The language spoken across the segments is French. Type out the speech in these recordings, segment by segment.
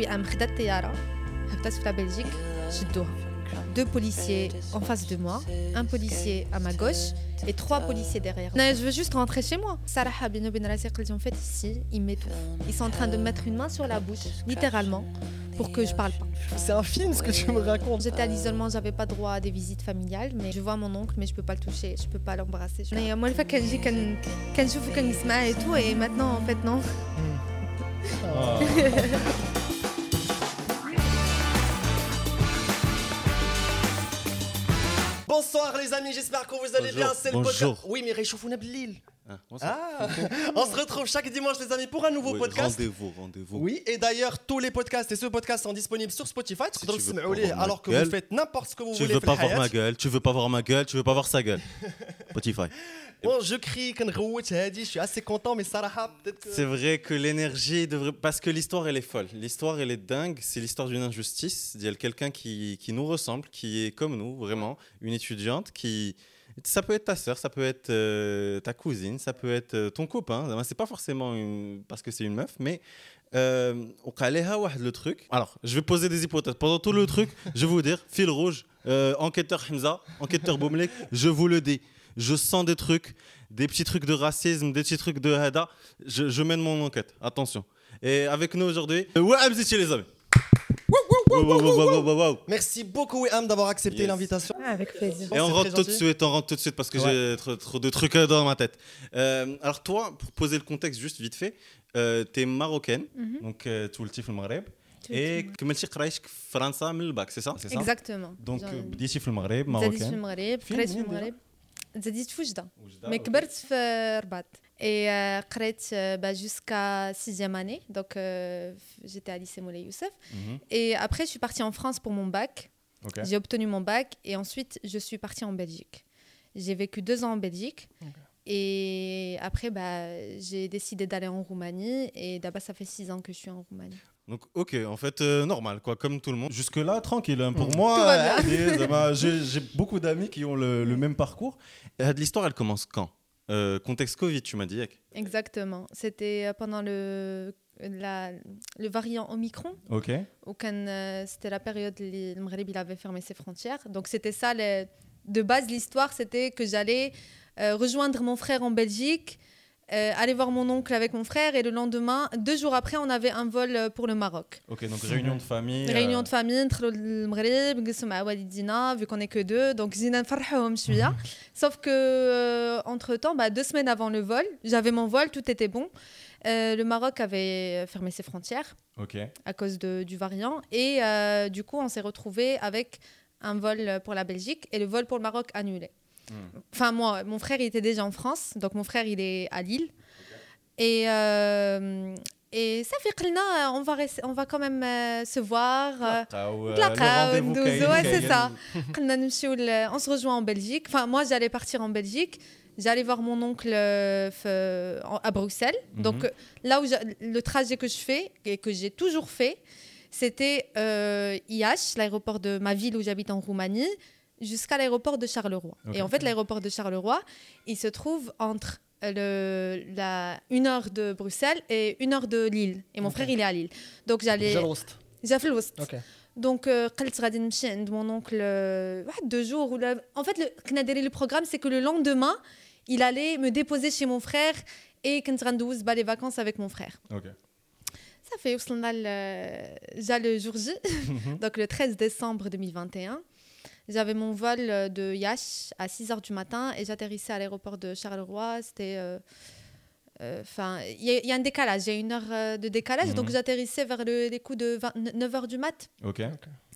وقام خدت طياره هبطت في la Belgique شدوها deux policiers en face de moi, un policier à ma gauche et trois policiers derrière. Non, je veux juste rentrer chez moi. Sarah Bino Ben en fait ici, ils m'étouffent. Ils sont en train de mettre une main sur la bouche, littéralement, pour que je parle pas. C'est un film ce que tu me racontes. J'étais à l'isolement, j'avais pas droit à des visites familiales, mais je vois mon oncle, mais je peux pas le toucher, je peux pas l'embrasser. Mais moi, le fait qu'elle dit qu'elle joue qu'elle et tout, et maintenant, en fait, non. Oh. Bonsoir les amis, j'espère que vous allez bien. C'est le podcast. Oui, mais réchauffez-nous ah, ah. On se retrouve chaque dimanche les amis pour un nouveau podcast. Rendez-vous, rendez-vous. Oui, et d'ailleurs tous les podcasts et ce podcast sont disponibles sur Spotify. Si tu alors que vous faites n'importe ce que vous tu voulez. Tu veux pas voir ma gueule, tu veux pas voir ma gueule, tu veux pas voir sa gueule. Spotify. Bon, je crie, je suis assez content, mais ça peut-être que. C'est vrai que l'énergie devrait. Parce que l'histoire, elle est folle. L'histoire, elle est dingue. C'est l'histoire d'une injustice. Il y a quelqu'un qui, qui nous ressemble, qui est comme nous, vraiment. Une étudiante qui. Ça peut être ta sœur, ça peut être euh, ta cousine, ça peut être euh, ton copain. C'est pas forcément parce que c'est une meuf, mais euh, le truc. Alors, je vais poser des hypothèses. Pendant tout le truc, je vais vous dire fil rouge, enquêteur Hamza, enquêteur Boumlek, je vous le dis je sens des trucs, des petits trucs de racisme, des petits trucs de hada. Je, mène mon enquête. Attention. Et avec nous aujourd'hui, Waham Ziti, les amis. Merci beaucoup Waham d'avoir accepté l'invitation. Ah, avec plaisir. Et on rentre tout de suite, on rentre tout de suite parce que j'ai trop, de trucs dans ma tête. Euh, alors toi, pour poser le contexte juste vite fait, euh, tu es marocaine, mhm. donc euh, tu es le Maghreb. Et كملتي قرايتك في فرنسا من الباك سي ça Exactement. Donc بديتي في المغرب ماروكان. بديت في المغرب, قريت في المغرب. زاديت في وجده مي كبرت في الرباط et euh, euh, bah, jusqu'à sixième année, donc euh, j'étais à lycée Moulay Youssef. Mhm. Et après, je suis partie en France pour mon bac. J'ai obtenu mon bac et ensuite, je suis partie en Belgique. J'ai vécu deux ans en Belgique. Et après, bah, j'ai décidé d'aller en Roumanie. Et d'abord, ça fait six ans que je suis en Roumanie. Donc, ok, en fait, euh, normal, quoi, comme tout le monde. Jusque-là, tranquille. Hein, pour mm. moi, j'ai beaucoup d'amis qui ont le, le même parcours. L'histoire, elle commence quand? Euh, Contexte Covid, tu m'as dit. Exactement. C'était pendant le, la, le variant Omicron. Ok. C'était la période où le Maghreb il avait fermé ses frontières. Donc, c'était ça. de base, l'histoire, c'était que j'allais rejoindre mon frère en Belgique euh, aller voir mon oncle avec mon frère et le lendemain, deux jours après, on avait un vol euh, pour le Maroc. Ok, donc réunion de famille. Réunion de famille, vu qu'on est que deux, donc Sauf que euh, entre temps, bah, deux semaines avant le vol, j'avais mon vol, tout était bon. le Maroc avait fermé ses frontières à cause de, du variant et du coup, on s'est retrouvé avec un vol pour la Belgique et le vol pour le Maroc annulé. Enfin, moi, mon frère, il était déjà en France. Donc, mon frère, il est à Lille. Et, euh, et ça fait que on va, on va quand même euh, se voir. Euh, ouais, c'est ça. on se rejoint en Belgique. Enfin, moi, j'allais partir en Belgique. J'allais voir mon oncle à Bruxelles. Mhm. Donc, là où le trajet que je fais et que j'ai toujours fait, c'était IH, l'aéroport de ma ville où j'habite en Roumanie jusqu'à l'aéroport de Charleroi. Et en fait, l'aéroport de Charleroi, il se trouve entre euh, le, la, une heure de Bruxelles et une heure de Lille. Et mon frère, il est à Lille. Donc j'allais. J'ai fait okay. Donc, euh, de mon oncle, euh, deux jours. En fait, le, le programme, c'est que le lendemain, il allait me déposer chez mon frère et Kentrandouz, bah, les vacances avec mon frère. Ça fait, déjà le jour J, donc le 13 décembre 2021. J'avais mon vol euh, de Yash à 6 h du matin et j'atterrissais à l'aéroport de Charleroi. C'était. Euh, euh, enfin, il y, a un décalage, il y a une heure de décalage, donc mhm. j'atterrissais vers le, les coups de 9 h du mat. Ok. On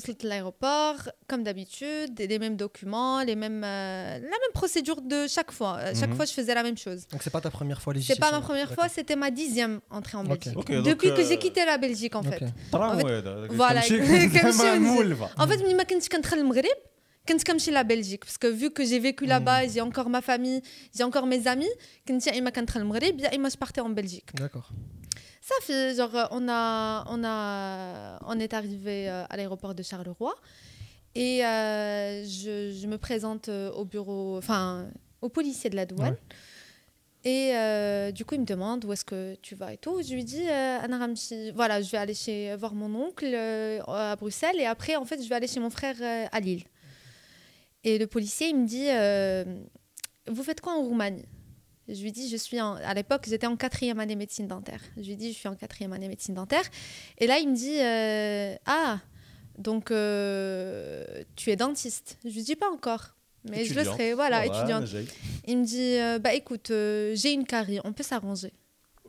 se l'aéroport, comme d'habitude, les mêmes documents, les mêmes, euh, la même procédure de chaque fois. Euh, chaque mhm. fois, je faisais la même chose. Donc, c'est pas ta première fois C'est pas ma première fois, c'était ma dixième entrée en Belgique. Depuis que j'ai euh, quitté la Belgique, en fait. En fait voilà, en fait, ما كنتش كندخل المغرب كنت كنمشي la Belgique parce que vu que j'ai vécu là-bas, j'ai encore ma famille, j'ai encore mes amis, كنت يا اما كندخل المغرب يا اما je partais en Belgique. D'accord. Ça fait genre euh, on a on a on est arrivé euh, à l'aéroport de Charleroi et euh, je, je, me présente au bureau enfin au policier de la douane. Et euh, du coup, il me demande où est-ce que tu vas et tout. Je lui dis, euh, voilà, je vais aller chez, voir mon oncle à Bruxelles et après, en fait, je vais aller chez mon frère à Lille. Et le policier, il me dit, vous faites quoi en Roumanie? Je lui dis, je suis à l'époque, j'étais en quatrième année médecine dentaire. Je lui dis, je suis en quatrième année médecine dentaire. Et là, il me dit, ah, donc tu es dentiste. Je lui dis pas encore. Mais je le serai, voilà, étudiante. Il me dit, euh, bah écoute, euh, j'ai une carie, on peut s'arranger.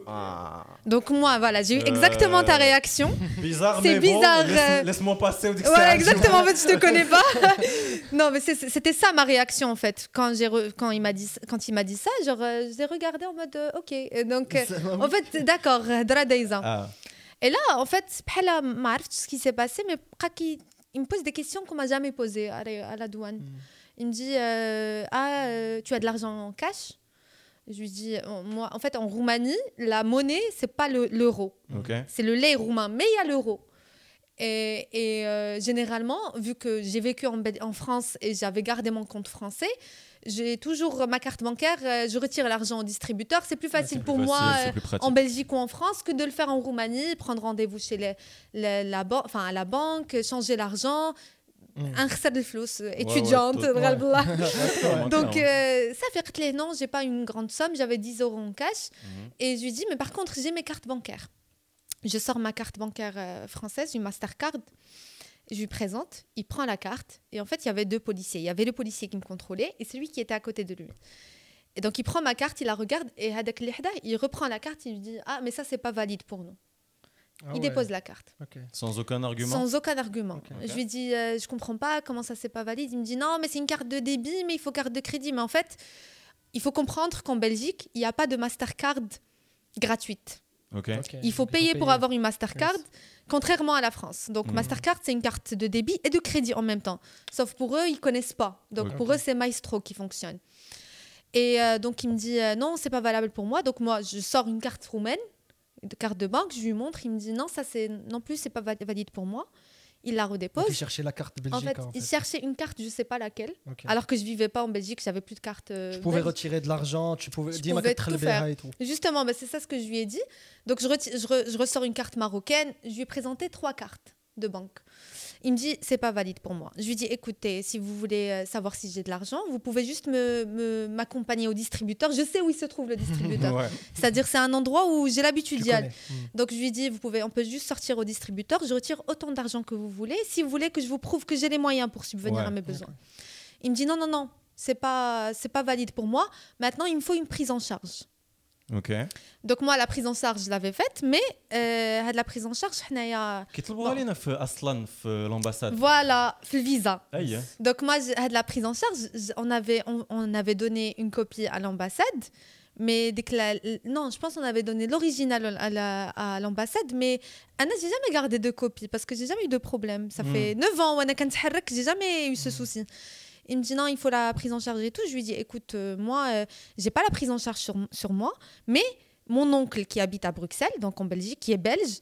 Ah. Donc moi, voilà, j'ai eu exactement ta euh, réaction. Bizarre, c'est bizarre. Laisse-moi passer au Voilà, exactement. En fait, je te connais pas. non, mais c'était ça ma réaction en fait quand j'ai quand il m'a dit quand il m'a dit ça, genre j'ai regardé en mode ok. Donc en fait, d'accord, ah. Et là, en fait, ce qui s'est passé, mais il me pose des questions qu'on m'a jamais posées à la douane. Hmm. Il me dit euh, Ah, euh, tu as de l'argent en cash? Je lui dis euh, Moi, en fait, en Roumanie, la monnaie, c'est pas l'euro. C'est le lait roumain, mais il y a l'euro. Et, et généralement, vu que j'ai vécu en, en, France et j'avais gardé mon compte français, j'ai toujours ma carte bancaire, je retire l'argent au distributeur. C'est plus facile pour moi en Belgique ou en France que de le faire en Roumanie, prendre rendez-vous chez les, la, enfin, à la banque, changer l'argent, un de flous étudiante donc euh, ça fait que non j'ai pas une grande somme j'avais 10 euros en cash. Mhm. et je lui dis mais par contre j'ai mes cartes bancaires. Je sors ma carte bancaire euh, française une Mastercard. Je lui présente il prend la carte et en fait il y avait deux policiers. Il y avait le policier qui me contrôlait et celui qui était à côté de lui. Et donc il prend ma carte il la regarde et il reprend la carte il lui dit ah mais ça c'est pas valide pour nous ah il dépose la carte. Sans aucun argument Sans aucun argument. Je lui dis, euh, je comprends pas comment ça c'est pas valide. Il me dit, non, mais c'est une carte de débit, mais il faut carte de crédit. Mais en fait, il faut comprendre qu'en Belgique, il n'y a pas de Mastercard gratuite. Il faut payer pour avoir une Mastercard, contrairement à la France. Donc hmm. Mastercard, c'est une carte de débit et de crédit en même temps. Sauf pour eux, ils connaissent pas. Donc pour eux, c'est Maestro qui fonctionne. Et euh, donc il me dit, euh, non, c'est pas valable pour moi. Donc moi, je sors une carte roumaine de carte de banque, je lui montre, il me dit non, ça c'est non plus c'est pas valide pour moi. Il la redépose. il cherchait la carte Belgique. En fait, il cherchait une carte, je sais pas laquelle. Alors que je vivais pas en Belgique, j'avais plus de carte. Euh, tu pouvais retirer de l'argent, tu pouvais dire tout faire. Et tout. Justement, bah, c'est ça ce que je lui ai dit. Donc je, je ressors une carte marocaine. Je lui ai présenté trois cartes de banque. Il me dit, c'est pas valide pour moi. Je lui dis, écoutez, si vous voulez euh, savoir si j'ai de l'argent, vous pouvez juste me, m'accompagner au distributeur. Je sais où il se trouve le distributeur. C'est-à-dire, c'est un endroit où j'ai l'habitude d'y aller. Hmm. Donc, je lui dis, vous pouvez, on peut juste sortir au distributeur. Je retire autant d'argent que vous voulez. Si vous voulez que je vous prouve que j'ai les moyens pour subvenir à mes besoins. Il me dit, non, non, non, c'est pas, c'est pas valide pour moi. Maintenant, il me faut une prise en charge. Ok. Donc moi la prise en charge je l'avais faite mais euh, la prise en charge حنايا كيطلبوا علينا في اصلا في l'ambassade. Voilà, le visa. Donc moi de la prise en charge on avait on, avait donné une copie à l'ambassade mais dès que la, non, je pense qu'on avait donné l'original à l'ambassade, mais Anna, j'ai jamais gardé de copie parce que j'ai jamais eu de problème. Ça hmm. fait 9 ans, j'ai jamais eu ce hmm. souci. Il me dit non, il faut la prise en charge et tout. Je lui dis écoute, euh, moi, je euh, j'ai pas la prise en charge sur, sur moi, mais mon oncle qui habite à Bruxelles, donc en Belgique, qui est belge,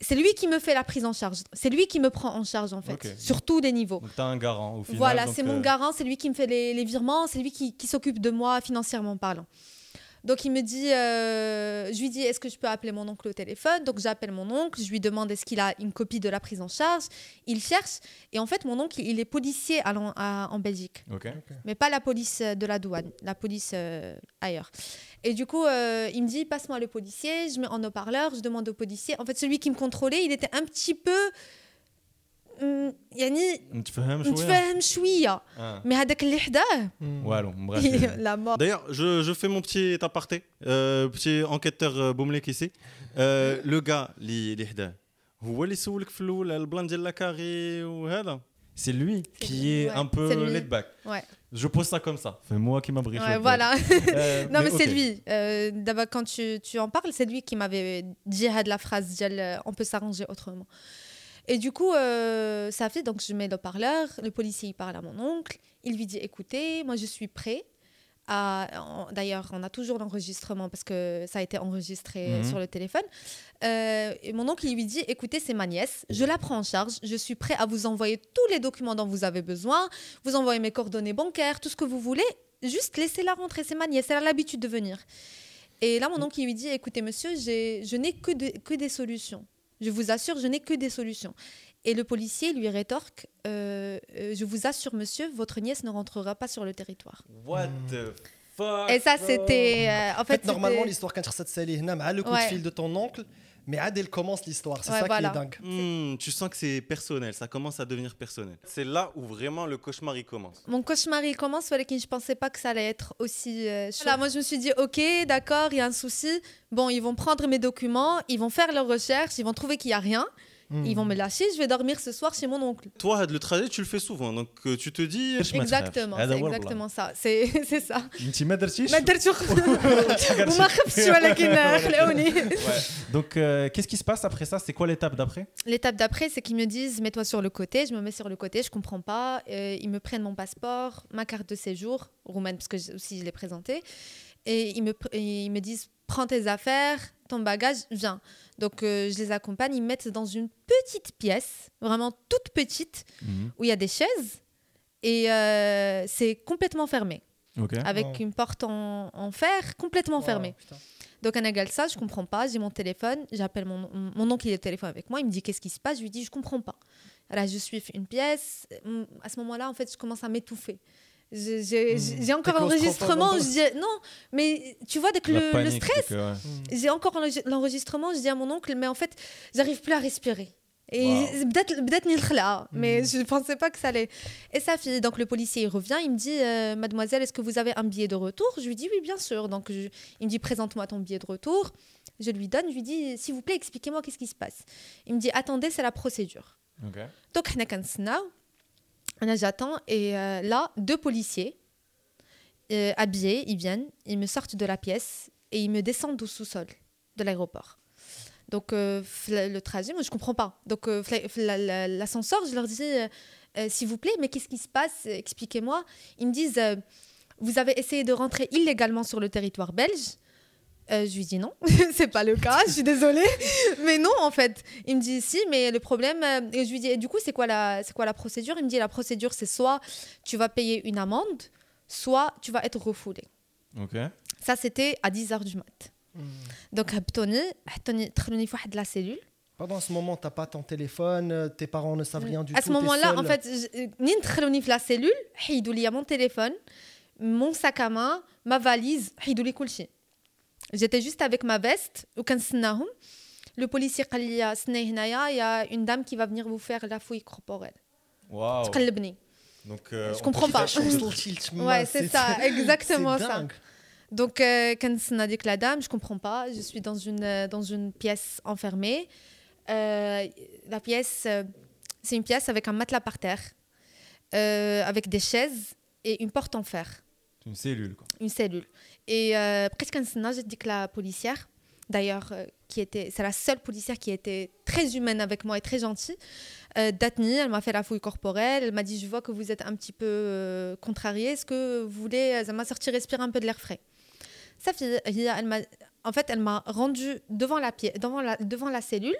c'est lui qui me fait la prise en charge. C'est lui qui me prend en charge, en fait, sur tous les niveaux. Donc, tu as un garant, au final. Voilà, c'est mon euh, garant, c'est lui qui me fait les, les virements, c'est lui qui, qui s'occupe de moi financièrement parlant. Donc il me dit, euh, je lui dis, est-ce que je peux appeler mon oncle au téléphone? Donc j'appelle mon oncle, je lui demande est-ce qu'il a une copie de la prise en charge? Il cherche et en fait mon oncle il est policier en Belgique, mais pas la police de la douane, la police euh, ailleurs. Et du coup euh, il me dit passe-moi le policier, je mets en haut-parleur, je demande au policier. En fait celui qui me contrôlait, il était un petit peu يعني نتفهم شويه نتفهم شويه مي هذاك اللي حداه والو la mort d'ailleurs je, je fais mon petit aparté euh, petit enquêteur بومليك ici euh, le gars اللي اللي حداه هو اللي سولك في الاول على البلان ديال لاكاري وهذا c'est lui qui est un peu laid back. Ouais. Je pose ça comme ça. C'est moi qui m'a briché. Ouais, voilà. euh, non, mais, mais c'est lui. Euh, D'abord, quand tu, tu en parles, c'est lui qui m'avait dit la phrase on peut s'arranger autrement. Et du coup, euh, ça fait, donc je mets le parleur, le policier il parle à mon oncle, il lui dit écoutez, moi je suis prêt. D'ailleurs, on a toujours l'enregistrement parce que ça a été enregistré mhm. sur le téléphone. Euh, et mon oncle il lui dit écoutez, c'est ma nièce, je la prends en charge, je suis prêt à vous envoyer tous les documents dont vous avez besoin, vous envoyer mes coordonnées bancaires, tout ce que vous voulez, juste laissez-la rentrer, c'est ma nièce, elle a l'habitude de venir. Et là, mon oncle, il lui dit Écoutez, monsieur, je n'ai que, que des solutions. Je vous assure, je n'ai que des solutions. Et le policier lui rétorque euh, euh, Je vous assure, monsieur, votre nièce ne rentrera pas sur le territoire. What the fuck Et ça, c'était. Euh, en fait, normalement, l'histoire, quand tu le coup de fil de ton oncle, mais Adèle commence l'histoire, c'est ça qui est dingue. Hmm, tu sens que c'est personnel, ça commence à devenir personnel. C'est là où vraiment le cauchemar il commence. Mon cauchemar il commence, mais je pensais pas que ça allait être aussi. Euh, moi je me suis dit, ok, d'accord, il y a un souci. Bon, ils vont prendre mes documents, ils vont faire leurs recherches, ils vont trouver qu'il y a rien. Ils vont me lâcher, je vais dormir ce soir chez mon oncle. Toi, le trajet, tu le fais souvent, donc euh, tu te dis. Exactement, c'est exactement ça. C'est ça. Donc, euh, qu'est-ce qui se passe après ça? C'est quoi l'étape d'après? L'étape d'après, c'est qu'ils me disent mets-toi sur le côté. Je me mets sur le côté, je comprends pas. Euh, ils me prennent mon passeport, ma carte de séjour roumaine, parce que aussi je l'ai présentée. Et ils me, ils me disent prends tes affaires, ton bagage, viens. Donc euh, je les accompagne, ils me mettent dans une petite pièce, vraiment toute petite, mhm. où il y a des chaises et euh, c'est complètement fermé. Avec une porte en, fer complètement fermée. Donc un égal ça, je comprends pas, j'ai mon téléphone, j'appelle mon, mon oncle, il est au téléphone avec moi, il me dit qu'est-ce qui se passe, je lui dis je comprends pas. Là je suis une pièce, à ce moment-là en fait je commence à m'étouffer. Hmm. J'ai encore l'enregistrement, je dis non, mais tu vois, avec le, le, stress, hmm. j'ai encore l'enregistrement, je dis à mon oncle, mais en fait, j'arrive plus à respirer. Et peut-être mais hmm. je ne pensais pas que ça allait. Et sa fille, donc le policier, il revient, il me dit euh, Mademoiselle, est-ce que vous avez un billet de retour? Je lui dis Oui, bien sûr. Donc il me dit Présente-moi ton billet de retour. Je lui donne, je lui dis S'il vous plaît, expliquez-moi qu'est-ce qui se passe. Il me dit Attendez, c'est la procédure. Donc, j'attends et euh, là, deux policiers euh, habillés, ils viennent, ils me sortent de la pièce et ils me descendent au sous-sol de l'aéroport. Donc euh, le trajet, moi je comprends pas. Donc l'ascenseur, je leur dis s'il vous plaît, mais qu'est-ce qui se passe? Expliquez-moi. Ils me disent vous avez essayé de rentrer illégalement sur le territoire belge. Euh, je lui dis non, c'est pas le cas, je suis désolée. mais non, en fait. Il me dit si, mais le problème. Euh, et je lui dis, du coup, c'est quoi, la, quoi la procédure? Il me dit, la procédure, c'est soit tu vas payer une amende, soit tu vas être refoulé. Ok. Ça, c'était à 10h du mat. Hmm. Donc, Tony, Tony, de la cellule. Pendant ce moment, tu n'as pas ton téléphone, euh, tes parents ne savent rien du tout. À ce moment-là, en fait, ni la cellule, il y a mon téléphone, mon sac à main, ma valise, il y a J'étais juste avec ma veste, le policier a dit il y a une dame qui va venir vous faire la fouille corporelle. Wow. Donc, euh, je comprends pas. ouais, c'est ça, exactement ça. Donc, euh, quand on a dit que la dame, je comprends pas. Je suis dans une, euh, dans une pièce enfermée. Euh, la pièce, c'est une pièce avec un matelas par terre, avec des chaises et une porte en fer. Une cellule, quoi. Une cellule. Et euh, presque un an, j'ai dit que la policière, d'ailleurs, euh, c'est la seule policière qui était très humaine avec moi et très gentille, euh, Datni, elle m'a fait la fouille corporelle, elle m'a dit, je vois que vous êtes un petit peu euh, contrarié, est-ce que vous voulez, elle m'a sorti respirer un peu de l'air frais? Sa fille, elle en fait, elle m'a rendu devant la, devant la, devant la cellule,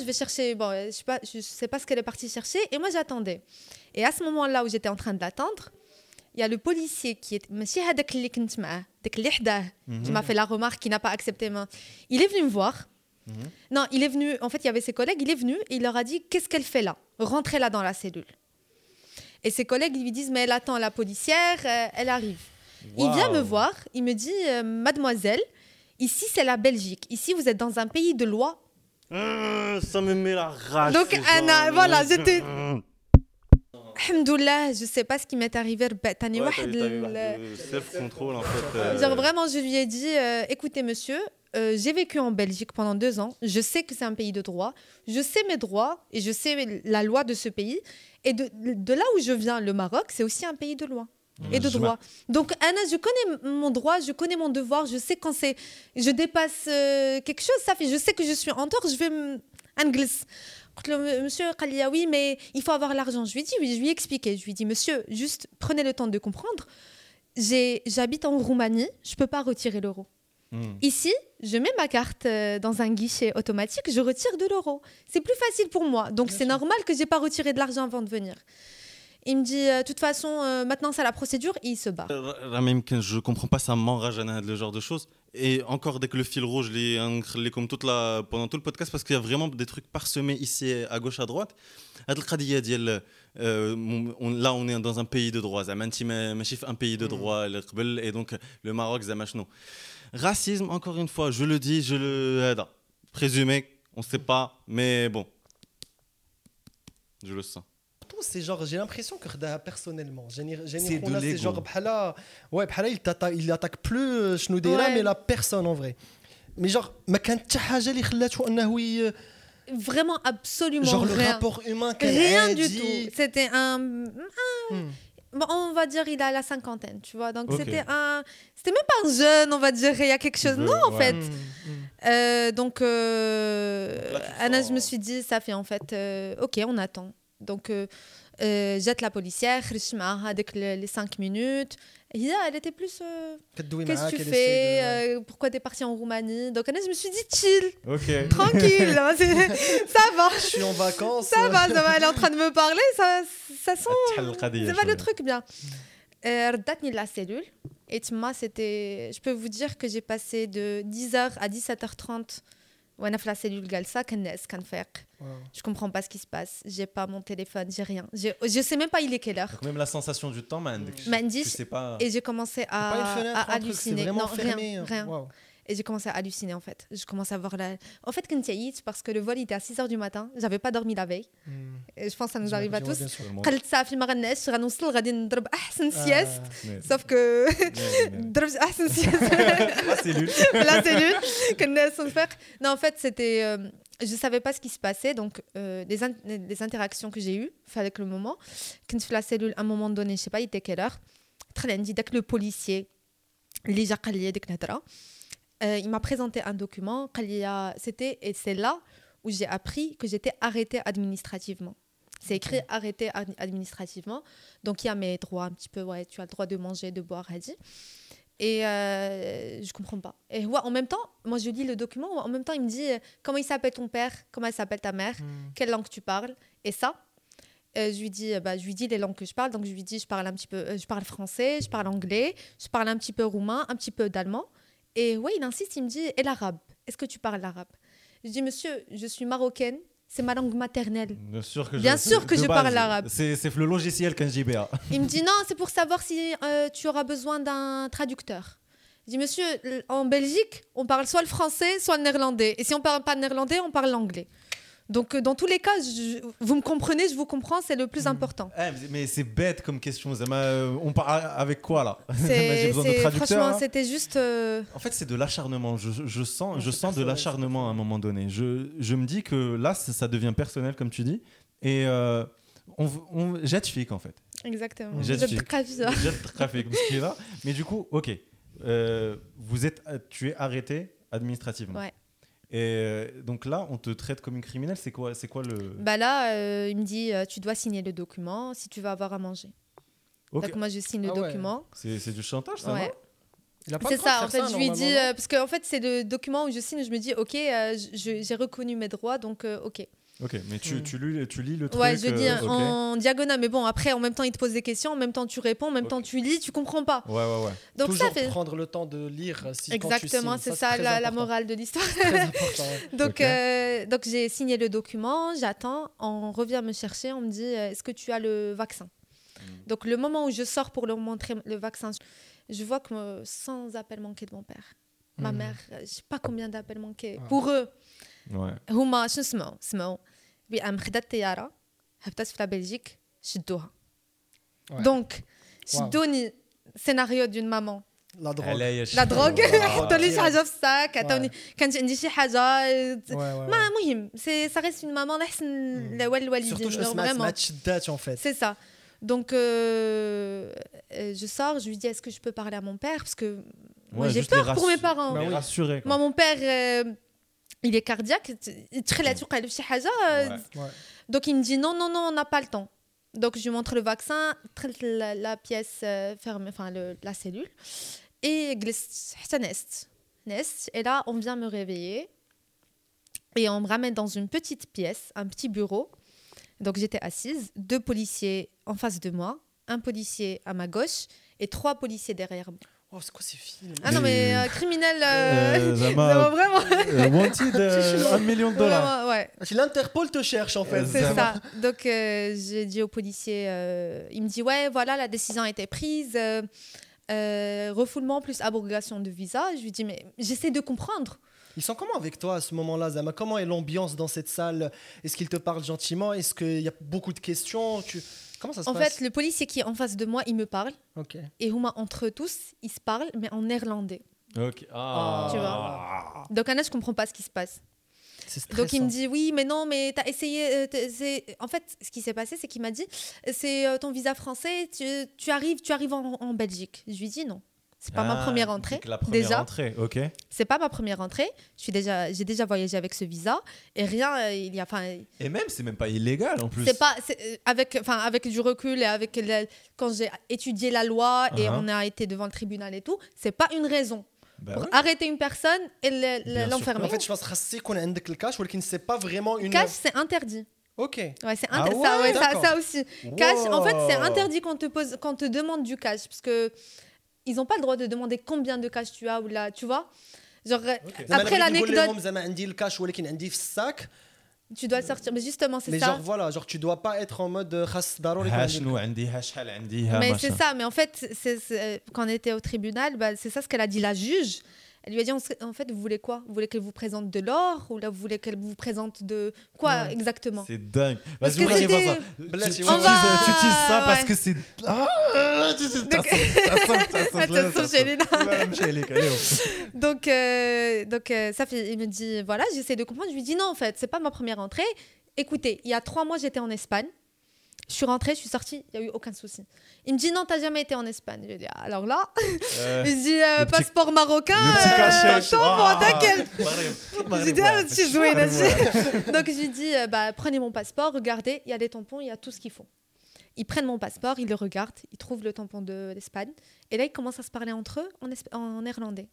je vais chercher, bon, je sais pas, je sais pas ce qu'elle est partie chercher, et moi j'attendais. Et à ce moment-là où j'étais en train de l'attendre, il y a le policier qui est monsieur هذاك اللي كنت معاه داك اللي حداه qui m'a fait la remarque qui n'a pas accepté main il est venu me voir mhm. non il est venu en fait il y avait ses collègues il est venu et il leur a dit qu'est-ce qu'elle fait là rentrez là dans la cellule et ses collègues lui disent mais elle attend la policière euh, elle arrive il vient me voir il me dit euh, mademoiselle ici c'est la Belgique ici vous êtes dans un pays de loi ah, ça me met la rage donc Anna voilà j'étais Alhamdoulilah, je sais pas ce qui m'est arrivé. Self-control en fait. Euh. Genre vraiment, je lui ai dit euh, écoutez, monsieur, euh, j'ai vécu en Belgique pendant deux ans. Je sais que c'est un pays de droit. Je sais mes droits et je sais la loi de ce pays. Et de, de là où je viens, le Maroc, c'est aussi un pays de loi et de droit. Donc, Anna, je connais mon droit, je connais mon devoir, je sais quand c'est, je dépasse quelque chose, ça fait, je sais que je suis en tort, je vais anglais monsieur oui, mais il faut avoir l'argent. Je lui dis, je lui ai expliqué. Je lui dis, monsieur, juste prenez le temps de comprendre. J'habite en Roumanie, je ne peux pas retirer l'euro. Hmm. Ici, je mets ma carte euh, dans un guichet automatique, je retire de l'euro. C'est plus facile pour moi. Donc c'est normal que je n'ai pas retiré de l'argent avant de venir. Il me dit, de toute façon, maintenant c'est la procédure, et il se barre. je comprends pas, ça m'enrage le genre de choses. Et encore, dès que le fil rouge, les comme toute la, pendant tout le podcast, parce qu'il y a vraiment des trucs parsemés ici, à gauche, à droite. Euh, là, on est dans un pays de droit. un pays de mm. droit, et donc le Maroc, Racisme, encore une fois, je le dis, je le. Présumé, on ne sait pas, mais bon. Je le sens c'est genre, j'ai l'impression que personnellement, c'est genre, ouais, il attaque plus euh, Shnoudera, mais la personne en vrai. Mais genre, ma euh, Vraiment, absolument Genre rien. le rapport humain Rien du tout. C'était un. hmm. Bon, on va dire il a la cinquantaine, tu vois. Donc okay. c'était un, c'était même pas un jeune, on va dire. Il y a quelque chose. non, en fait. Hmm, hmm. Euh, donc euh, Là, Anna, sens... je me suis dit, ça fait en fait, euh, ok, on attend. Donc, euh, euh, jette la policière, avec les 5 minutes. Et elle était plus. Euh, qu'est-ce que tu fais Pourquoi tu es parti en Roumanie? Donc, je me suis dit chill. Tranquille. Hein, ça va. Je suis en vacances. Ça va, ça va. Elle est en train de me parler. Ça, ça sent. Ça va le truc bien. Redatni la cellule. Et moi, c'était. Je peux vous dire que j'ai passé de 10h à 17h30 وانا في لا سيلول جالسه كنعس كنفيق je comprends pas ce qui se passe j'ai pas mon téléphone j'ai rien je, je sais même pas il est quelle heure Donc même la sensation du temps m'a indiqué pas et j'ai commencé à, à halluciner non rien rien et j'ai commencé à halluciner en fait. Je commençais à voir la. En fait, quand parce que le vol était à 6 h du matin, j'avais pas dormi la veille. Hmm. Et je pense que ça nous arrive à tous. قلت صافي ما غنعس غنوصل غادي نضرب احسن سياست sauf que ضربت احسن سياست la cellule la cellule كنعس ونفيق non en fait c'était euh, je savais pas ce qui se passait donc euh, les, in les interactions que j'ai eues avec le moment كنت في la cellule à un moment donné je sais pas il était quelle heure très dit le policier اللي جا قال لي ديك الهضره euh, il m'a présenté un document. C'était et c'est là où j'ai appris que j'étais arrêtée administrativement. C'est écrit arrêté administrativement. Donc il y a mes droits un petit peu. Ouais, tu as le droit de manger, de boire, dit. Et euh, je comprends pas. Et ouais, en même temps, moi je lis le document. En même temps, il me dit euh, comment il s'appelle ton père, comment elle s'appelle ta mère, hmm. quelle langue tu parles? Et ça, euh, je lui dis, bah, je lui dis les langues que je parle. Donc je lui dis, je parle un petit peu, je parle français, je parle anglais, je parle un petit peu roumain, un petit peu d'allemand. Et ouais, il insiste, il me dit Et l'arabe? Est-ce que tu parles l'arabe? Je dis Monsieur, je suis marocaine, c'est ma langue maternelle. Bien sûr que Bien je, sûr que je parle l'arabe. C'est le logiciel qu'un JBA. Il me dit Non, c'est pour savoir si euh, tu auras besoin d'un traducteur. Je dis Monsieur, en Belgique, on parle soit le français, soit le néerlandais. Et si on parle pas le néerlandais, on parle l'anglais. Donc, euh, dans tous les cas, vous me comprenez, je vous comprends, c'est le plus hmm. important. Eh, mais c'est bête comme question. Euh, on parle avec quoi là? J'ai besoin de traducteur. Franchement, c'était juste. Euh, en fait, c'est de l'acharnement. Je, sens, je sens de l'acharnement à un moment donné. Je, me dis que là, ça devient personnel, comme tu dis. Et on, on jette fic en fait. Exactement. Jette trafic. Mais du coup, ok. vous êtes, tu es arrêté administrativement. Ouais. Et euh, donc là, on te traite comme une criminelle. C'est quoi, c'est quoi le Bah là, euh, il me dit, euh, tu dois signer le document si tu veux avoir à manger. Donc moi, je signe le ah document. C'est, du chantage, ça ouais. C'est ça, en fait, je lui dis, parce qu'en fait, c'est le document où je signe, je me dis, ok, j'ai reconnu mes droits, donc ok. Ok, mais tu, hmm. tu, lis, tu lis le truc Ouais, je dis euh, en diagonale, mais bon, après, en même temps, il te pose des questions, en même temps, tu réponds, en même temps, tu lis, tu comprends pas. Ouais, ouais, ouais. Donc Toujours ça fait. prendre le temps de lire. Si Exactement, c'est ça, la, morale de l'histoire. donc, euh, donc j'ai signé le document, j'attends, on revient me chercher, on me dit euh, est-ce que tu as le vaccin? Hmm. Donc, le moment où je sors pour leur montrer le vaccin, je vois que sans appel manqué de mon père, ma hmm. mère, je sais pas combien d'appels manqués. Ah. Pour eux. Ouais. هما شنو سمعوا سمعوا بأم خدات الطيارة هبطت في بلجيك شدوها دونك شدوني سيناريو دون مامون لا دروغ لا دروغ حطوا لي شي حاجه في الساك عطوني كانت عندي شي حاجه ما مهم سي سا ريست اون مامون احسن الوالدين فريمون شدات اون فيت سي سا Donc, euh, je sors, je lui dis est-ce que je peux parler à mon père Parce que moi, j'ai peur pour mes parents. Bah oui. rassuré, moi, mon père, euh, il est cardiaque donc il me dit non non non on n'a pas le temps. Donc je lui montre le vaccin la, pièce euh, fermée enfin la cellule et nest nest et là on vient me réveiller et on me ramène dans une petite pièce un petit bureau. Donc j'étais assise, deux policiers en face de moi, un policier à ma gauche et trois policiers derrière moi. Oh, c'est quoi ces films Ah non, mais euh, criminel. Euh, vraiment. Euh, wanted, un million de dollars. ouais. L'Interpol te cherche en fait. C'est ça. Donc j'ai dit au policier, il me dit Ouais, voilà, la décision a été prise. refoulement plus abrogation de visa. Je lui dis Mais j'essaie de comprendre. Ils sont comment avec toi à ce moment-là, Zama? Comment est l'ambiance dans cette salle? Est-ce qu'ils te parlent gentiment? Est-ce qu'il y a beaucoup de questions? Tu... Comment ça se en passe En fait, le policier qui est en face de moi, il me parle. Ok. Et Houma, entre eux tous, ils se parlent, mais en néerlandais. Ok. Ah. Tu vois Donc, Anna, je comprends pas ce qui se passe. Donc il me dit oui mais non mais tu as essayé euh, en fait ce qui s'est passé c'est qu'il m'a dit c'est euh, ton visa français tu, tu, arrives tu arrives en, en Belgique je lui dis non c'est pas ma ah, première entrée. La première déjà. entrée, ok. C'est pas ma première entrée. Je suis déjà, j'ai déjà voyagé avec ce visa et rien, euh, il y a, enfin. Et même, c'est même pas illégal en plus. C'est pas, euh, avec, enfin, avec du recul et avec quand j'ai étudié la loi et uh-huh. on a été devant le tribunal et tout, c'est pas une raison. Bah pour arrêter une personne et l'enfermer. En fait, je pense que qu'on a le cash, ou qu'il ne sait pas vraiment une. Cash, c'est interdit. Ok. Ouais, c'est ah ça, ouais, ça, ça, aussi. Cash, en fait, c'est interdit quand te pose, quand te demande du cash, parce que ils n'ont pas le droit de demander combien de cash tu as ou là, tu vois. Genre, après l'anecdote. Tu dois sortir, mais justement, c'est ça. Mais genre, voilà, genre, tu dois pas être en mode Mais c'est ça, mais en fait, quand on était au tribunal, bah, c'est ça ce qu'elle a dit la juge. Elle lui a dit en fait, vous voulez quoi? Vous voulez qu'elle vous présente de l'or? Ou là, vous voulez qu'elle vous présente de quoi exactement? C'est dingue. Vas-y, on arrive à ça. Tu, utilises, ça parce que c'est. Donc, donc ça fait, il me dit voilà, j'essaie de comprendre. Je lui dis non, en fait, c'est pas ma première entrée. Écoutez, il y a trois mois, j'étais en Espagne. Je suis rentrée, je suis sortie, il n'y a eu aucun souci. Il me dit non, t'as jamais été en Espagne. Je lui dis alors là, euh, il dit euh, passeport marocain, euh, oh, t'inquiète. Je dis ah, tu jouais Donc je lui dis bah, prenez mon passeport, regardez, il y a des tampons, il y a tout ce qu'il faut. Ils prennent mon passeport, ils le regardent, ils trouvent le tampon de l'Espagne. Et là, ils commencent à se parler entre eux en, en néerlandais.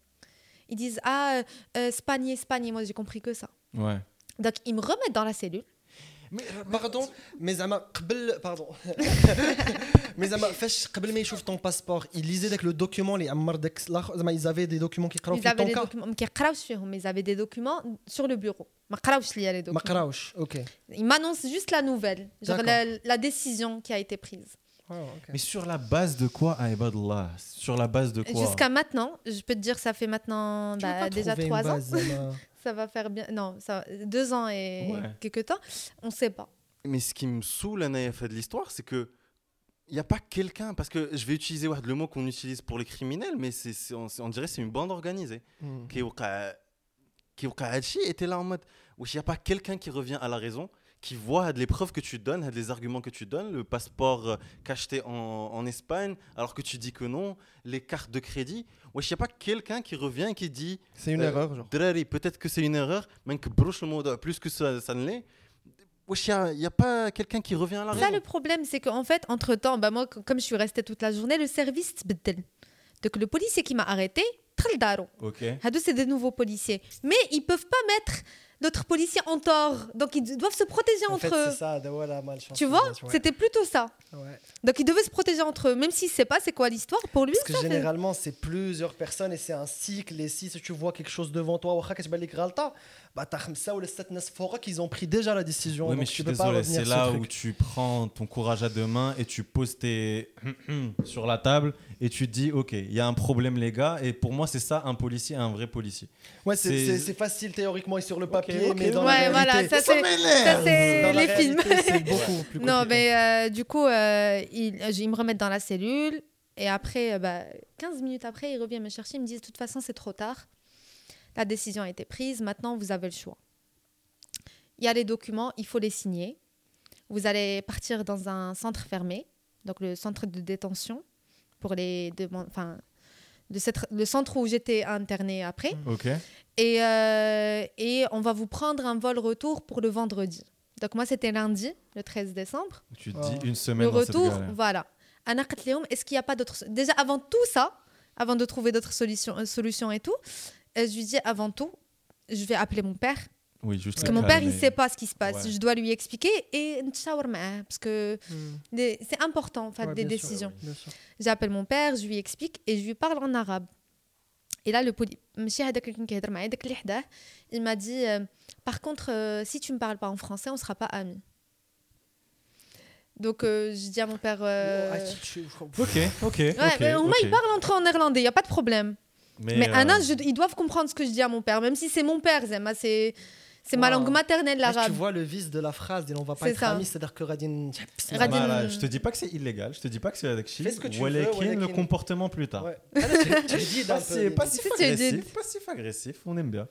Ils disent Ah, Espagne, Espagne. Et moi, j'ai compris que ça. Ouais. Donc, ils me remettent dans la cellule. Mais pardon, mais زعما قبل pardon. mais زعما فاش قبل ما يشوف ton passeport, il lisait avec le document اللي عمر داك زعما ils avaient des documents qui يقراو في ton cas. ما كيقراوش فيهم, ils avaient des documents sur le bureau. ما قراوش ليا les documents. ما قراوش, OK. Il m'annonce juste la nouvelle, genre la, la décision qui a été prise. Oh, okay. Mais sur la base de quoi, Aibadullah Sur la base de quoi Jusqu'à maintenant, je peux te dire, ça fait maintenant bah, déjà trois ans. ça va faire bien. Non, ça, deux ans et quelques temps, on ne sait pas. Mais ce qui me saoule, Anaya, de l'histoire, c'est que il n'y a pas quelqu'un, parce que je vais utiliser le mot qu'on utilise pour les criminels, mais c'est, on, on, dirait c'est une bande organisée. Mm. Qui était là en mode, il n'y a pas quelqu'un qui revient à la raison, qui voit les preuves que tu donnes, les arguments que tu donnes, le passeport euh, qu'acheté en, en, Espagne, alors que tu dis que non, les cartes de crédit. Il n'y a pas quelqu'un qui revient et qui dit. C'est une euh, erreur, genre. Peut-être que c'est une erreur, mais que broche le mot plus que ça, ça ne l'est. Il n'y a, pas quelqu'un qui revient à la Ça, le problème, c'est qu'en fait, entre-temps, bah, moi, comme je suis restée toute la journée, le service Donc, le policier qui m'a arrêté, Ok. C'est des nouveaux policiers. Mais ils peuvent pas mettre d'autres policiers en tort. Donc ils doivent se protéger entre eux. Ça, tu vois C'était plutôt ça. Donc ils devaient se protéger entre eux, même s'il ne sait pas c'est quoi l'histoire. Pour lui, Parce que généralement, c'est plusieurs personnes et c'est un cycle. Et si tu vois quelque chose devant toi, bah, ils ont pris déjà la décision. Oui, mais je suis désolé, c'est là où tu prends ton courage à deux mains et tu poses tes sur la table et tu te dis, ok, il y a un problème, les gars. Et pour moi, c'est ça, un policier, un vrai policier. Ouais, c'est facile théoriquement et sur le papier, mais dans ouais, la réalité, ça, c'est les films. C'est beaucoup plus Non, mais euh, du coup, euh, ils, me remettent dans la cellule. Et après, euh, bah, 15 minutes après, ils reviennent me chercher. Ils me disent, de toute façon, c'est trop tard la décision a été prise, maintenant vous avez le choix. Il y a les documents, il faut les signer. Vous allez partir dans un centre fermé, donc le centre de détention, pour les enfin, de cette, le centre où j'étais internée après. Ok. Et, euh, et on va vous prendre un vol retour pour le vendredi. Donc moi, c'était lundi, le 13 décembre. Tu te dis une semaine. Le retour, voilà. Est-ce qu'il n'y a pas d'autres... Déjà, avant tout ça, avant de trouver d'autres solutions, euh, solutions et tout, je lui dis avant tout, je vais appeler mon père Oui, juste parce que mon père, il ne sait pas ce qui se passe. Je dois lui expliquer et parce que hmm. c'est important en fait, des décisions. J'appelle mon père, je lui explique et je lui parle en arabe. Et là, le il m'a dit euh, Par contre, euh, si tu ne me parles pas en français, on ne sera pas amis. Donc, euh, je dis à mon père. ok, ok. Ouais, il parle entre en néerlandais, il n'y a pas de problème. Mais, mais Anna, ils doivent comprendre ce que je dis à mon père, même si c'est mon père, Zema, c'est. C'est ma langue maternelle, l'arabe. Tu vois le vice de la phrase, on va pas être amis, c'est-à-dire que Radin. Radin... Je te dis pas que c'est illégal, je te dis pas que c'est avec Fais ce que tu veux. le comportement plus tard. Ouais. Passif-agressif, passif-agressif, on aime bien.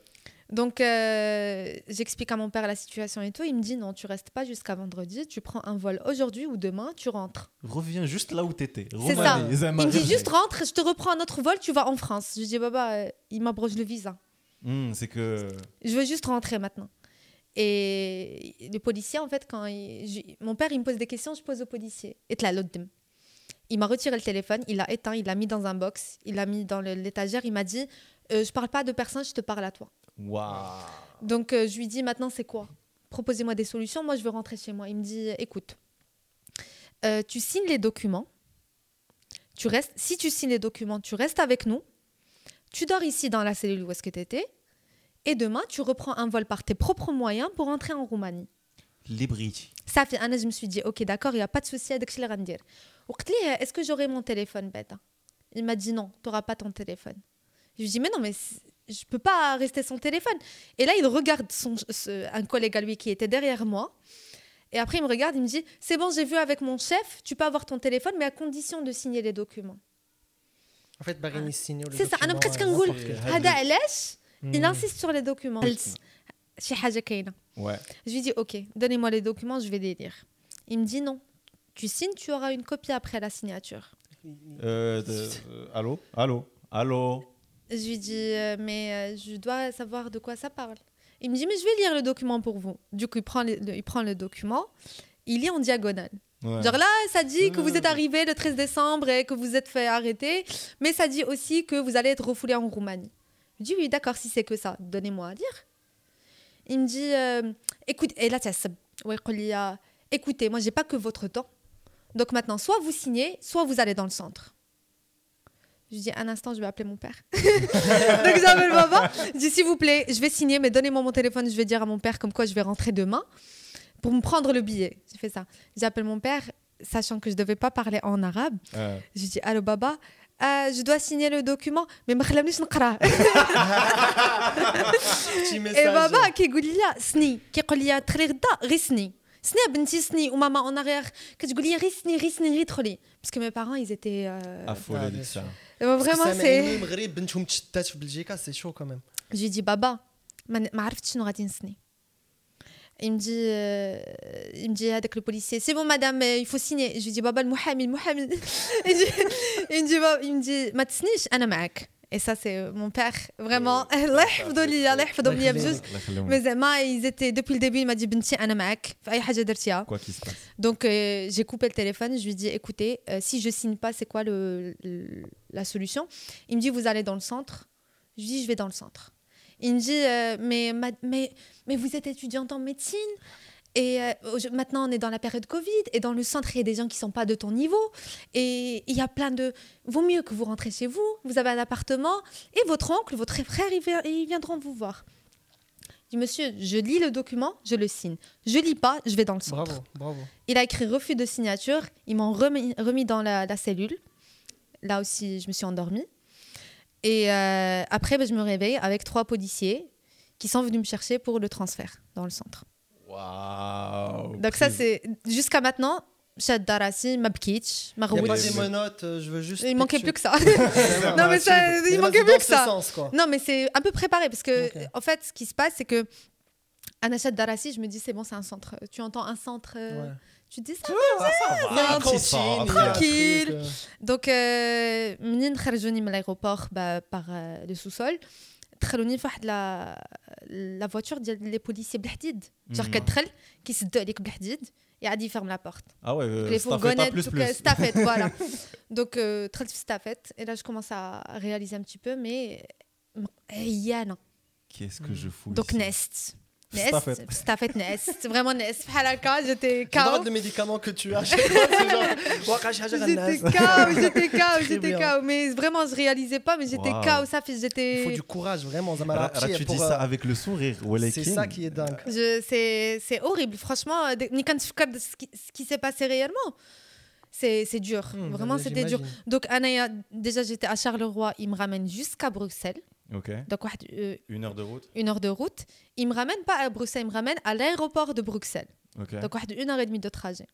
Donc, euh, j'explique à mon père la situation et tout. Il me dit non, tu restes pas jusqu'à vendredi. Tu prends un vol aujourd'hui ou demain, tu rentres. Reviens juste là où tu étais. C'est ça. Il me dit juste rentre, je te reprends un autre vol, tu vas en France. Je dis Baba, euh, il m'abroge le visa. Hmm, c'est que. Je veux juste rentrer maintenant. Et les policiers, en fait, quand mon père il me pose des questions, je pose au policier. Et là, il m'a retiré le téléphone, il l'a éteint, il l'a mis dans un box, il l'a mis dans l'étagère. Il m'a dit euh, Je parle pas de personne, je te parle à toi. Donc euh, je lui dis Maintenant, c'est quoi? Proposez-moi des solutions. Moi, je veux rentrer chez moi. Il me dit Écoute, euh, tu signes les documents. Tu restes, si tu signes les documents, tu restes avec nous. Tu dors ici dans la cellule où est-ce que tu étais. Et demain, tu reprends un vol par tes propres moyens pour entrer en Roumanie. Libri. Ça fait un an, je me suis dit, ok, d'accord, il n'y a pas de souci avec ce que dire. Est-ce que j'aurai mon téléphone, bête Il m'a dit non, tu n'auras pas ton téléphone. Je lui dit, mais non, mais je ne peux pas rester sans téléphone. Et là, il regarde son, un collègue à lui qui était derrière moi. Et après, il me regarde, il me dit, c'est bon, j'ai vu avec mon chef, tu peux avoir ton téléphone, mais à condition de signer les documents. En fait, Barini signe le C'est ça, أنا بقيت كنقول هذا علاش il insiste sur les documents. Ouais. Je lui dis ok, donnez-moi les documents, je vais les lire. Il me dit non. Tu signes, tu auras une copie après la signature. Euh, euh, allô Allô Allô Je lui dis euh, mais je dois savoir de quoi ça parle. Il me dit mais je vais lire le document pour vous. Du coup, il prend, il prend le document, il lit en diagonale. Genre là, ça dit que vous êtes arrivé le 13 décembre et que vous êtes fait arrêter, mais ça dit aussi que vous allez être refoulé en Roumanie. Je dis oui, d'accord, si c'est que ça, donnez-moi à dire. Il me dit euh, écoute, et là, écoutez, moi, j'ai pas que votre temps. Donc maintenant, soit vous signez, soit vous allez dans le centre. Je dis un instant, je vais appeler mon père. Donc j'appelle papa. Je dis s'il vous plaît, je vais signer, mais donnez-moi mon téléphone, je vais dire à mon père comme quoi je vais rentrer demain pour me prendre le billet. J'ai fait ça. J'appelle mon père, sachant que je devais pas parler en arabe. Je dis allô baba, euh, je dois signer le document mais ما خلانيش نقرا et baba كيقول لي سني كيقول لي تخلي غدا غير سني سني بنتي سني وماما اون اريير كتقول لي غير سني غير سني غير دخلي parce que mes parents ils étaient euh... affolés de ça vraiment c'est المغرب بنتهم تشتات في بلجيكا سي شو كمان جي دي بابا ما عرفتش شنو غادي نسني il me dit, euh, il me dit avec le policier, c'est bon madame, il faut signer. Je lui dis, baba le Mohamed, Mohamed. il, me dit, il me dit, ma tsnish, ana ma'ak. Et ça, c'est mon père, vraiment. Mais ils étaient, depuis le début, il m'a dit. Quoi qu'il se passe. Donc, euh, j'ai coupé le téléphone. Je lui dis, écoutez, euh, si je signe pas, c'est quoi le, la solution? Il me dit, vous allez dans le centre. Je lui dis, je vais dans le centre. Il me dit euh, mais, mais, mais vous êtes étudiante en médecine? Et euh, maintenant, on est dans la période Covid. Et dans le centre, il y a des gens qui ne sont pas de ton niveau. Et il y a plein de. Vaut mieux que vous rentrez chez vous. Vous avez un appartement. Et votre oncle, votre frère, ils, viendront vous voir. Je dis, monsieur, je lis le document, je le signe. Je lis pas, je vais dans le centre. Bravo, bravo. Il a écrit refus de signature. Ils m'ont remis, remis, dans la, la, cellule. Là aussi, je me suis endormie. Et euh, après, ben, je me réveille avec trois policiers qui sont venus me chercher pour le transfert dans le centre. Waouh. Donc, ça, c'est jusqu'à maintenant. Chad Darassi, Mabkitch, Marouch. Il n'y a pas des monotes, euh, je veux juste. Il manquait plus que ça. non, mais ça, il manquait plus que ça. Non, mais c'est un peu préparé parce que, en fait, ce qui se passe, c'est que Anachat Darassi, je me dis, c'est bon, c'est un centre. Tu entends un centre. Euh, tu dis ça, va, tranquille. Donc, euh, Mnin Kharjouni, l'aéroport, bah, par le sous-sol. دخلوني في واحد لا لا فواتور ديال لي بوليسيي بالحديد جار كتدخل كيسدوا عليك بالحديد يعاد يفرم لا بورت ah ouais les fourgonnettes plus, plus. staffette voilà donc دخلت في staffette et là je commence à réaliser un petit peu mais عيانه qu'est-ce que je fous donc nest T'as fait C'est vraiment ناس j'étais KO. le médicament que tu as. J'étais KO, j'étais KO, j'étais KO. Mais vraiment, je réalisais pas, mais j'étais KO. Ça fait j'étais. Il faut du courage, vraiment. Tu dis ça avec le sourire. C'est ça qui est dingue. C'est horrible, franchement. Quand ce qui s'est passé réellement c'est dur. Hmm, vraiment, c'était dur. Donc, déjà, j'étais à Charleroi. Il me ramène jusqu'à Bruxelles. Ok. Donc, euh, une heure de route Une heure de route. Il me ramène pas à Bruxelles, il me ramène à l'aéroport de Bruxelles. Donc, une heure et demie de trajet.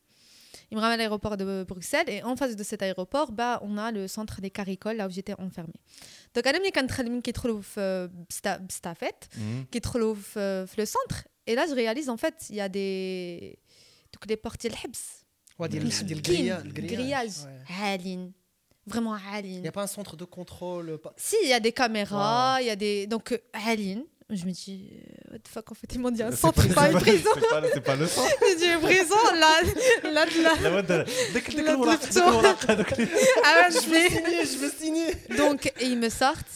Il me ramène à l'aéroport de Bruxelles et en face de cet aéroport, bah, on a le centre des caricoles, là où j'étais enfermée. Donc, je suis qui trouve Stafet, qui trouve le centre. Et là, je réalise en fait, il y a des. Donc, les portiers de le grillage vraiment Aline. Il n'y a pas un centre de contrôle euh, pas... Si, il y a des caméras, il wow. y a des. Donc, euh, Aline. Je me dis, euh, what the fuck, en fait, ils m'ont dit un centre, pas, pas une prison. C'est pas, pas, le centre. J'ai dit, prison, là, là, là. Ah, je vais signer, je vais signer. Donc, et ils me sortent.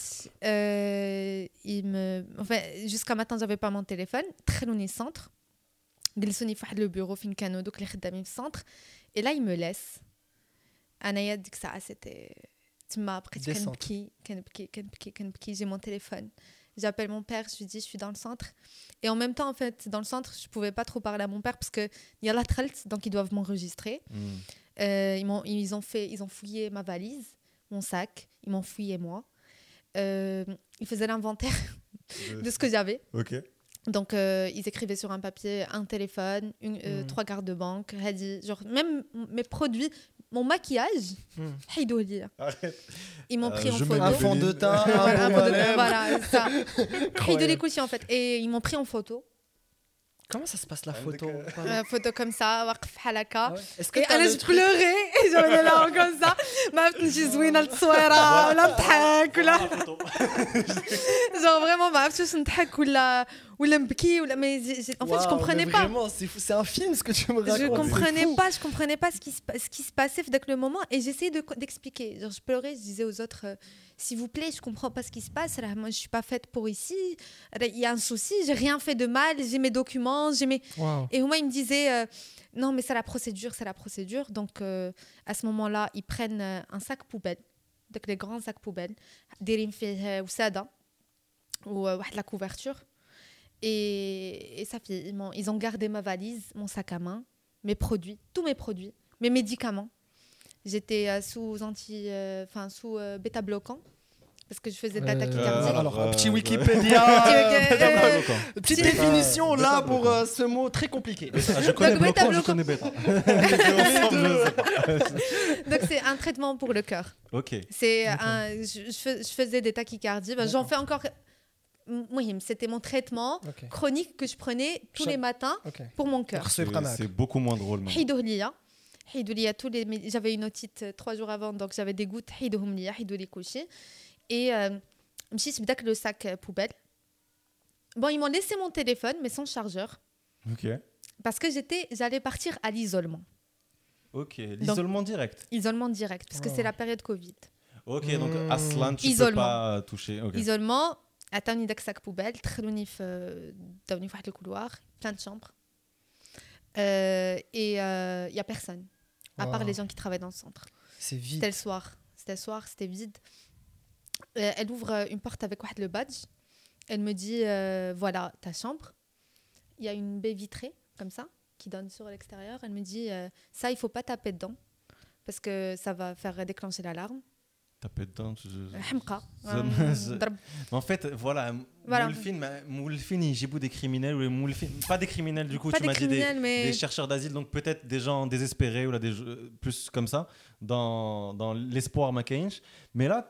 Euh, ils me... Enfin, jusqu'à maintenant, j'avais pas mon téléphone. Très loin centre. Glissoni le bureau, fin canot, donc les dans le centre. Et là, ils me laissent. Anaya, dès que ça, c'était. Tu m'as appris Kanbki, Kanbki, Kanbki, Kanbki. J'ai mon téléphone. J'appelle mon père, je lui dis, je suis dans le centre. Et en même temps, en fait, dans le centre, je ne pouvais pas trop parler à mon père parce qu'il y a la tralte, donc ils doivent m'enregistrer. Hmm. Euh, ils, m'ont, ils, ont fait, ils ont fouillé ma valise, mon sac, ils m'ont fouillé moi. Euh, ils faisaient l'inventaire de ce que j'avais. Donc, euh, ils écrivaient sur un papier un téléphone, une, hmm. trois cartes de banque, Hadi, genre même mes produits, mon maquillage, mmh. dire. Ils m'ont euh, pris en photo. Un fond de teint, un fond de teint, voilà, ça. les en fait. Et ils m'ont pris en photo. Comment ça se passe la ah, photo La photo comme ça, waqf halaka. Est-ce que elle je pleurais et j'avais là comme ça. Ma petite zouina le la ou la Genre vraiment ma petite ou la Willem Biki, mais en fait, wow, je comprenais pas. c'est un film ce que tu me racontes. Je comprenais pas, je comprenais pas ce qui se, passait dès le moment et j'essayais d'expliquer. Je pleurais, je disais aux autres euh, s'il vous plaît, je comprends pas ce qui se passe, là, moi je suis pas faite pour ici. Il y a un souci, j'ai rien fait de mal, j'ai mes documents, j'ai mes. Et au moins il me disaient, euh, non, mais c'est la procédure, c'est la procédure. Donc euh, à ce moment-là, ils prennent un sac poubelle. Donc les grands sacs poubelles, des rimes ou la couverture. Et, et ça fait, ils ont gardé ma valise, mon sac à main, mes produits, tous mes produits, mes médicaments. J'étais euh, sous anti, euh, enfin sous euh, bêta bloquant parce que je faisais de l'attaque cardiaque. Alors, petit Wikipédia, petite définition là pour ce mot très compliqué. Ah, je connais bloquant, je connais bêta. Donc c'est un traitement pour le cœur. Ok. C'est un, je, faisais des tachycardies. Ben, J'en fais encore. C'était mon traitement chronique que je prenais tous les matins pour mon cœur. C'est beaucoup moins drôle. J'avais une otite euh, trois jours avant, donc j'avais des gouttes. Et euh, je suis le sac euh, poubelle. Bon, ils m'ont laissé mon téléphone, mais sans chargeur. Ok. Parce que j'étais, j'allais partir à l'isolement. Ok, l'isolement direct. Isolement direct, parce que c'est la période Covid. Ok, donc. Aslan, tu ne peux pas toucher. Isolement, attends, un sac poubelle, très loin dans le couloir, plein de chambres. et il euh, n'y a personne à part les gens qui travaillent dans le centre. C'est vide. C'était le soir. C'était le soir, c'était vide. Euh, elle ouvre euh, une porte avec le badge. Elle me dit voilà ta chambre. Il y a une baie vitrée comme ça qui donne sur l'extérieur. Elle me dit ça il faut pas taper dedans parce que ça va faire déclencher l'alarme. Taper dedans je... en fait voilà voilà. Moulfin, j'ai des criminels, ou pas des criminels du coup, tu m'as dit des, des, chercheurs d'asile, donc peut-être des gens désespérés ou là, des, plus comme ça, dans, dans l'espoir McCain. Mais là,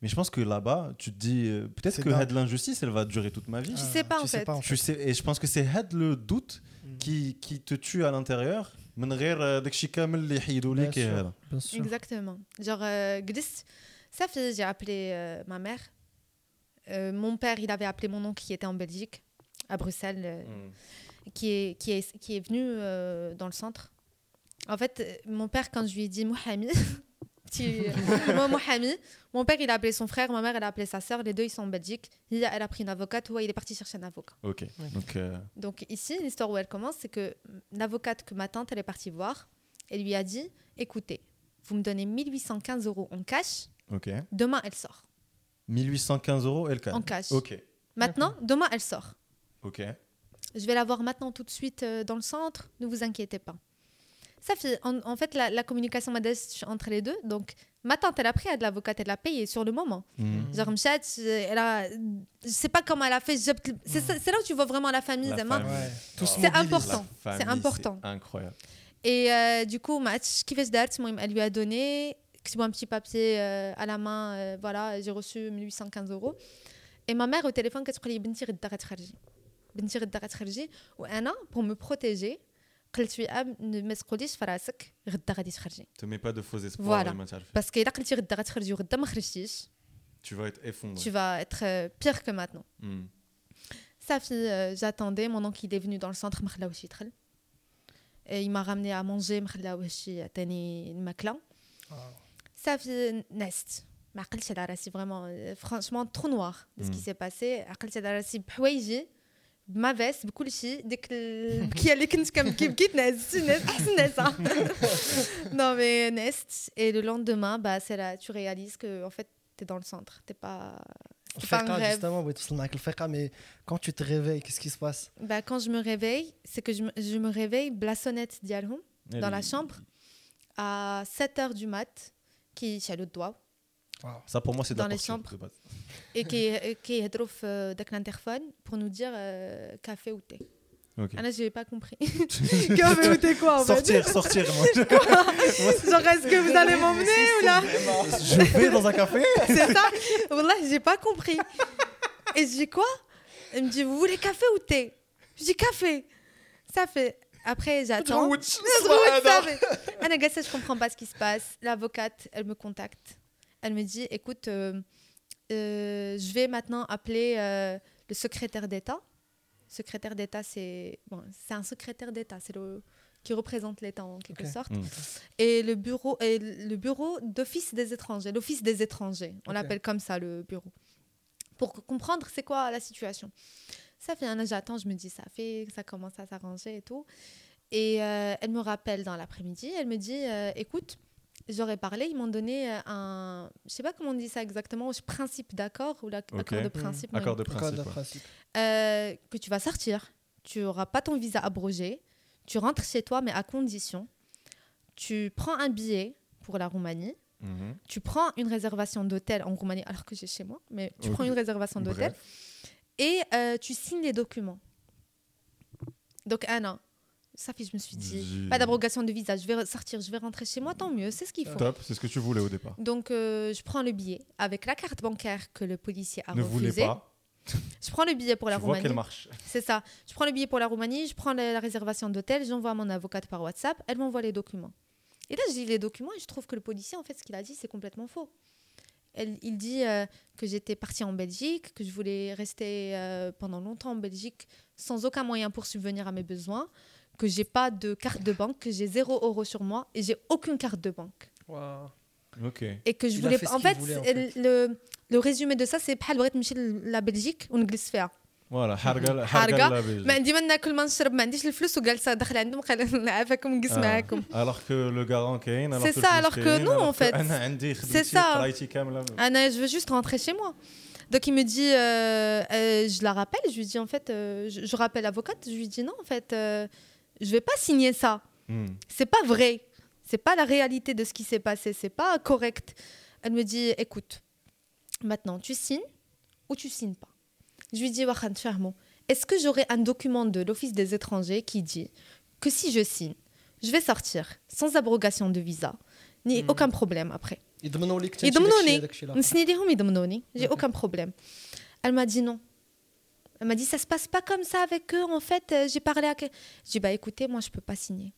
mais je pense que là-bas, tu te dis, euh, peut-être que de l'injustice, elle va durer toute ma vie. Tu sais pas, en fait. Tu sais, et je pense que c'est le doute mm. qui, qui te tue à l'intérieur. Euh, Exactement. Genre, euh, ça fait, j'ai appelé euh, ma mère. mon père, il avait appelé mon oncle qui était en Belgique, à Bruxelles, mm. qui, est, qui, est, qui est venu dans le centre. En fait, mon père, quand je lui ai dit Mohamed, mon père, il a appelé son frère, ma mère, elle a appelé sa sœur. Les deux, ils sont en Belgique. Elle a pris une avocate. Ouais, il est parti chercher un avocat. Ok. Donc, euh, Donc ici, l'histoire où elle commence, c'est que l'avocate que ma tante, elle est partie voir, elle lui a dit Écoutez, vous me donnez 1815 euros en cash. Ok. Demain, elle sort. 1815 euros, elle cash. En cash. Ok. Maintenant, demain, elle sort. Ok. Je vais la voir maintenant tout de suite euh, dans le centre. Ne vous inquiétez pas. Ça fait, en, fait, la, communication modeste entre les deux. Donc, ma tante, elle a pris, elle de l'avocate, elle l'a payé sur le moment. Mmh. Genre, elle a, je sais pas comment elle a fait. C'est là où tu vois vraiment la famille. C'est important. C'est important. Incroyable. Et euh, du coup, match, qui fait elle lui a donné un petit papier euh, à la main. Euh, voilà, j'ai reçu 1815 euros. Et ma mère, au téléphone, qu'est-ce qu'elle dit? Pour me protéger قلت اب ما تقوليش في راسك غدا غادي تخرجي تمي با دو فوز اسبوار فوالا باسكو الا قلتي غدا غتخرجي وغدا ما خرجتيش tu vas être effondré. Tu vas être euh, pire que maintenant. Mm. Sa fille, euh, j'attendais. Mon oncle, il est venu dans le centre. Et il m'a ramené à manger. Sa fille, Nest. C'est vraiment, euh, franchement, trop noir de ce qui s'est passé. ma veste بكل شيء ديك البكيه اللي كنت كنبكي بكيت نعزت ناس احسن ناس non mais nest et le lendemain bah c'est là tu réalises que en fait tu es dans le centre t'es pas c'est pas un rêve justement mais quand tu te réveilles qu'est-ce qui se passe bah quand je me réveille c'est que je me, je me réveille blasonnette ديالهم dans la chambre à 7 h du mat qui chez le doigt ça pour moi c'est dans les chambres et qui qui est euh, avec l'interphone pour nous dire euh, café ou thé. Okay. Ah là, j'ai pas compris. café ou thé quoi en Sortir, fait sortir. Moi. Genre, est-ce que vous allez m'emmener ou là Je vais dans un café C'est ça Là, j'ai pas compris. Et je dis quoi? Elle me dit, vous voulez café ou thé? Je dis café. Ça fait. Après, j'attends. Anna je comprends pas ce qui se passe. L'avocate, elle me contacte. Elle me dit, écoute, euh, euh, je vais maintenant appeler euh, le secrétaire d'État. Secrétaire d'État, c'est bon, c'est un secrétaire d'État, c'est le qui représente l'État en quelque sorte. Mm. Et le bureau, et le bureau d'office des étrangers, l'office des étrangers, on l'appelle comme ça le bureau, pour comprendre c'est quoi la situation. Ça fait un an, j'attends, je me dis ça fait, ça commence à s'arranger et tout. Et elle me rappelle dans l'après-midi, elle me dit, écoute, j'aurais parlé, ils m'ont donné euh, un, je sais pas comment on dit ça exactement, principe d'accord ou l'accord de principe. Accord de principe. Euh, que tu vas sortir, tu auras pas ton visa abrogé, tu rentres chez toi mais à condition, tu prends un billet pour la Roumanie, mhm. tu prends une réservation d'hôtel en Roumanie alors que j'ai chez moi, mais tu prends une réservation d'hôtel et euh, tu signes les documents. Donc un an ça fait, je me suis dit, pas d'abrogation de visa, je vais sortir, je vais rentrer chez moi, tant mieux, c'est ce qu'il faut. Top, c'est ce que tu voulais au départ. Donc, euh, je prends le billet avec la carte bancaire que le policier a ne refusée. pas. Je prends le billet pour la tu Roumanie. Vois qu'elle marche. C'est ça. Je prends le billet pour la Roumanie, je prends la, réservation d'hôtel, j'envoie à mon avocate par WhatsApp, elle m'envoie les documents. Et là, je lis les documents et je trouve que le policier, en fait, ce qu'il a dit, c'est complètement faux. Elle, il dit euh, que j'étais partie en Belgique, que je voulais rester euh, pendant longtemps en Belgique sans aucun moyen pour subvenir à mes besoins que j'ai pas de carte de banque, que j'ai 0 euro sur moi et j'ai aucune carte de banque. Et que je voulais. En fait, Le, le résumé de ça, c'est بحال بغيت نمشي la Belgique ونجلس فيها. فوالا حرقه حرقه ما عندي ما ناكل ما نشرب ما عنديش الفلوس وجالسه داخله عندهم نعافاكم نجلس معاكم alors que le garant كاين c'est ça alors que nous en fait انا عندي خدمتي قرايتي كامله انا je veux juste rentrer chez moi donc il me dit, euh, euh, je la rappelle, je lui dis en fait, euh, je, je, rappelle l'avocate, je lui dis non en fait, je vais pas signer ça. Hmm. C'est pas vrai. C'est pas la réalité de ce qui s'est passé. C'est pas correct. Elle me dit écoute, maintenant tu signes ou tu signes pas. Je lui dis est-ce que j'aurai un document de l'Office des étrangers qui dit que si je signe, je vais sortir sans abrogation de visa, ni hmm. aucun problème après. J'ai aucun problème. Elle m'a dit non. Elle m'a dit ça se passe pas comme ça avec eux. En fait, euh, j'ai parlé à. J'ai dit bah écoutez, moi je peux pas signer.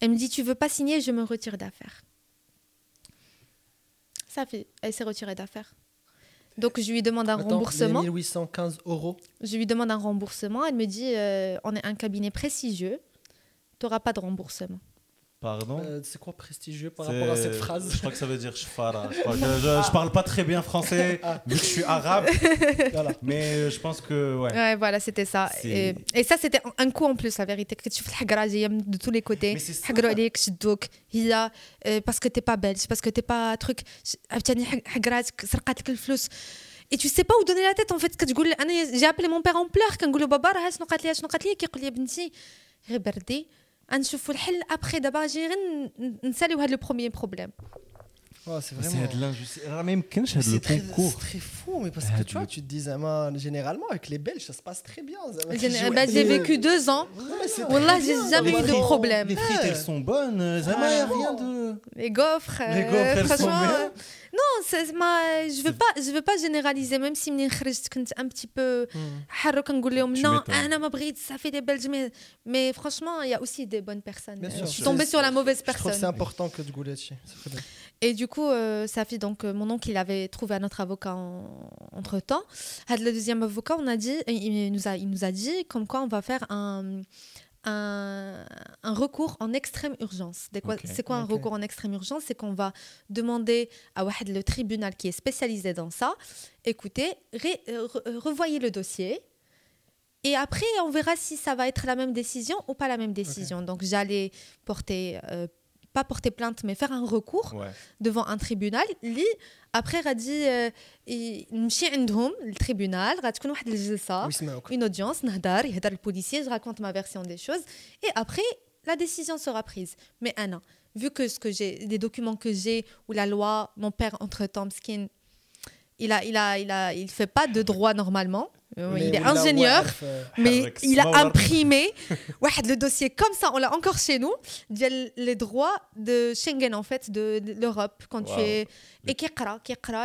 Elle me dit tu veux pas signer, je me retire d'affaires. Ça fait, elle s'est retirée d'affaires. Donc je lui demande un remboursement. 1815 euros. Je lui demande un remboursement. Elle me dit euh, on est un cabinet prestigieux, tu n'auras pas de remboursement. Pardon euh, C'est quoi prestigieux par rapport à cette phrase Je crois que ça veut dire chfara. Je, je, ah. parle pas très bien français ah. vu que je suis arabe. Mais je pense que. Ouais, voilà, c'était ça. Et, ça, c'était un coup en plus, la vérité. Que tu fais la de tous les côtés. Parce que t'es pas belge, parce que t'es pas truc. Ah, et tu sais pas où donner la tête en fait. Ah, j'ai appelé mon père en pleurs quand je lui ai dit Baba, je lui ai dit, je lui ai dit, نشوفوا الحل. ابخي دابا جي غير نساليو هذا لو بروميير بروبليم Oh, c'est vraiment. C'est de l'injustice. Même c'est très, très fou, mais parce ah, que tu vois, tu te dis, généralement, avec les Belges, ça se passe très bien. Bah, j'ai vécu deux ans. Wallah, oh j'ai jamais eu de problème. Les frites, elles sont bonnes. Euh, Zama, rien de. Les gaufres. Euh, les gaufres, elles sont bien. Euh, non, je veux pas, je veux pas généraliser. Même si je un petit peu, hmm. non, ça fait des Belges, mais, mais franchement, il y a aussi des bonnes personnes. Je suis tombée sur la mauvaise personne. Je trouve c'est important que de gouler. C'est très bien. Et du coup, euh, ça fait donc euh, mon oncle, il avait trouvé un autre avocat entre temps. Le deuxième avocat, on a dit, il nous a, il nous a dit comme quoi on va faire un un, recours en extrême urgence. C'est quoi un recours en extrême urgence? C'est qu'on va demander à le tribunal qui est spécialisé dans ça, écoutez, euh, revoyez le dossier. Et après, on verra si ça va être la même décision ou pas la même décision. Donc, j'allais porter euh, pas porter plainte, mais faire un recours devant un tribunal. Li, après, a dit, le tribunal, une audience, le policier, je raconte ma version des choses. Et après, la décision sera prise. Mais un vu que ce que j'ai, les documents que j'ai, ou la loi, mon père, entre-temps, il a, il a, il a, il fait pas de droit normalement. Euh, il est ingénieur, mais il a imprimé le dossier comme ça, on l'a encore chez nous, les droits de Schengen en fait, de, l'Europe, quand tu es... Et qui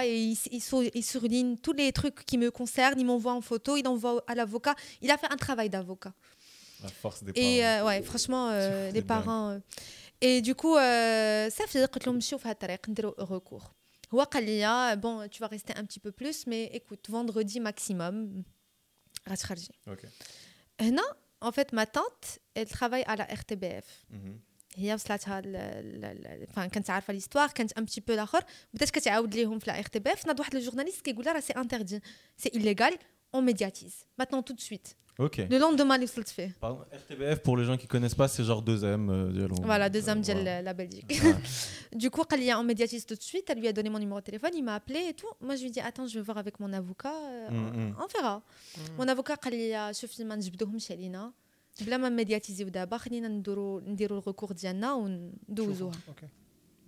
et il, il, il surligne tous les trucs qui me concernent, il m'envoie en photo, il envoie à l'avocat. Il a fait un travail d'avocat. La force des et, parents. Euh, ouais, franchement, euh, les parents... et du coup, ça fait que recours. Bon, tu vas rester un petit peu plus, mais écoute, vendredi maximum, Ok. هنا en fait ma tante elle travaille à la RTBF هي وصلتها enfin كانت عارفه ليستوار كانت ان بتي بو الاخر بدات كتعاود ليهم في لا ار تي بي اف ناض واحد الجورناليست كيقول لها راه سي انتردي سي illégal on médiatise maintenant tout de suite Ok. Le lendemain, il fait. Pardon, RTBF, pour les gens qui connaissent pas, c'est genre 2M. Euh, voilà, 2M de la Belgique. du coup, quand il y a un médiatiste tout de suite, elle lui a donné mon numéro de téléphone, il m'a appelé et tout. Moi, je lui ai dit, attends, je vais voir avec mon avocat. Euh, mm, mm. On verra. Mm. Mon avocat, quand il a suffi de نجبدوهم شالينا بلا ما ميدياتيزيو دابا خلينا نديروا نديروا الريكور ديالنا وندوزوها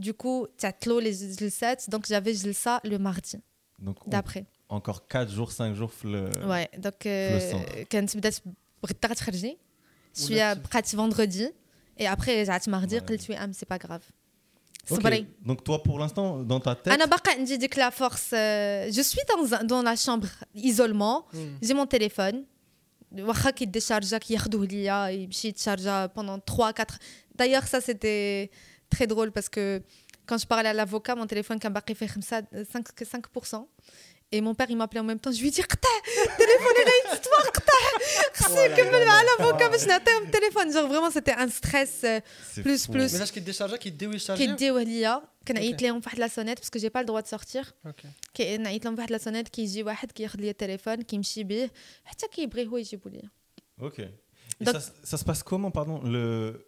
du coup تعطلوا لي جلسات دونك جافي جلسه لو ماردي d'après encore 4 jours 5 jours le ouais donc كانت بدات بغدا غتخرجي شويه بقات vendredi et après رجعت mardi قلت وي ام c'est pas grave Okay. Donc toi, pour l'instant, dans ta tête... Anna Baka dit que la force... Euh, je suis dans, dans la chambre isolement. Mm. J'ai mon téléphone. واخا كيديشارجا كياخذوه ليا يمشي يتشارجا pendant 3 4 d'ailleurs ça c'était très drôle parce que quand je parlais à l'avocat, mon téléphone Kambaki fait 5%. 5%. Et mon père, il m'appelait en même temps. Je lui dis, téléphone, il a histoire, c'est que à l'avocat, mais je n'ai pas téléphone. Genre vraiment, c'était un stress plus plus. Mais là, qui décharge, qui décharge. Qui déoualia. Quand il était en fait la sonnette parce que j'ai pas le droit de sortir. Quand il était en fait la sonnette, qui dit, ouais, qui relie le téléphone, qui me chibie, hasta qui brille, oui, j'ai voulu. Ok. Ça se passe comment, pardon le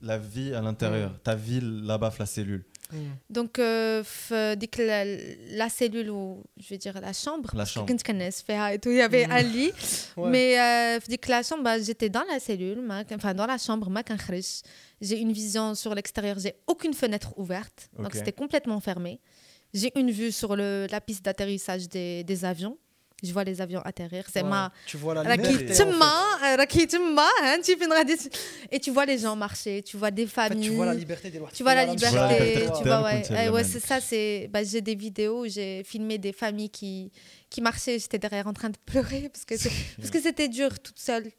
la vie à l'intérieur. Ta vie là-bas la cellule. Mm. Donc, euh, la, la cellule ou je vais dire la chambre, la chambre. il y avait mm. un lit, mais euh, la chambre, bah, j'étais dans la cellule, enfin dans la chambre, j'ai une vision sur l'extérieur, j'ai aucune fenêtre ouverte, donc c'était complètement fermé. J'ai une vue sur le, la piste d'atterrissage des, des avions je vois les avions atterrir. C'est ma. Tu vois la liberté. Et tu vois les gens marcher, tu vois des familles. tu vois la liberté des Tu vois la liberté. Tu vois, ouais. ouais c'est ça, c'est. Bah, j'ai des vidéos où j'ai filmé des familles qui, qui marchaient. J'étais derrière en train de pleurer parce que, parce que c'était dur toute seule.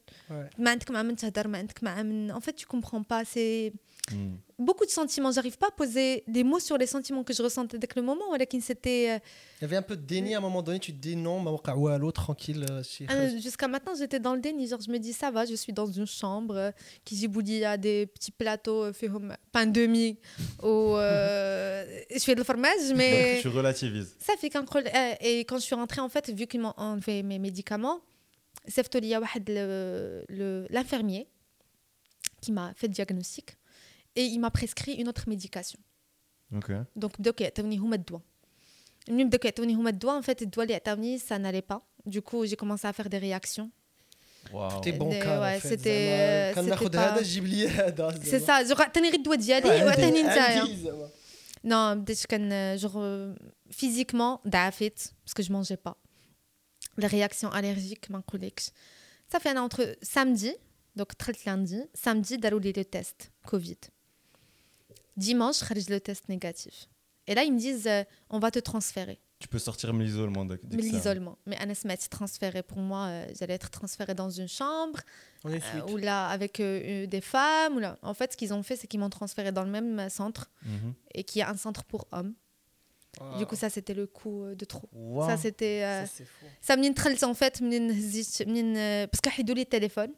En fait, tu comprends pas. C'est. Hmm. Beaucoup de sentiments. J'arrive pas à poser des mots sur les sentiments que je ressentais dès le moment. c'était. Euh, Il y avait un peu de déni à un moment donné. Tu te dis non, à l'autre, tranquille. Euh, ah, jusqu'à maintenant, j'étais dans le déni. Genre, je me dis ça va, je suis dans une chambre euh, qui il y a des petits plateaux, fait pain demi ou je fais de le fromage, mais. tu relativises. Ça fait qu'un et quand je suis rentrée en fait, vu qu'ils m'ont enlevé mes médicaments, c'est l'infirmier qui m'a fait le diagnostic et il m'a prescrit une autre médication. Donc, en fait, ça n'allait pas. Du coup, j'ai commencé à faire des réactions. Bon cas. Ouais, c'était. C'est ça. Non, genre physiquement, parce que je mangeais pas. Les réactions allergiques, ça fait entre samedi, donc très lundi, samedi, d'aller le test Covid. Dimanche, je le test négatif. Et là, ils me disent, euh, on va te transférer. Tu peux sortir de l'isolement. De l'isolement. Mais Anas m'a transféré. Pour moi, euh, j'allais être transférée dans une chambre. Euh, ou là, avec des femmes. Ou là. En fait, ce qu'ils ont fait, c'est qu'ils m'ont transféré dans le même centre. Mhm. Et qui est un centre pour hommes. Du coup, ça, c'était le coup de trop. Ça, c'était. ça me dit en fait. Parce ont les téléphones.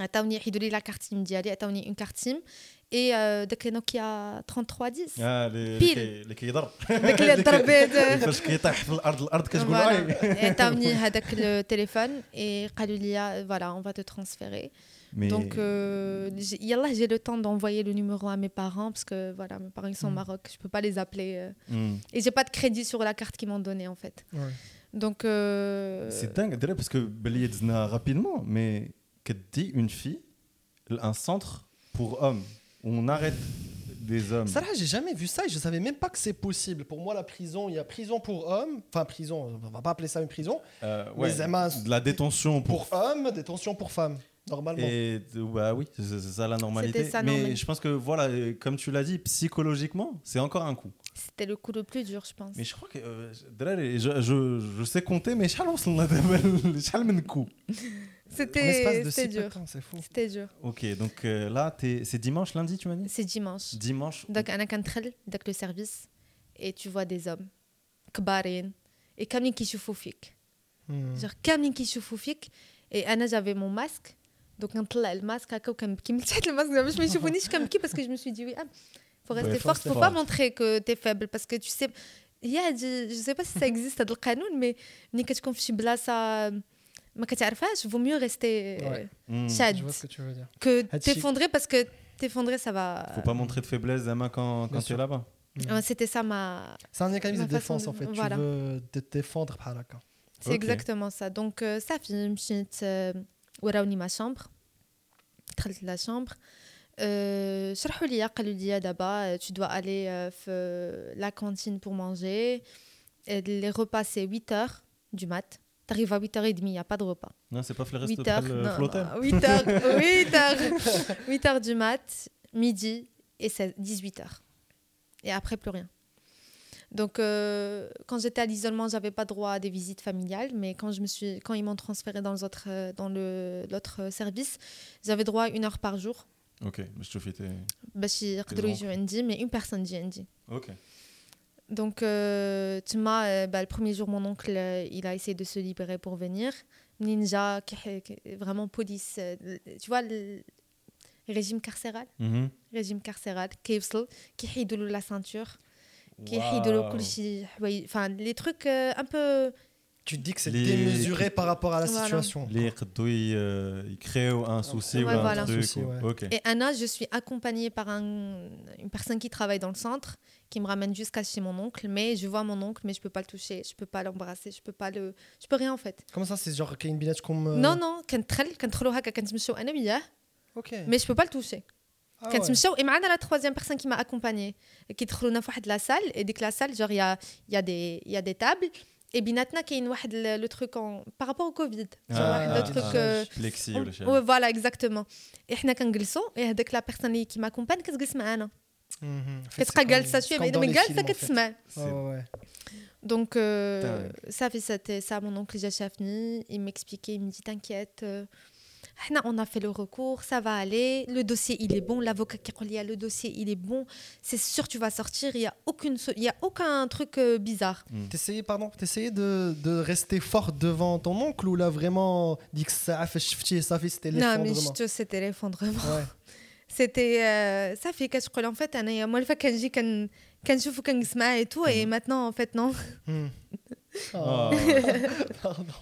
عطاوني حيدوا لي لا كارت سيم ديالي عطاوني اون كارت سيم اي داك نوكيا 3310 اه اللي كيضرب داك اللي ضرب فاش كيطيح في الارض الارض كتقول اي عطاوني هذاك التليفون اي قالوا لي فوالا اون فا تو ترانسفيري Donc, euh, là, j'ai le temps d'envoyer le numéro à mes parents parce que voilà, mes parents ils sont au mm. Maroc, je peux pas les appeler. Euh, mm. Et j'ai pas de crédit sur la carte qu'ils m'ont donnée en fait. Ouais. Donc. Euh... C'est dingue, parce que Beliedzna rapidement, mais dit une fille, un centre pour hommes, où on arrête des hommes. Ça là, j'ai jamais vu ça et je savais même pas que c'est possible. Pour moi, la prison, il y a prison pour hommes, enfin prison, on va pas appeler ça une prison. Euh, ouais, de la détention pour... hommes, détention pour femmes. Normalement. Et bah oui, c'est ça la normalité. mais je pense que voilà, comme tu l'as dit, psychologiquement, c'est encore un coup. C'était le coup le plus dur, je pense. Mais je crois que euh, je, je, je, sais compter, mais je le coup. C'était dur. C'était dur. Ok, donc euh, là, c'est dimanche, lundi, tu m'as dit? C'est dimanche. Dimanche. Donc, on a qu'un donc le service, et tu vois des hommes, kbarin, et kamine qui. Hmm. Genre, kamine qui chauffent fik. Et Anna, j'avais mon masque. Donc, on le masque, qui me tient le masque. Je me suis dit, je comme qui? Parce que je me suis dit, oui, il ah, faut rester fort, faut pas montrer que tu es faible parce que tu sais. Il y a, je sais pas si ça existe, le canon, mais quand tu confies ça ما كتعرفهاش vaut mieux rester chad je vois ce que tu veux dire que t'effondrer parce que t'effondrer ça va faut pas montrer de faiblesse Zama quand, quand tu es là-bas c'était ça ma c'est un mécanisme de défense en fait tu veux te défendre par là c'est exactement ça donc ça fait مشيت وراوني ma chambre دخلت la chambre شرحوا لي قالوا لي دابا tu dois aller في la cantine pour manger les repas c'est 8 heures du mat T'arrives à 8h30, il n'y a pas de repas. Non, c'est pas le reste 8 heures, le flotteur. 8h, 8 h 8 h du mat, midi et 18h. Et après, plus rien. Donc, euh, quand j'étais à l'isolement, j'avais pas droit à des visites familiales, mais quand, je me suis, quand ils m'ont transféré dans, autres, euh, dans l'autre service, j'avais droit à une heure par jour. Ok, mais je te fais mais une personne dit Ok. Donc, euh, euh, bah, le premier jour, mon oncle, euh, il a essayé de se libérer pour venir. Ninja, vraiment police. tu vois, le régime carcéral? Mm-hmm. Régime carcéral, qui qui la ceinture, qui Enfin, les trucs un peu tu dis que c'est démesuré par rapport à la situation. Les euh, ils créent un souci ou un truc. Et Anna, je suis accompagnée par un, une personne qui travaille dans le centre, qui me ramène jusqu'à chez mon oncle. Mais je vois mon oncle, mais je peux pas le toucher, je peux pas l'embrasser, je peux pas le, je peux rien en fait. Comment ça, c'est genre qu'il y a une binette comme. Euh, non non, quand ترل كندخلوا هكا كنتمشوا انا وياه. Ok. Mais je peux pas le toucher. Ah كنتمشاو et معنا la troisième personne qui m'a accompagnée qui دخلونا في واحد la salle et dès que la salle genre il y a il y a des il y a des tables et بيناتنا كاين واحد le truc en par rapport au covid ah, le truc flexi ولا voilà exactement et حنا كنجلسوا et هذاك la personne qui m'accompagne كتجلس معانا كتبقى جالسه شويه بعيده من جالسه كتسمع donc euh, ça fait c'était ça mon oncle جا شافني il m'expliquait il me dit t'inquiète on a fait le recours, ça va aller, le dossier il est bon, l'avocat qui relie le dossier il est bon, c'est sûr tu vas sortir, il y a aucune il y a aucun truc euh, bizarre. Mm. T'essayais pardon, t'essayais de, de rester forte devant ton oncle ou là vraiment dit que ça a fait ça fait c'était l'effondrement. Non mais c'était l'effondrement. C'était euh, ça fait que je crois en fait moi le fait que j'ai quand quand je fais quand et tout et mm. maintenant en fait non. Oh. Pardon.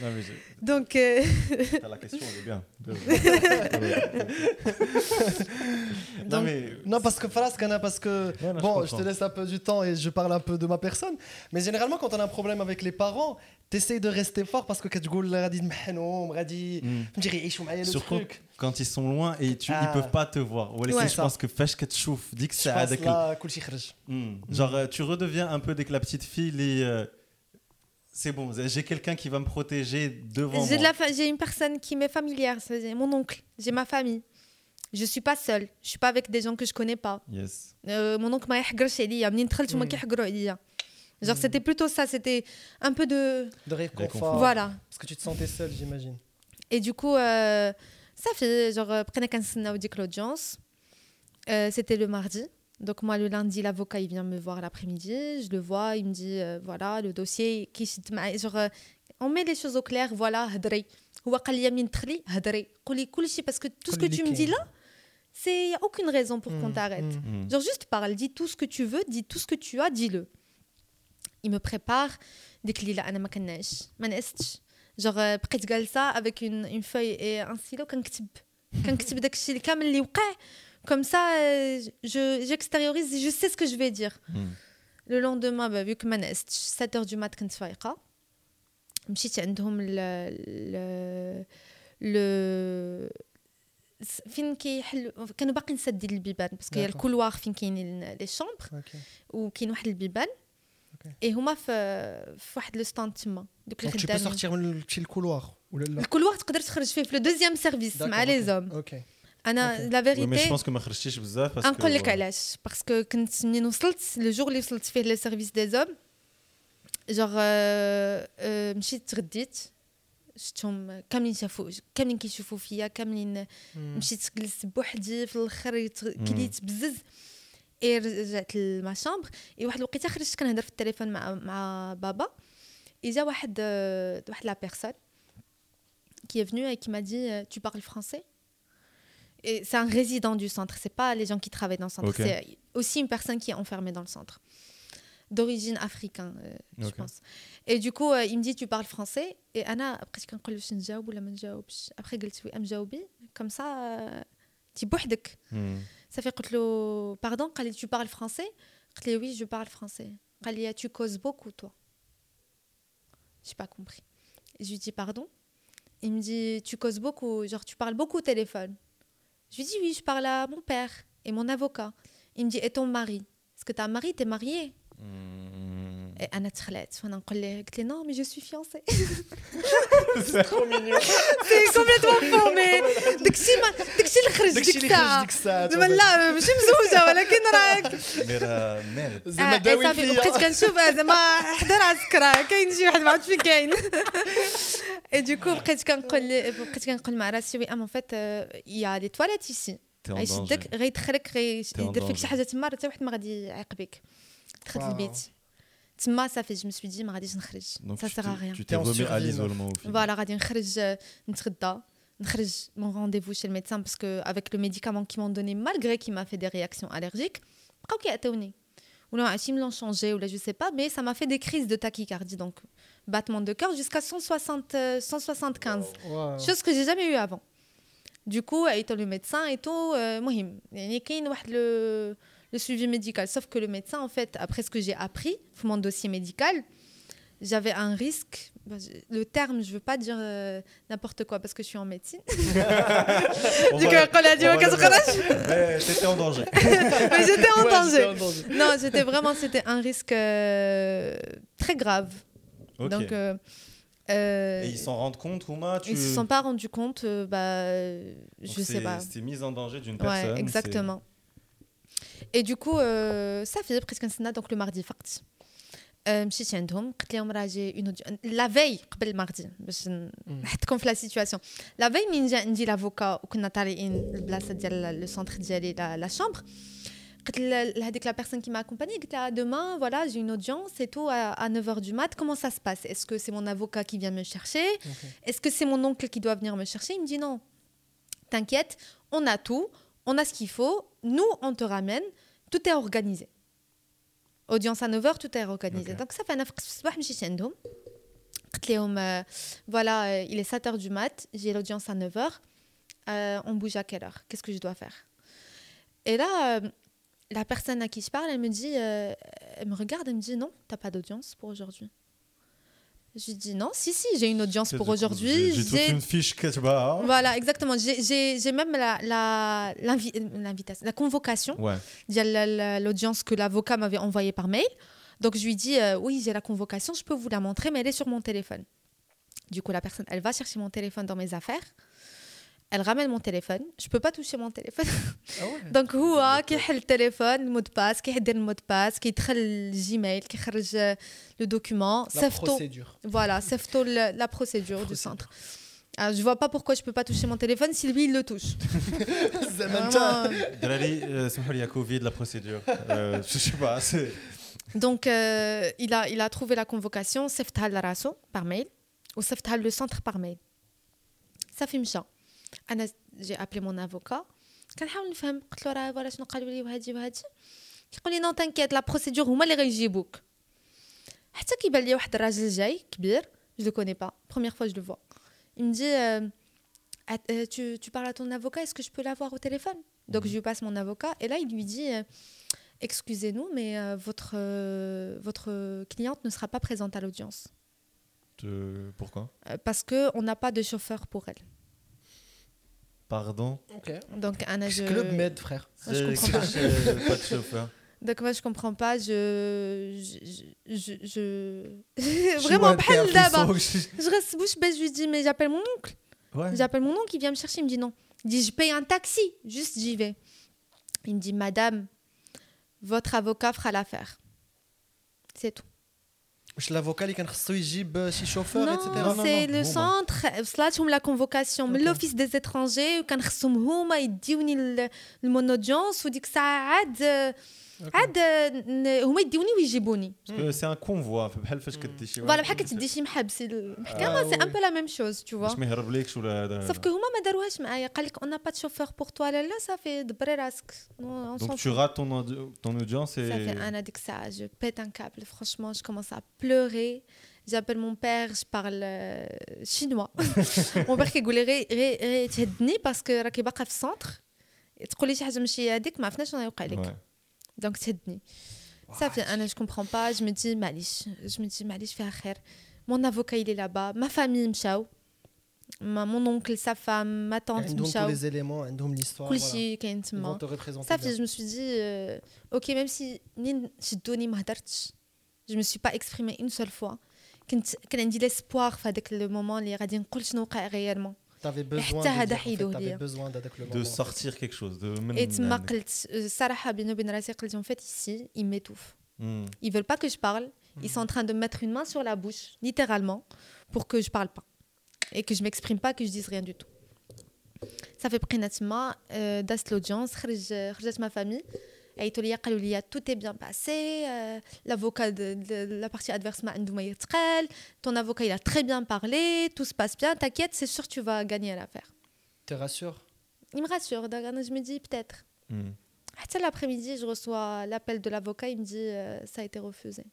Non, mais Donc. Euh... la question, elle est bien. non, mais... non, parce que parce que. bon, je, te laisse un peu du temps et je parle un peu de ma personne. Mais généralement, quand on a un problème avec les parents, t'essayes de rester fort parce que quand tu Surtout quand ils sont loin et tu, ah. ils peuvent pas te voir. Ouais, je pense que fèche que tu dis que c'est avec hmm. Genre, euh, tu redeviens un peu dès que la petite fille, les, euh, c'est bon, j'ai quelqu'un qui va me protéger devant j'ai moi. J'ai une personne qui m'est familière, c'est mon oncle, j'ai ma famille. Je suis pas seule, je suis pas avec des gens que je connais pas. Yes. Euh, mon oncle m'a يحقرش Genre, mm. c'était plutôt ça, c'était un peu de. De réconfort. Voilà. Parce que tu te sentais seule, j'imagine. Et du coup, euh, ça fait, genre, euh, prenez qu'un dik l'audience. Euh, c'était le mardi. Donc, moi, le lundi, l'avocat, il vient me voir l'après-midi. Je le vois, il me dit, voilà, le dossier, qui Genre, on met les choses au clair, voilà, hadri. Ou hadri. Parce que tout ce que tu me dis là, il n'y a aucune raison pour mm, qu'on t'arrête. Mm, genre, juste parle, dis tout ce que tu veux, dis tout ce que tu as, dis-le Il me prépare ديك الليله انا ما كناش ما نقستش genre بقيت جالسه avec une une feuille et un stylo كنكتب كنكتب داك الشيء كامل اللي وقع comme ça, euh, je, j'extériorise, je sais ce que je vais dire. Hmm. Le lendemain, bah, vu que ما 7 h du mat كنت فايقة مشيت عندهم ل ل ل فين كيحلوا كانوا باقي مسدين البيبان باسكو هي الكولوار فين كاينين لي شومبر وكاين واحد البيبان اي هما في في واحد لو ستاند تما دوك اللي خدامين. Sortir من الكولوار ولا لا؟ الكولوار تقدر تخرج فيه في لو دوزيام سيرفيس مع لي زوم. أوكي. أنا لا فيريتي مي جو que ما خرجتيش بزاف باسكو نقول لك علاش باسكو كنت منين وصلت لو جور اللي وصلت فيه لي سيرفيس دي زوم جوغ مشيت تغديت شفتهم كاملين شافوا كاملين كيشوفوا فيا كاملين مشيت جلست بوحدي في الآخر كليت بزز اي رجعت لما شامبر اي واحد الوقيته خرجت كنهضر في التليفون مع مع بابا اجا واحد واحد لا بيرسون qui est venu et qui m'a dit tu parles français c'est un résident du centre, c'est pas les gens qui travaillent dans le centre, c'est aussi une personne qui est enfermée dans le centre, d'origine africaine, euh, je pense. Et du coup, euh, il me dit Tu parles français Et Anna, après, je après, oui, comme ça, euh, ça fait que Pardon, tu parles français? Oui, je parle français. Tu causes beaucoup, toi. J'ai pas compris. Je lui dis Pardon Il me dit Tu causes beaucoup, genre, tu parles beaucoup au téléphone. Je lui dis oui, je parle à mon père et mon avocat. Il me dit et ton mari? Est-ce que tu as un mari T'es marié mmh. Anna تخلعت وأنا نقول ليه قلت suis fiancée. c'est trop mignon. c'est complètement faux mais داكشي ما داكشي اللي خرج ديك الساعة الساعة لا ماشي مزوجه ولكن راك مير زعما داوي فيا بقيت كنشوف زعما حدا راه سكرا كاين شي واحد ما عرفتش فين كاين Et du coup, بقيت كنقول بقيت كنقول مع راسي وي ام فيت يا دي تواليت ايسي غيشدك غيدخلك غيدير فيك شي حاجة تما حتى واحد ما غادي يعاقبك دخلت البيت تما صافي جو مسوي دي ما غاديش نخرج سا سيغ ريان tu t'es remis à l'isolement فوالا غادي نخرج نتغدى نخرج mon rendez-vous chez le médecin parce que avec le médicament qu'ils m'ont donné malgré qu'il m'a fait des réactions allergiques بقاو كيعطيوني ولا عرفتي me l'ont changé ou là je sais pas mais ça m'a fait des crises de tachycardie donc battement de cœur jusqu'à 160 175 chose que j'ai jamais eu avant du coup étant le médecin et tout مهم يعني كاين واحد le le suivi médical. Sauf que le médecin, en fait, après ce que j'ai appris, mon dossier médical, j'avais un risque. Bah, le terme, je ne veux pas dire euh, n'importe quoi parce que je suis en médecine. du coup, on a dit J'étais en danger. Mais j'étais en, danger. Non, c'était vraiment c'était un risque euh, très grave. Donc. Euh, et ils s'en rendent compte, Rouma tu... Ils ne se sont pas rendus compte, bah, je sais pas. C'était mise en danger d'une personne. Ouais, exactement Et du coup, euh, ça faisait presque un sénat, donc le mardi فقط. مشيت عندهم قلت لهم راه جي اون لا في قبل الماردي باش نحطكم في لا سيتواسيون لا في من جا عندي لافوكا وكنا طالعين البلاصه ديال لو سونتر ديالي لا شامبر قلت لهذيك لا بيرسون كي ماكومباني قلت لها demain voilà j'ai une audience et tout à 9h du mat comment ça se passe est-ce que c'est mon avocat qui vient me chercher est-ce que c'est mon oncle qui doit venir me chercher il me dit non t'inquiète on a tout on a ce qu'il faut, nous, on te ramène, tout est organisé. Audience à 9h, tout est organisé. Donc ça fait 9 heures, je euh, voilà, euh, il est 7h du mat, j'ai l'audience à 9h. Euh, on bouge à quelle heure? Qu'est-ce que je dois faire? Et là, la personne à qui je parle, elle me dit, elle me regarde, elle me dit non, t'as pas d'audience pour aujourd'hui je lui dis non, si, si, j'ai une audience pour aujourd'hui. J'ai toute une fiche que tu vas. Voilà, exactement. J'ai même la, la, l'invitation, la convocation. Ouais. Il y a l'audience que l'avocat m'avait envoyée par mail. Donc je lui dis euh, oui, j'ai la convocation, je peux vous la montrer, mais elle est sur mon téléphone. Du coup, la personne, elle va chercher mon téléphone dans mes affaires elle ramène mon téléphone je peux pas toucher mon téléphone ah ouais. donc هو كيحل التليفون المود باس كيدير المود باس كيدخل الجيميل كيخرج le document صيفطو voilà صيفطو la procédure du centre alors, je vois pas pourquoi je peux pas toucher mon téléphone si lui il le touche. Drali, il y a Covid, la procédure. Euh, je sais pas. Donc euh, il a il a trouvé la convocation, صيفطها لراسو par mail ou صيفطها le centre par mail. Ça fait مشى. انا جي ابلي مون افوكا كنحاول نفهم قلت له راه فوالا شنو قالوا لي وهادي وهادي كيقول لي نو تانكيت لا بروسيدور هما اللي غيجيبوك حتى كيبان لي واحد الراجل جاي كبير جو لو كوني با بروميير فوا جو لو فوا il me dit euh, euh, tu, tu parles à ton avocat est-ce que je peux l'avoir au téléphone donc je lui passe mon avocat et là il lui dit euh, excusez-nous mais euh, votre euh, votre cliente ne sera pas présente à l'audience pourquoi parce que on n'a pas de chauffeur pour elle Pardon Ok. Donc, un âge. Club Med, frère. Moi, je comprends pas. pas de chauffeur. Donc, moi, je comprends pas. Je. Je. je, Vraiment, pas d'abord. Je reste bouche bée, je lui dis, mais j'appelle mon oncle. Ouais. J'appelle mon oncle, il vient me chercher, il me dit non. Il dit, je paye un taxi, juste j'y vais. Il me dit, madame, votre avocat fera l'affaire. C'est tout. l'avocat اللي كان خصو يجيب شي شوفور ايتترا سي لو سونتر وصلاتهم لا كونفوكاسيون من لوفيس دي زيترونجي وكان خصهم هما يديوني المونوديونس وديك الساعه عاد عاد هما يديوني ويجيبوني باسكو سي ان كونفوا بحال فاش كدي شي فوالا بحال كتدي شي محبس المحكمه سي ان بو لا ميم شوز تو فوا باش ما يهربلكش ولا هذا صافي هما ما داروهاش معايا قال لك اون با شوفور بور توا لا لا صافي دبري راسك دونك تو رات ton ton audience et صافي انا ديك الساعه جو بيت ان كابل فرانشمون جو كومونس ا بلوري j'appelle mon père, je parle chinois. mon père كيقول لي غير غير تهدني باسكو راكي باقا في السونتر تقول لي شي حاجه ماشي هذيك ما عرفناش شنو يوقع لك donc, cette nuit. Ça fait un an, je comprends pas. Je me dis, malish. Je me dis, malish, fais khair. Mon avocat, il est là-bas. Ma famille, mchao. Ma, mon oncle, sa femme, ma tante, mchao. les éléments, l'histoire. Voilà. te représenter. Ça fait, je me suis dit, euh, ok, même si je donné ma je me suis pas exprimée une seule fois. Quand j'ai l'espoir, le moment, les radins, je ne réellement avais besoin de, dire, besoin de sortir quelque chose de et تما قلت الصراحه بيني وبين راسي قلت en fait ici ils m'étouffent mm. ils veulent pas que je parle mm. ils sont en train de mettre une main sur la bouche littéralement pour que je parle pas et que je m'exprime pas que je dise rien du tout ça fait بقينا تما دازت l'audience خرج خرجت ma famille tout est bien passé euh, l'avocat de, la partie adverse m'a ton avocat il a très bien parlé tout se passe bien t'inquiète c'est sûr tu vas gagner l'affaire. Te rassure. Il me rassure je me dis peut-être. Hmm. l'après-midi je reçois l'appel de l'avocat il me dit euh, ça a été refusé.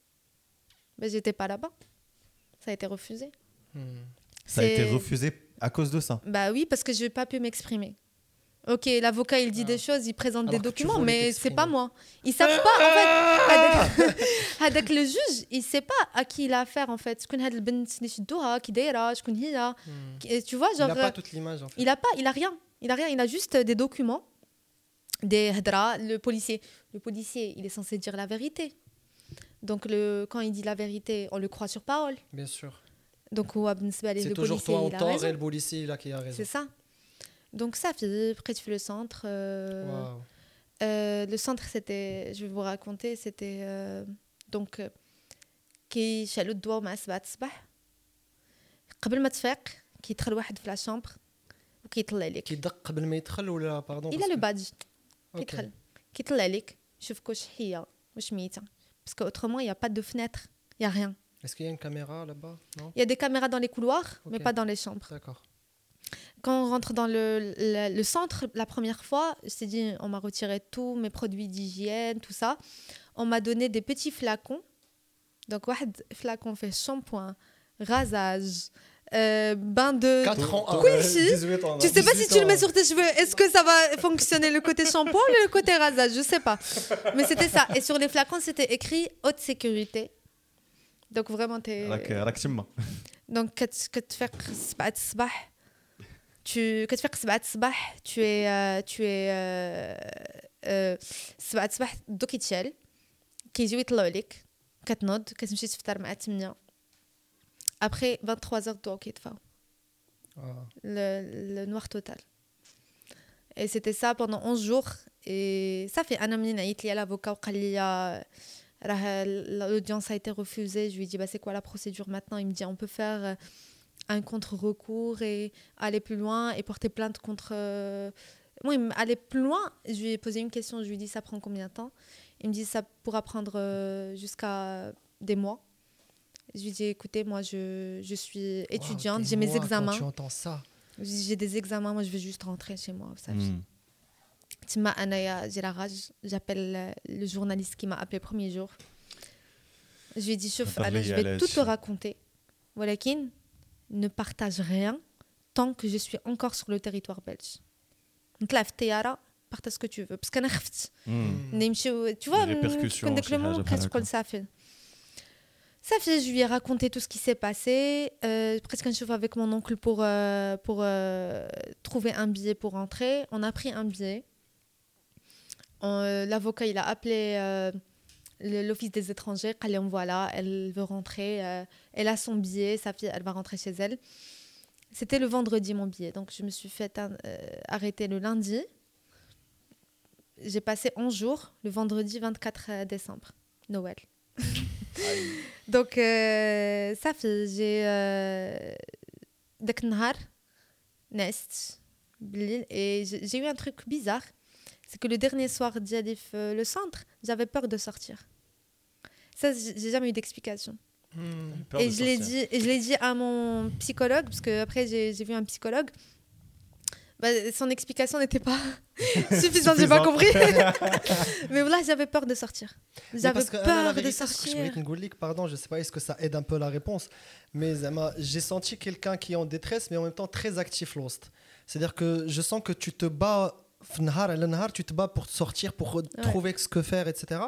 Mais j'étais pas là-bas. Ça a été refusé. Hmm. ça a été refusé à cause de ça. Bah oui parce que je n'ai pas pu m'exprimer Ok, l'avocat il dit des choses, il présente des documents, mais c'est pas moi. Ils savent pas en fait. Avec le juge, il sait pas à qui il a affaire en fait. Tu vois, genre. Il a pas toute l'image en fait. Il a pas, il a rien. Il a rien. Il a juste des documents, des Le policier, le policier, il est censé dire la vérité. Donc le, quand il dit la vérité, on le croit sur parole. Bien sûr. Donc c'est toujours toi au tort et le policier là qui a raison. C'est ça. Donc ça fait près tu le centre. Euh, euh, le centre, c'était, je vais vous raconter, c'était euh, donc كي شالوا الدواء مع سبعة الصباح قبل ما تفيق كيدخل واحد في لا شامبر وكيطلع لك كيدق قبل ما يدخل ولا باردون الى لو بادج كيدخل كيطلع لك يشوفك واش حيه واش ميته باسكو اوترومون يا با دو فنتر يا ريان Est-ce qu'il y a une caméra là-bas Non Il y a des caméras dans les couloirs, okay. mais pas dans les chambres. D'accord quand on rentre dans le, le, centre, la première fois, je dit, on m'a retiré tous mes produits d'hygiène, tout ça. On m'a donné des petits flacons. Donc, un flacon fait shampoing, rasage, euh, bain de 4 ans, ans, Tu sais pas si tu le mets sur tes cheveux, est-ce que ça va fonctionner le côté shampoing ou le côté rasage? Je sais pas. Mais c'était ça. Et sur les flacons, c'était écrit haute sécurité. Donc vraiment, tu es. Donc, que tu fais tu كتفيق سبعة الصباح tu es euh, tu es سبعة الصباح الضو كيتشال كيجيو يطلعوا لك كتنوض كتمشي تفطر مع 8 après 23 heures الضوء كيطفاو le, le noir total et c'était ça pendant 11 jours et ça fait انا منين عيط لي l'avocat وقال لي راه l'audience a été refusée je lui dis bah c'est quoi la procédure maintenant il me dit on peut faire un contre-recours et aller plus loin et porter plainte contre. Euh, oui, aller plus loin, je lui ai posé une question, je lui ai dit ça prend combien de temps? Il me dit ça pourra prendre euh, jusqu'à des mois. Je lui ai dit écoutez, moi je, je suis étudiante, j'ai mes examens. tu entends ça J'ai des examens, moi je veux juste rentrer chez moi. Ça hmm. j'ai la rage, j'appelle le journaliste qui m'a appelé le premier jour. Je lui ai dit, je vais tout te raconter. Voilà, ne partage rien tant que je suis encore sur le territoire belge. Donc là, partage ce que tu veux. Parce que hmm. tu vois, ça fait. Ça fait, je lui ai raconté tout ce qui s'est passé. Euh, presque un chauffeur avec mon oncle pour, euh, pour euh, trouver un billet pour rentrer. On a pris un billet. L'avocat, il a appelé l'office des étrangers, voilà, elle veut rentrer, euh, elle a son billet, sa fille, elle va rentrer chez elle. C'était le vendredi mon billet, donc je me suis fait euh, arrêter le lundi. J'ai passé 11 jours, le vendredi 24 euh, décembre, Noël. donc ça fait, j'ai Nest, et j'ai eu un truc bizarre c'est que le dernier soir d'Yadif, euh, le centre, j'avais peur de sortir. Ça, j'ai jamais eu d'explication. Hmm. et, je l'ai dit, et je l'ai dit à mon psychologue, parce que après j'ai vu un psychologue. Bah, son explication n'était pas suffisante, j'ai pas compris. Mais voilà, j'avais peur de sortir. J'avais peur de sortir. Pardon, je sais pas, est-ce que ça aide un peu la réponse Mais j'ai senti quelqu'un qui est en détresse, mais en même temps très actif, Lost. C'est-à-dire que je sens que tu te bats tu te bats pour sortir pour trouver ce que faire etc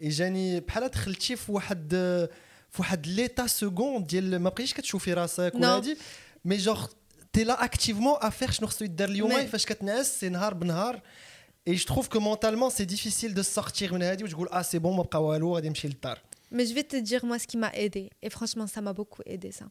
et جاني بحال دخلتي في واحد في واحد l'état second ديال ما بقيتيش كتشوفي راسك ولا هادي مي جوغ تي لا اكتيفمون افير شنو خصو يدار اليوم فاش كتنعس سي نهار بنهار et je trouve que mentalement c'est difficile de sortir من هادي وتقول اه سي بون ما بقى والو غادي نمشي للدار Mais je vais te dire moi ce qui m'a aidé et franchement ça m'a beaucoup aidé ça.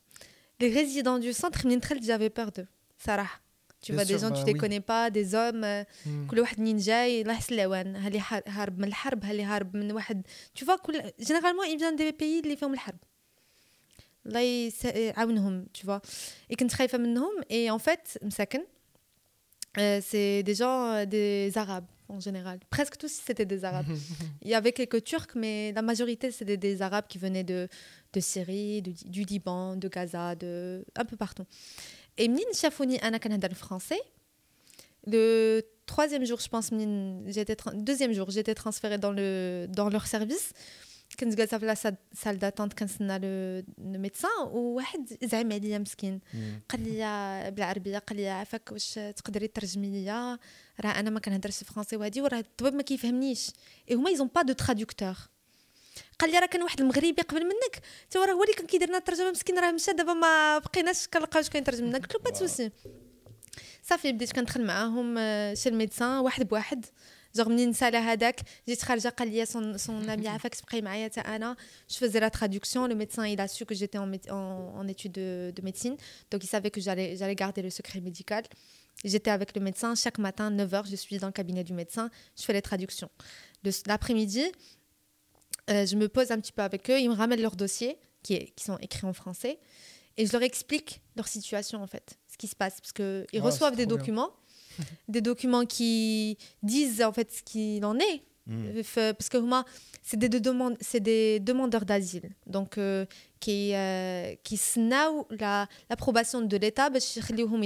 Les résidents du centre منين دخلت j'avais peur d'eux. صراحه tu vois des gens tu les connais pas des hommes كل واحد منين جاي الله يحسن العوان هاللي هارب من الحرب هاللي هارب من واحد tu vois كل généralement ils viennent des pays اللي فيهم الحرب الله يعاونهم tu vois et كنت خايفه منهم et en fait مساكن c'est des gens des arabes en général. Presque tous, c'était des Arabes. Il y avait quelques Turcs, mais la majorité, c'était des Arabes qui venaient de, de Syrie, du Liban, de Gaza, de un peu partout. Et Mnin Chafouni, Anna Canada français. Le troisième jour, je pense, j'étais deuxième jour, j'étais transférée dans, le, dans leur service. كنت جالسه في لا سال داتونت كنتسنى لو ميدسان وواحد زعم عليا مسكين قال لي بالعربيه قال لي عافاك واش تقدري ترجمي ليا راه انا ما كنهضرش فرونسي وهادي وراه الطبيب ما كيفهمنيش اي هما يزون با دو ترادكتور قال لي راه كان واحد المغربي قبل منك تا راه هو اللي كان كيدير لنا الترجمه مسكين راه مشى دابا ما بقيناش كنلقاو شكون يترجم لنا قلت له با سوسي صافي بديت كندخل معاهم شي الميدسان واحد بواحد جوغ منين نسالى هذاك جيت خارجه قال لي سون سون امي عافاك تبقاي معايا حتى انا جو فيزي لا ترادكسيون لو médecin il a su que j'étais en, en, en études de, de médecine donc il savait que j'allais j'allais garder le secret médical j'étais avec le médecin chaque matin 9h je suis dans le cabinet du médecin je fais les traductions l'après-midi euh, je me pose un petit peu avec eux ils me ramènent leurs dossiers qui, est, qui sont écrits en français et je leur explique leur situation en fait ce qui se passe parce que ils oh, reçoivent des documents bien des documents qui disent en fait ce qu'il en est. Euh, euh, parce que c'est des, c'est des demandeurs d'asile. Donc, euh, qui, euh, qui la l'approbation de l'État bah, hum,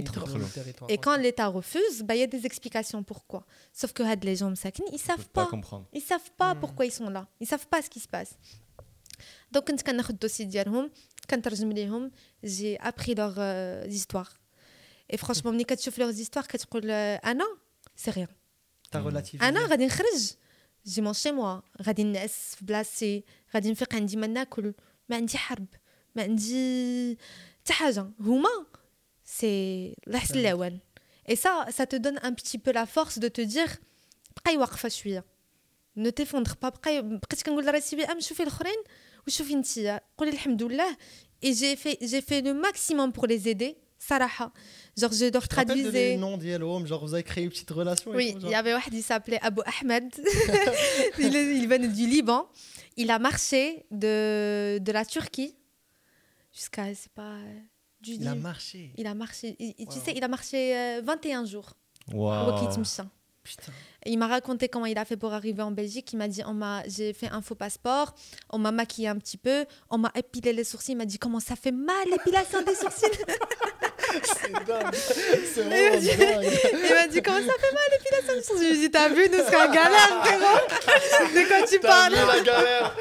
Et quand l'État refuse, bah, il y a des explications pourquoi. Sauf que les gens, ils ne savent pas. pas ils savent pas mm. pourquoi ils sont là. Ils ne savent pas ce qui se passe. Donc, quand on a dossier hum, quand hum, j'ai appris leurs euh, histoires. Et franchement, quand tu leurs histoires, quand tu dis, ah non, c'est rien. T'as relativisé. Ah non, je vais جي مون شي موا غادي نعس في بلاصتي غادي نفيق عندي ما ناكل ما عندي حرب ما عندي حتى حاجه هما سي الله يحسن العوان اي سا سا te donne un petit peu la force de te dire بقاي واقفه شويه نو تيفوندر با بقاي بقيت كنقول لراسي بام شوفي الاخرين وشوفي انت قولي الحمد لله et j'ai fait j'ai fait le maximum pour les aider Saraha. Genre, je leur traduisais. Le nom d'Yelom, genre, vous avez créé une petite relation Oui, il y avait un qui s'appelait Abu Ahmed. il, il, venait du Liban. Il a marché de, de la Turquie jusqu'à, c'est pas. Du, il a marché. Il a marché. Tu sais, il a marché 21 euh, jours. Wow. Putain. Il m'a raconté comment il a fait pour arriver en Belgique. Il m'a dit, on m'a, j'ai fait un faux passeport, on m'a maquillé un petit peu, on m'a épilé les sourcils. Il m'a dit comment ça fait mal l'épilation des sourcils? c'est dingue. C'est vraiment dingue. Il m'a dit comment ça fait mal l'épilation des sourcils? Je lui ai dit t'as vu, nous c'est en galère, frérot. De quoi tu parles vu la galère.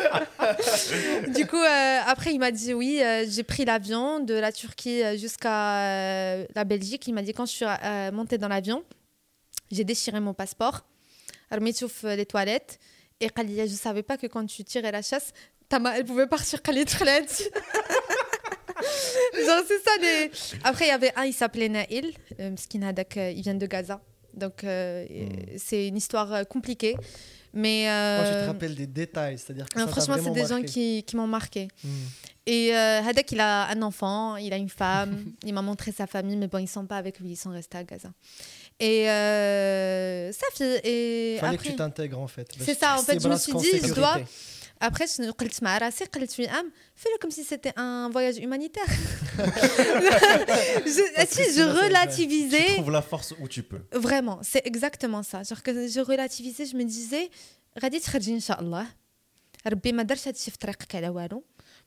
du coup, euh, après il m'a dit oui, euh, j'ai pris l'avion de la Turquie euh, jusqu'à euh, la Belgique. Il m'a dit quand je suis montée dans l'avion, j'ai déchiré mon passeport, remis sur les toilettes. Et je ne savais pas que quand tu tirais la chasse, ta main, elle pouvait partir Khalid toilettes. Genre, c'est ça les... Après, il y avait un, il s'appelait Naïl, euh, Skinadak, euh, il vient de Gaza. Donc, euh, hmm. c'est une histoire euh, compliquée. Mais. Euh, Moi, je te rappelle des détails, c'est-à-dire franchement, c'est des gens qui, m'ont marqué. Hmm. Et Hadak, il a un enfant, il a une femme, il m'a montré sa famille, mais bon, ils ne sont pas avec lui, ils sont restés à Gaza. Et euh, sa fille. Et Fallait après, que tu t'intègres en fait. C'est ça, en fait, je me suis dit, je dois. Après, je me suis dit, fais-le comme si c'était un voyage humanitaire. je, si je relativisais. Tu trouves la force où tu peux. Vraiment, c'est exactement ça. Genre que je relativisais, je me disais, غادي تخرجي ان شاء الله. ربي ما درش هادشي في طريقك على والو.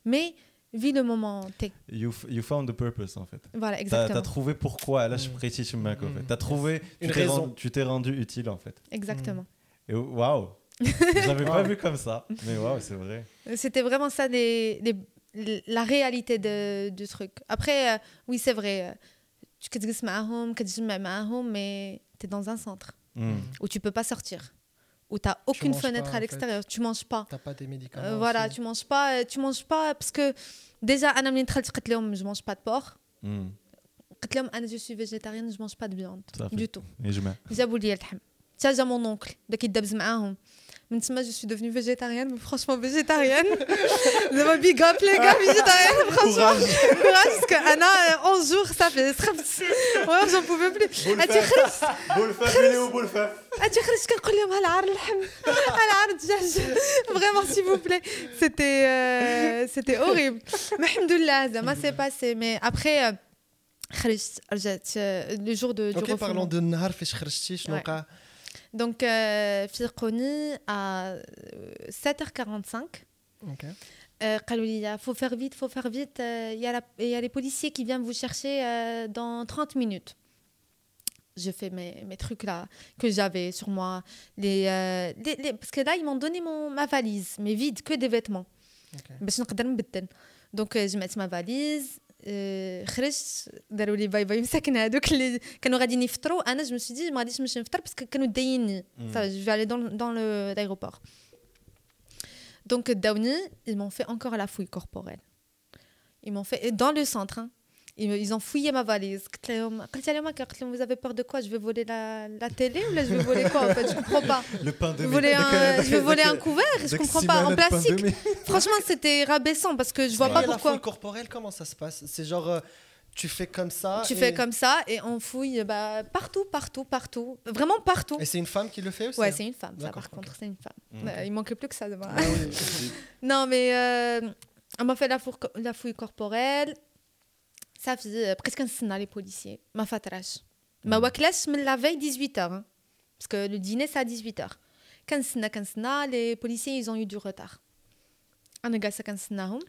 Mais Vis le moment T. You, found the purpose en fait. Voilà, exactement. T'as trouvé pourquoi. Là, je suis précis sur Mac en fait. T'as trouvé. Une tu raison. Tu t'es rendu utile en fait. Exactement. Et waouh! J'avais pas vu comme ça. Mais waouh, c'est vrai. C'était vraiment ça la réalité de, du truc. Après, euh, oui, c'est vrai. Euh, tu mais tu es dans un centre mm. où tu peux pas sortir où tu n'as aucune fenêtre à l'extérieur, tu manges pas. Tu n'as pas des médicaments. Euh, voilà, tu manges pas, euh, tu manges pas parce que déjà, je ne mange pas de porc. Mm. Je suis végétarienne, je mange pas de viande du tout. Ça, j'ai mon oncle, qui même si moi, je suis devenue végétarienne, mais franchement, végétarienne. Le big up, les gars, végétarienne, franchement. Courage. Courage, parce que Anna, euh, 11 jours, ça fait très Ouais, j'en pouvais plus. Boulfaf, Léo, Boulfaf. Vraiment, s'il vous plaît. C'était, euh, c'était horrible. Mais alhamdoulilah, c'est passé. Mais après, euh, euh, le jour de, du okay, refuge. parlons de Nahar, je suis donc, euh, Firkoni à 7h45. Ok. il faut faire vite, faut faire vite. Il y, y, a les policiers qui viennent vous chercher dans 30 minutes je fais mes, mes trucs là que j'avais sur moi. Les, les, parce que là, ils m'ont donné mon, ma valise, mais vide, que des vêtements. Donc, je mets ma valise. خرجت داروا لي باي باي مساكن هذوك اللي كانوا غاديين يفطروا انا جو مسي دي ما غاديش نمشي نفطر باسكو كانوا دايني جو في aller dans dans le l'aéroport donc داوني ils m'ont fait encore la fouille corporelle ils m'ont fait dans le centre hein, ils, ont fouillé ma valise. Vous avez peur de quoi? Je vais voler la, la télé ou là je vais voler quoi en fait? Je comprends pas. Le pain de voler un, Je vais voler un couvert Je comprends pas. En plastique. Franchement, c'était rabaissant parce que je vois pas pourquoi. La fouille corporelle, comment ça se passe? C'est genre. Euh, tu fais comme ça. Tu fais comme ça et on fouille bah, partout, partout, partout. Vraiment partout. Et c'est une femme qui le fait aussi Ouais, hein? c'est une femme. Ça, par contre, c'est une femme. Bah, il manque plus que ça. Ah, oui. non, mais euh, on m'a fait la, la fouille corporelle صافي بقيت كنستنى لي بوليسيي ما فاتراش ما واكلاش من لا في 18 parce que le dîner c'est à 18h كنستنى كنستنى لي بوليسيي ils ont eu du retard انا جالسه كنستناهم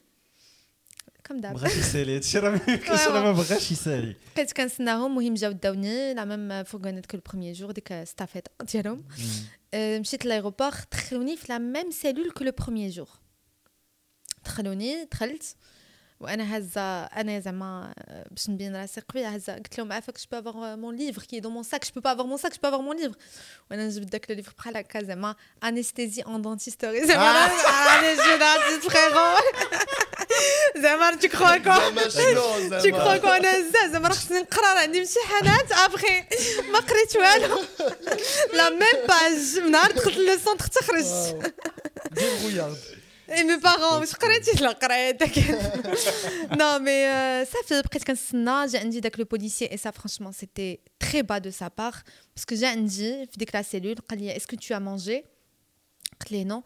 كم دابا بغاش يسالي هادشي راه راه ما بغاش يسالي بقيت كنستناهم المهم جاو داوني لا ميم فورغونيت كو البروميير جور ديك ستافيت ديالهم مشيت لايغوبور دخلوني في لا ميم سيلول كو لو بروميير جور دخلوني دخلت وانا هزه انا زعما باش نبين راسي قويه هزه قلت لهم عافاك جو بو افوار مون ليفر كي دو مون ساك جو بو با افوار مون ساك جو بو افوار مون ليفر وانا نجبد داك ليفر بحال هكا زعما انستيزي اون دونتيستوري زعما انا جو دانتيست فريغو زعما tu crois quoi tu crois quoi انا هزه زعما راه خصني نقرا راه عندي امتحانات ابخي ما قريت والو لا ميم باج من نهار دخلت لو سونتر تخرج دير et mes parents, je crois que je l'ai Non, mais euh, ça fait presque un an, j'ai dit avec le policier, et ça, franchement, c'était très bas de sa part. Parce que j'ai dit, dès que la cellule, est-ce que tu as mangé? Non.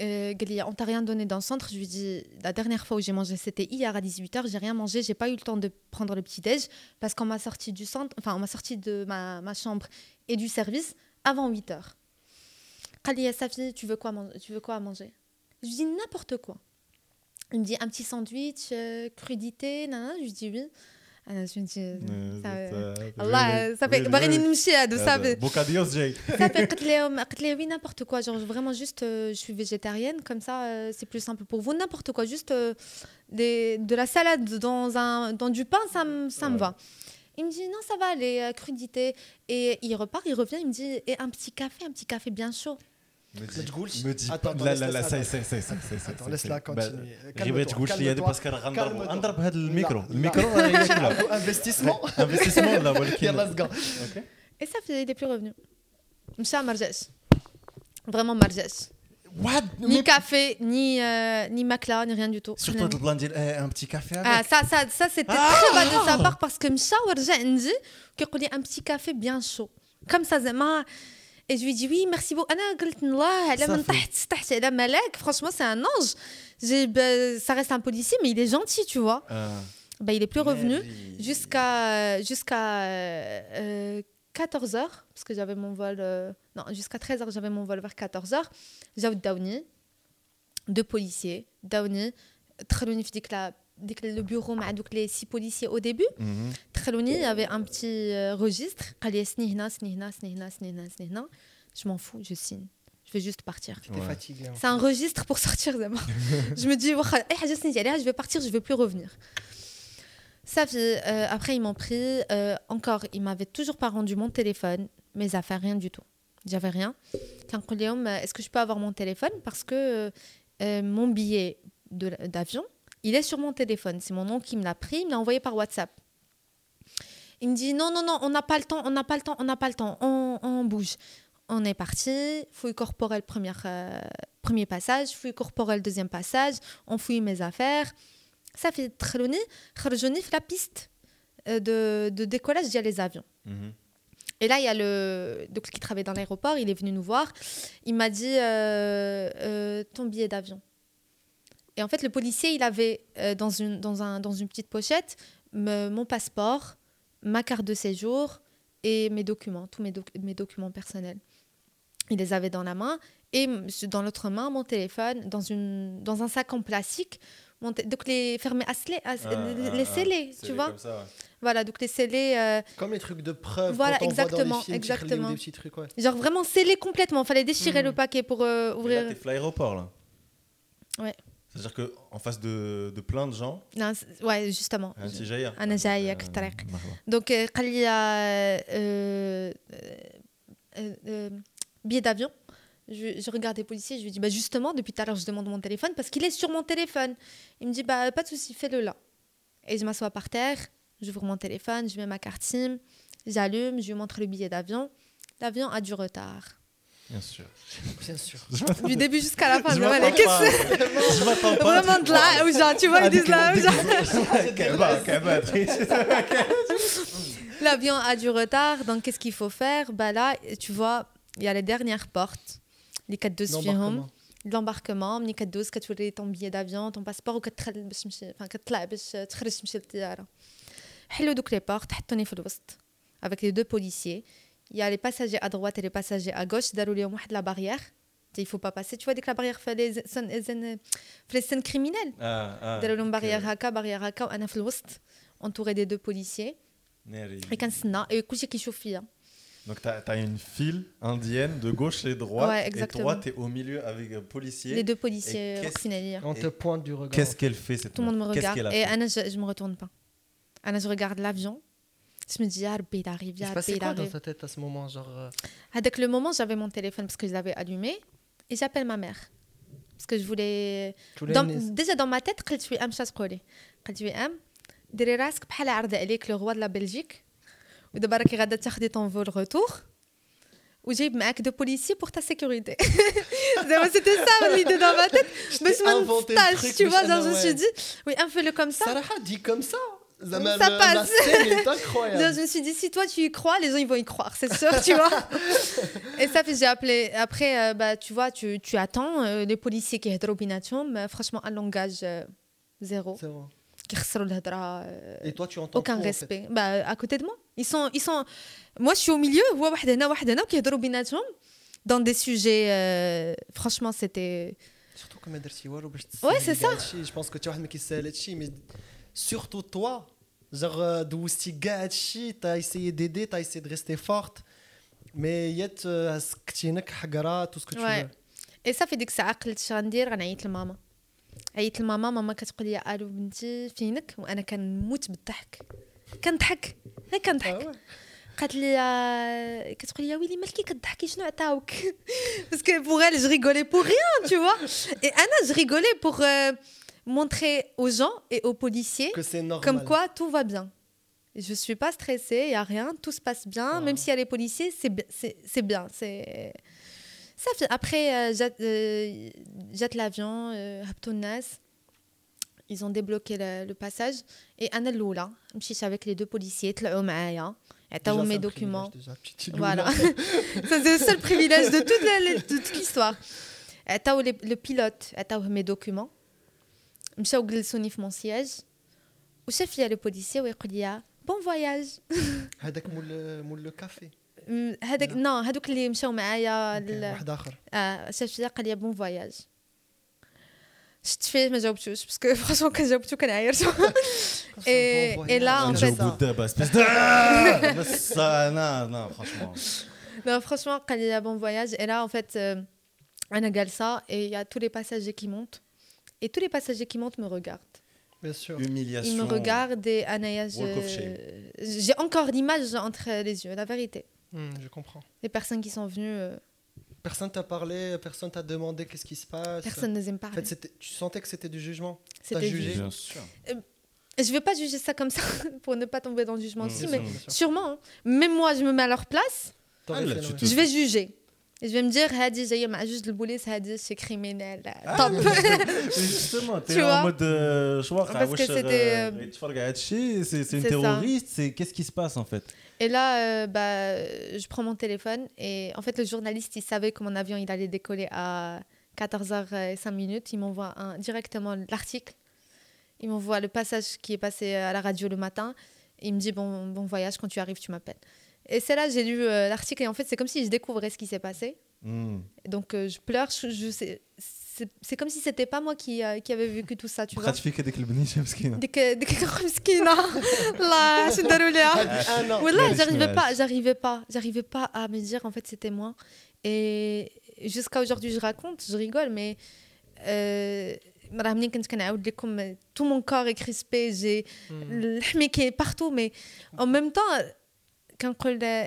Euh, on t'a rien donné dans le centre. Je lui dis, la dernière fois où j'ai mangé, c'était hier à 18h. J'ai rien mangé. J'ai pas eu le temps de prendre le petit déj parce qu'on m'a sorti du centre, enfin, on m'a sorti de ma, ma, chambre et du service avant 8h. Khalia, Safi, tu veux quoi, tu veux quoi à manger? Je lui dis n'importe quoi. Il me dit un petit sandwich, euh, crudité, nan, Je dis oui. Alors, je me dis, euh, ça, euh, euh, Allah, ça fait. Ça fait oui, n'importe quoi. Genre, vraiment, juste, euh, je suis végétarienne, comme ça, euh, c'est plus simple pour vous. N'importe quoi, juste des, de la salade dans, un, dans du pain, ça, ça me va. Il me dit non, ça va, les crudités. Et il repart, il revient, il me dit et un petit café, un petit café bien chaud. ما تقولش ما dis pas لا لا لا ساي ساي ساي ساي ساي ليس كونتيني غير ما تقولش لي هذا باسكو راه غنضرب غنضرب هذا الميكرو الميكرو انفستيسمون انفستيسمون لا ولكن يلا ليتس جو اي صافي il est plus revenu مشى ما رجعش فريمون ما رجعش ni café, ni, euh, ni macla, ni rien du tout. Surtout le blanc un petit café avec. Ah, ça, ça, ça c'était ah très bas de sa part parce que Mcha ورجع عندي كيقول لي un petit café bien chaud. Comme ça زعما et je lui dis oui, merci beaucoup. Franchement, c'est un ange. Ben, ça reste un policier, mais il est gentil, tu vois. Bah, il est plus revenu jusqu'à jusqu'à 14h, euh, parce que j'avais mon vol. Euh, non, jusqu'à 13h, j'avais mon vol vers 14h. J'avais Downey, deux policiers. Downey, Tralouni le bureau donc les six policiers au début. Mhm. Tralouni il y avait un petit euh, registre. Je m'en fous je signe. Je vais juste partir. Fatigué c'est un registre pour sortir d'abord je me dis je vais partir je vais plus revenir. Ça euh, après ils m'ont pris. Euh, encore ils m'avaient toujours pas rendu mon téléphone mes affaires rien du tout. J'avais rien. Est-ce que je peux avoir mon téléphone? Parce que mon billet d'avion il est sur mon téléphone. C'est mon oncle qui me l'a pris, il me l'a envoyé par WhatsApp. Il me dit non, non, non, on n'a pas le temps, on n'a pas le temps, on n'a pas le temps, on, bouge. On est parti, fouille corporelle, première, euh, premier passage, fouille corporelle, deuxième passage, on fouille mes affaires. Ça fait très la piste euh, de, de décollage via les avions. Mhm. Et là, il y a le donc, qui travaille dans l'aéroport, il est venu nous voir. Il m'a dit euh, ton billet d'avion. Et en fait, le policier, il avait euh, dans, une, dans, un, dans une petite pochette mon passeport, ma carte de séjour et mes documents, tous mes, mes documents personnels. Il les avait dans la main et dans l'autre main mon téléphone dans une dans un sac en plastique. Donc les fermer à ah, ah, les ah, sceller, tu vois. Voilà, donc les sceller. Euh, comme les trucs de preuve. Voilà, exactement, exactement. Genre vraiment sceller complètement. Fallait déchirer le hmm. paquet pour euh, ouvrir. Là, t'es l'aéroport là. Ouais. C'est-à-dire qu'en face de, de, plein de gens. Non, ouais, justement. Un petit. Un jaillir, Donc, euh, quand il y a billet d'avion, je, je, regarde les policiers, je lui dis bah justement, depuis tout à l'heure, je demande mon téléphone parce qu'il est sur mon téléphone. Il me dit bah pas de souci, fais-le là. Et je m'assois par terre, j'ouvre mon téléphone, je mets ma carte SIM, j'allume, je lui montre le billet d'avion. L'avion a du retard. Bien sûr. Bien sûr. Du début jusqu'à la fin. Je m'attends Je m'attends pas. Vraiment de là, ou genre, tu vois, ils disent là. L'avion a du retard, donc qu'est-ce qu'il faut faire Bah là, tu vois, il y a les dernières portes اللي كدوز فيهم l'embarquement ملي كدوز كتوري طون بيي دافيون طون باسبور وكتدخل باش تمشي كتطلع باش تخرج تمشي للطياره حلو دوك لي بورت حطوني في الوسط avec les deux policiers il y a les passagers à droite et les passagers à gauche d'aller la barrière il faut pas passer tu vois dès que la barrière fait les scènes les scènes criminelles ah, ah, d'aller une barrière haka barrière haka on a l'ouest entouré des deux policiers et quand et écoute qui chauffe hein. donc, tu as, as, une file indienne de gauche et droite. Ouais, et toi, tu es au milieu avec euh, policiers. Les deux policiers euh, vaccinés. Hein. On te pointe du regard. Qu'est-ce qu'elle fait cette Tout le monde me? Regarde. Et Anna, je ne me retourne pas. Anna, je regarde l'avion Je me dis, ah, il arrive, il arrive. Il quoi dans ta tête à ce moment genre, euh... Avec le moment, j'avais mon téléphone parce que je l'avais allumé. Et j'appelle ma mère. Parce que je voulais. Dans, déjà dans ma tête, je suis Amcha Skoli. Je suis Am. Derrière, راسك بحال عرض عليك le roi de la Belgique. ودابا راكي غادا تاخدي طون فول روتور وجايب معاك دو بوليسي بور تا سيكوريتي زعما سيتي سا ليدي دون ما تيت باش ما نسطاش tu vois genre je me suis dit oui un peu le comme ça صراحه dit comme ça ça passe. je me suis dit, si toi tu y crois, les gens ils vont y croire, c'est sûr, tu vois. Et ça j'ai appelé. Après, euh, bah, tu vois, tu, tu attends euh, les policiers qui sont mais franchement, un langage euh, zéro. Zéro. Euh, Et toi, tu entends Aucun respect. Bah, à côté de moi. Ils sont, ils sont... Moi, je suis au milieu. Dans des sujets. Franchement, c'était. Surtout comme Ouais, c'est ça. Je pense que tu as mais surtout toi. Genre, دوزتي كاع هادشي t'as essayé d'aider, t'as essayé de rester forte. Mais yet, سكتي هناك حقرا tout ce que tu veux. اي صافي ديك الساعة قلت اش غندير غنعيط لماما عيط لماما ماما كتقول لي ألو بنتي فينك وأنا كنموت بالضحك كنضحك أنا كنضحك قالت لي كتقول لي ويلي مالكي كتضحكي شنو عطاوك باسكو بوغ ال جريغولي بوغ ريان تو أنا جريغولي بوغ Montrer aux gens et aux policiers que c'est normal comme quoi tout va bien je suis pas stressée il y a rien tout se passe bien même s'il y a les policiers c'est c'est bien c'est ça fait, après, euh, euh, jette l'avion, euh, ils ont débloqué le, le passage. Et Anna Loula, je suis avec les deux policiers, ils mes documents. Voilà. c'est le seul privilège de toute l'histoire. Le pilote, mes documents. Je suis allée mon siège. Ou chef, il y a le policier, il dit Bon voyage. C'est le café. هذاك نو هذوك اللي مشاو معايا واحد اخر اه شاف قال لي بون فواياج شفت فيه ما جاوبتوش باسكو فرونسمون كان جاوبتو كنعايرتو اي لا ان فيت دابا سبيس بس لا لا فرونسمون Non, franchement, quand il y a bon voyage, et là, en fait, euh, on a ça, et il y Et tous les passagers qui montent me regardent. Bien sûr. Humiliation. Ils me regardent et Anaya, j'ai encore l'image entre les yeux, la vérité. Hmm, je comprends. Les personnes qui sont venues. Euh, personne t'a parlé, personne t'a demandé qu'est-ce qui se passe. Personne ne pas parler. En fait, tu sentais que c'était du jugement? C'était jugé? Bien sûr. Euh, je ne vais pas juger ça comme ça pour ne pas tomber dans le jugement aussi, mais sûrement. Hein. Même moi, je me mets à leur place. Ah, je vais juger. Je vais me dire, Hadi, j'ai juste le boulet, Hadi, c'est criminel. Ah, top. justement, tu es en mode. Euh, Parce que c'était. C'est une terroriste, qu'est-ce qui se passe en fait? Et là, euh, bah, je prends mon téléphone et en fait, le journaliste, il savait que mon avion il allait décoller à 14h05 Il m'envoie directement l'article. Il m'envoie le passage qui est passé à la radio le matin. il me dit bon, bon voyage, quand tu arrives, tu m'appelles. Et c'est là j'ai lu euh, l'article et en fait, c'est comme si je découvrais ce qui s'est passé. Hmm. Donc euh, je pleure, je, je sais c'est comme si c'était pas moi qui, euh, qui avait vécu tout ça, tu vois. فيك هذيك البنيته مسكينه. ديك ديك مسكينه. الله شنو داروا ليها. والله j'arrivais pas, j'arrivais pas, j'arrivais pas à me dire en fait c'était moi. Et jusqu'à aujourd'hui je raconte, je rigole mais euh, راه منين كنت كنعاود لكم tout mon corps est crispé, j'ai الحمي qui est partout mais en même temps كنقول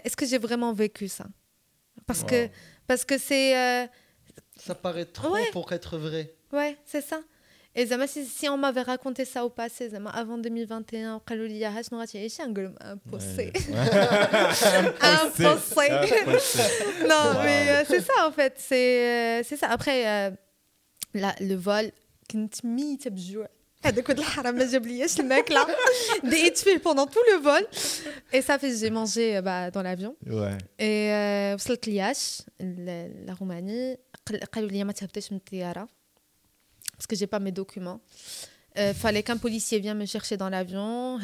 est-ce que j'ai vraiment vécu ça? Parce que parce que c'est euh, ça paraît trop pour être vrai. Ouais, c'est ça. Et si, on m'avait raconté ça au passé, avant 2021, un possé. Eh, un possé. Non, mais euh, c'est ça en fait. C'est euh, ça. Après, le vol, هذاك ولد الحرام ما جاب لياش الماكله دقيت فيه pendant tout le vol et ça fait j'ai mangé bah, dans l'avion ouais. et وصلت لياش la Roumanie قالوا لي ما تهبطيش من الطياره parce que j'ai pas mes documents euh, fallait qu'un policier vienne me chercher dans l'avion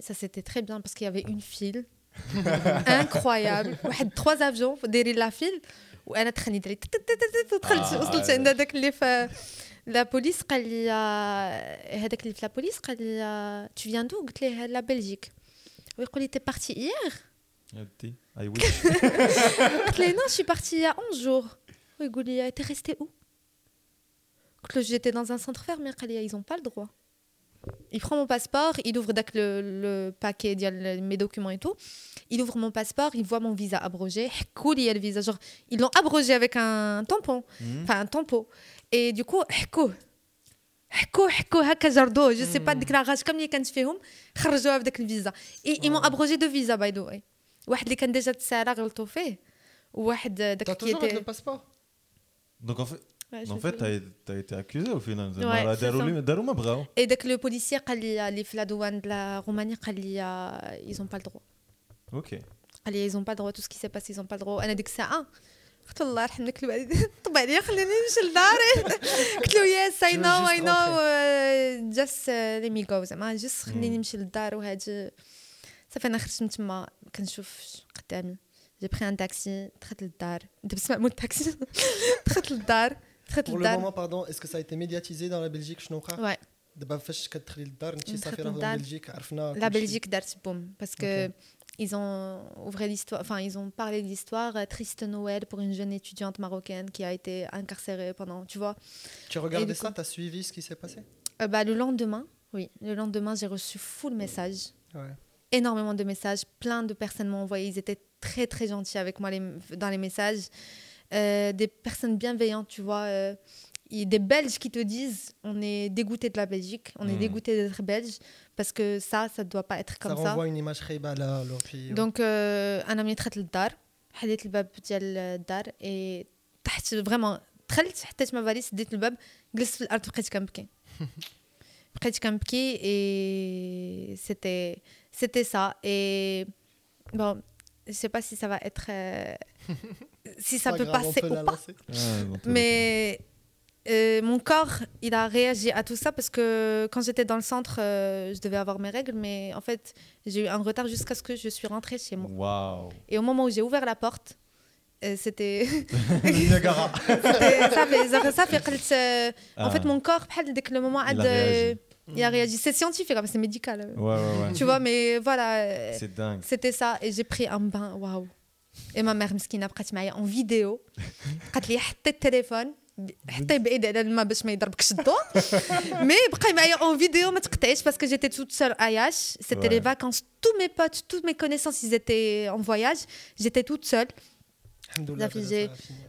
ça c'était très bien parce qu'il y avait une file incroyable trois avions derrière la file وانا تخنيت دخلت وصلت عند هذاك اللي في لا بوليس قال لي هذاك اللي في لا بوليس قال لي tu viens d'où قلت ليه لا بلجيك ويقول لي t'es parti hier قلت ليه non je suis parti il y a 11 jours يقول لي t'es resté où j'étais dans un centre fermé ils ont pas le droit il prend mon passeport, il ouvre le, le paquet, mes documents et tout. Il ouvre mon passeport, il voit mon visa abrogé. Cool, il y a le visa. Genre, ils l'ont abrogé avec un tampon, hmm. enfin un tampon. Et du coup, حكوه حكوه حكوه هكا جردوه جو سي با ديك لاغاج كامل اللي كانت فيهم خرجوها بداك الفيزا اي اي مون ابروجي دو فيزا باي ذا واي واحد اللي كان ديجا تسارع غلطوا فيه وواحد داك كي تي le passeport Donc en fait, en fait, t'as été accusé au final. Ouais, Et dès que le policier قال لي اللي في la douane de la Roumanie قال لي ils ont pas le droit. Ok. قال لي ils ont pas le droit tout ce qui s'est passé ils ont pas le droit. انا ديك الساعه قلت الله يرحم لك الوالدين طب عليا خليني نمشي لداري قلت له يس اي نو اي نو جاست ليت مي جو زعما جاست خليني نمشي للدار وهاد صافي أنا خرجت من تما ما كنشوفش قدامي جي بري ان تاكسي دخلت للدار. بتسمع مول التاكسي. دخلت للدار. دخلت للدار. est-ce que ça a été médiatisé dans la Belgique شنو وقع؟ Ouais. دابا فاش كتدخلي للدار انت صافي راه بلجيك عرفنا لا بلجيك دارت بوم. باسكو ils ont ouvert l'histoire, enfin ils ont parlé de l'histoire euh, triste Noël pour une jeune étudiante marocaine qui a été incarcérée pendant, tu vois. Tu regardais ça, tu as suivi ce qui s'est passé? Euh, bah, le lendemain, oui, le lendemain j'ai reçu full message, ouais. énormément de messages, plein de personnes m'ont envoyé, ils étaient très très gentils avec moi les, dans les messages, euh, des personnes bienveillantes, tu vois. Euh, des Belges qui te disent on est dégoûté de la Belgique, on est hmm. dégoûté d'être belge parce que ça, ça ne doit pas être comme ça. Ça renvoie une image très belle à leur pays. Donc, أنا ملي دخلت للدار حليت الباب ديال الدار et تحت vraiment دخلت حطيت ما فاليس ديت الباب جلست في الارض بقيت كنبكي بقيت كنبكي et c'était c'était ça et bon je sais pas si ça va être euh, si ça peut passer ou pas mais mon corps, il a réagi à tout ça parce que quand j'étais dans le centre, euh, je devais avoir mes règles, mais en fait, j'ai eu un retard jusqu'à ce que je suis rentrée chez moi. Et au moment où j'ai ouvert la porte, euh, c'était. Niagara Ça fait. Ça fait euh, en ah. fait, mon corps, dès que le moment. Il a réagi. Il a réagi. C'est scientifique, hein, c'est médical. Tu vois, mais voilà. C'est dingue. C'était ça. Et j'ai pris un bain. Waouh. Et ma mère, mesquine, a en vidéo. Elle a le téléphone. حتى يبعد على الماء باش ما يضربكش الضوء مي بقى معايا اون فيديو ما تقطعيش باسكو جيتي توت سول اياش سيتي لي فاكونس تو مي بوت تو مي كونيسونس ils étaient en voyage j'étais toute seule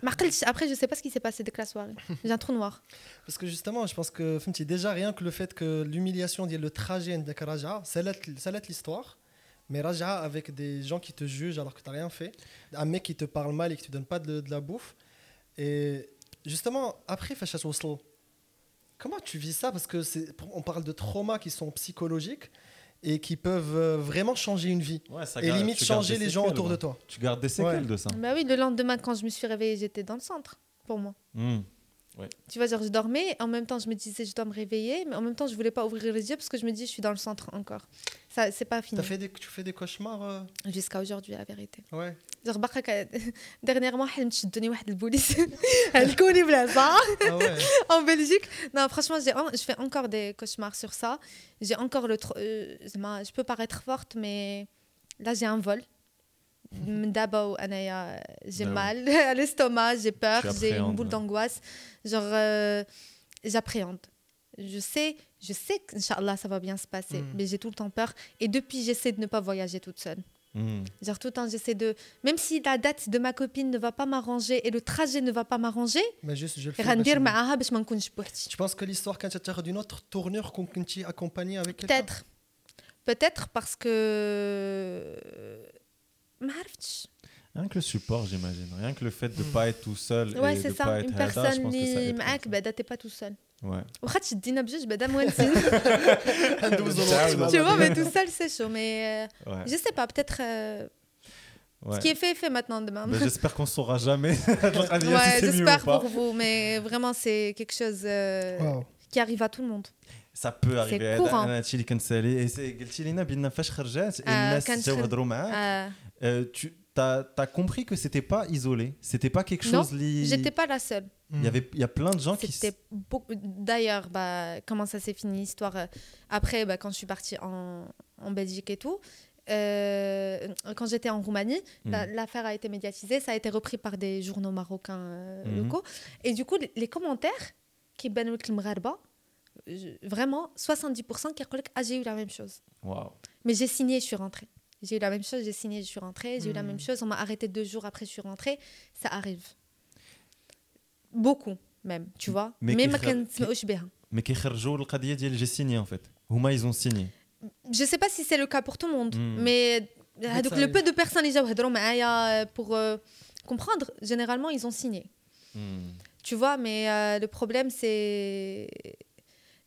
ما عقلتش après je sais pas ce qui s'est passé dès que la soirée j'ai un trou noir parce que justement je pense que فهمتي déjà rien que le fait que l'humiliation ديال le trajet عندك رجعه سالت سالت l'histoire mais Raja avec des gens qui te jugent alors que tu n'as rien fait, un mec qui te parle mal et qui te donne pas de, de la bouffe. Et Justement, après Fachas Oslo, comment tu vis ça? Parce que c'est, on parle de traumas qui sont psychologiques et qui peuvent euh, vraiment changer une vie. et limite changer les gens autour de toi. Tu gardes des séquelles de ça. Bah oui, le lendemain, quand je me suis réveillée, j'étais dans le centre, pour moi. Tu vois, genre, je dormais, en même temps, je me disais, je dois me réveiller, mais en même temps, je voulais pas ouvrir les yeux parce que je me dis, je suis dans le centre encore. Ça, c'est pas fini. As fait des, tu fais des cauchemars euh Jusqu'à aujourd'hui, la vérité. Ouais. Genre, dernièrement, je me suis donné une police. Elle connaît ça. Ah en Belgique. Non, franchement, je fais encore des cauchemars sur ça. J'ai encore le. Euh, je peux paraître forte, mais là, j'ai un vol. D'abord, j'ai ben mal à l'estomac, j'ai peur, j'ai une boule d'angoisse. Genre, euh, j'appréhende. Je sais, je sais que ça va bien se passer, hmm. mais j'ai tout le temps peur. Et depuis, j'essaie de ne pas voyager toute seule. Hmm. Genre, tout le temps, j'essaie de. Même si la date de ma copine ne va pas m'arranger et le trajet ne va pas m'arranger, mais juste, je le fais. Tu penses que l'histoire, quand tu as d'une autre tournure qu'on accompagné avec quelqu'un? Peut-être. Peut-être parce que Rien que le support, j'imagine. Rien que le fait de ne pas être tout seul. Ouais, c'est ça. Une personne qui معاك بعدا t'es pas tout seul. Ouais. وخاطر شدينا بجوج بعدا موالسين. Tu vois, mais tout seul c'est chaud. Mais euh, ouais. je sais pas, peut-être. Euh, ouais. Ce qui est fait est fait maintenant demain. Ben, j'espère qu'on saura jamais. ouais, j'espère pour vous, mais vraiment c'est quelque chose euh, wow. qui arrive à tout le monde. Ça peut arriver. courant. انا هادشي اللي كنسالي قلتي لينا بان فاش خرجات الناس جاو هضروا معاك tu as, compris que c'était pas isolé, c'était pas quelque chose lié. J'étais pas la seule. Il y avait, il y a plein de gens qui. D'ailleurs, bah, comment ça s'est fini l'histoire euh, Après, bah, quand je suis partie en, en Belgique et tout, euh, quand j'étais en Roumanie, hmm. l'affaire a été médiatisée, ça a été repris par des journaux marocains euh, hmm. locaux. Et du coup, les, commentaires qui ben vraiment 70% qui collègues ah j'ai eu la même chose. Mais j'ai signé je suis rentrée. J'ai eu la même chose j'ai signé je suis rentrée. J'ai eu la hmm. même chose on m'a arrêté deux jours après je suis rentrée. Ça arrive. Beaucoup même tu vois. mais mais j'ai signé en fait. Ils ont signé. Je sais pas si c'est le cas pour tout le monde hmm. mais euh, le peu de personnes les euh, pour euh, comprendre généralement ils ont signé. Hmm. Tu vois mais le problème c'est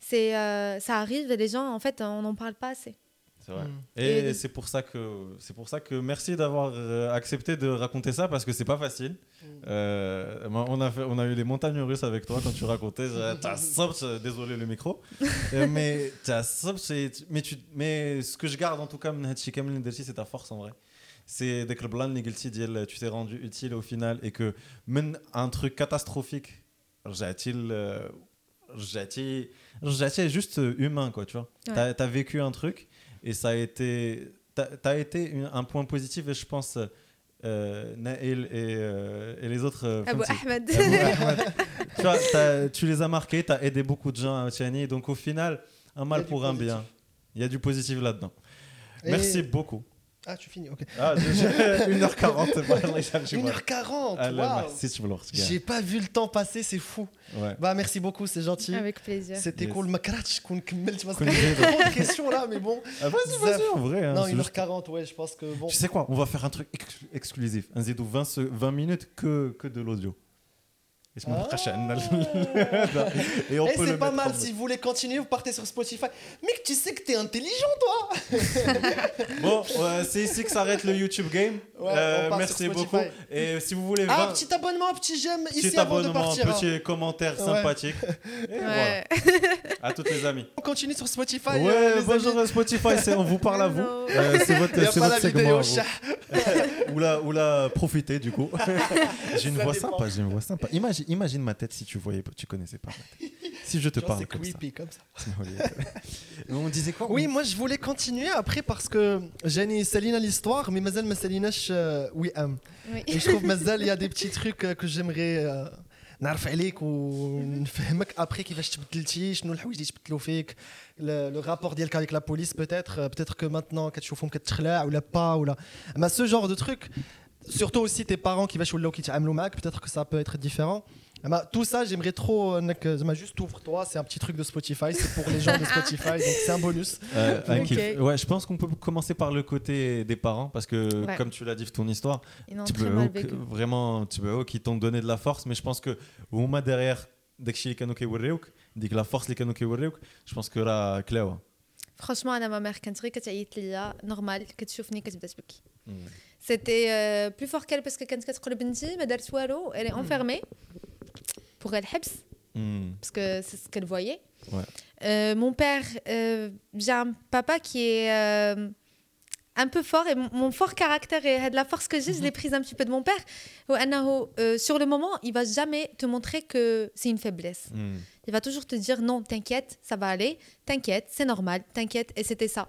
c'est euh, ça arrive et les gens en fait on n'en parle pas assez. C'est vrai. Mm. Et, c'est pour ça que c'est pour ça que merci d'avoir euh, accepté de raconter ça parce que c'est pas facile. Mm. Euh, on a fait, on a eu les montagnes russes avec toi quand tu racontais. désolé le micro, mais mais tu mais ce que je garde en tout cas c'est ta force en vrai. C'est dès que le blanc tu t'es rendu utile au final et que même un truc catastrophique, j'ai-il j'ai juste humain quoi, tu vois. T'as as vécu un truc et ça a été. Tu as, été un point positif, et je pense. Euh, Naël et, euh, et, les autres. Euh, Abou Ahmed. tu, vois, tu les as marqués, tu as aidé beaucoup de gens à Tiani. Donc au final, un mal pour un bien. Il y a du positif là-dedans. Merci beaucoup. Ah, tu finis, ok. Ah, 1h40, 1h40, ah, waouh J'ai pas vu le temps passer, c'est fou. Ouais. Bah, merci beaucoup, c'est gentil. Avec plaisir. C'était yes. cool. Makratch, qu'on kemmel, tu vois, c'est question là, mais bon. Ah, vas-y, vas-y, en vrai. Hein, non, 1h40, juste... ouais, je pense que bon. Tu sais quoi, on va faire un truc ex exclusif. Un Zedou 20, 20 minutes que, que de l'audio. Ah. Et, on eh, c'est pas mal. Si vous voulez continuer, vous partez sur Spotify. Mec, tu sais que t'es intelligent, toi. bon, c'est ici que s'arrête le YouTube Game. Euh, merci beaucoup. Et si vous voulez. Ah, petit abonnement, petit j'aime ici petit avant abonnement, de partir. Petit hein. commentaire sympathique. Et voilà. À toutes les amis. On continue sur Spotify. Ouais, euh, bonjour Spotify, on vous parle à vous. Euh, c'est votre, c'est votre segment. ou, là, ou là, profitez du coup. j'ai une voix sympa, j'ai une voix sympa. Imagine imagine ma tête si tu voyais, tu connaissais pas. Si je te parle comme, creepy, ça. comme ça. On disait quoi Oui, moi je voulais continuer après parce que j'ai Céline l'histoire, mais Mazel Céline oui, Et je trouve Mazel il y a des petits trucs euh, que j'aimerais نعرف عليك ونفهمك après كيفاش تبدلتي شنو الحوايج اللي تبدلوا فيك le rapport ديالك avec la police peut-être euh, peut-être que maintenant كتشوفهم كتخلع ولا با ولا ما ce genre de truc surtout aussi tes parents qui vont qui peut-être que ça peut être différent. Bah, tout ça, j'aimerais trop. Euh, juste ouvre-toi, c'est un petit truc de Spotify, c'est pour les gens de Spotify, donc c'est un bonus. Euh, ouais, je pense qu'on peut commencer par le côté des parents, parce que comme tu l'as dit, ton histoire, tu peux, vraiment, tu peux, qui t'ont donné de la force, mais je pense que au moment derrière, dès que la force les je pense que là, Cléo. Franchement, ma mère, quand tu normal, que tu C'était euh, plus fort qu'elle parce que quand elle est enfermée pour elle hmm. parce que c'est ce qu'elle voyait. Euh, mon père, euh, j'ai un papa qui est euh, un peu fort et mon, fort caractère et de la force que j'ai, je l'ai mhm. prise un petit peu de mon père. sur le moment, il va jamais te montrer que c'est une faiblesse. Hmm. Il va toujours te dire non, t'inquiète, ça va aller, t'inquiète, c'est normal, t'inquiète, et c'était ça.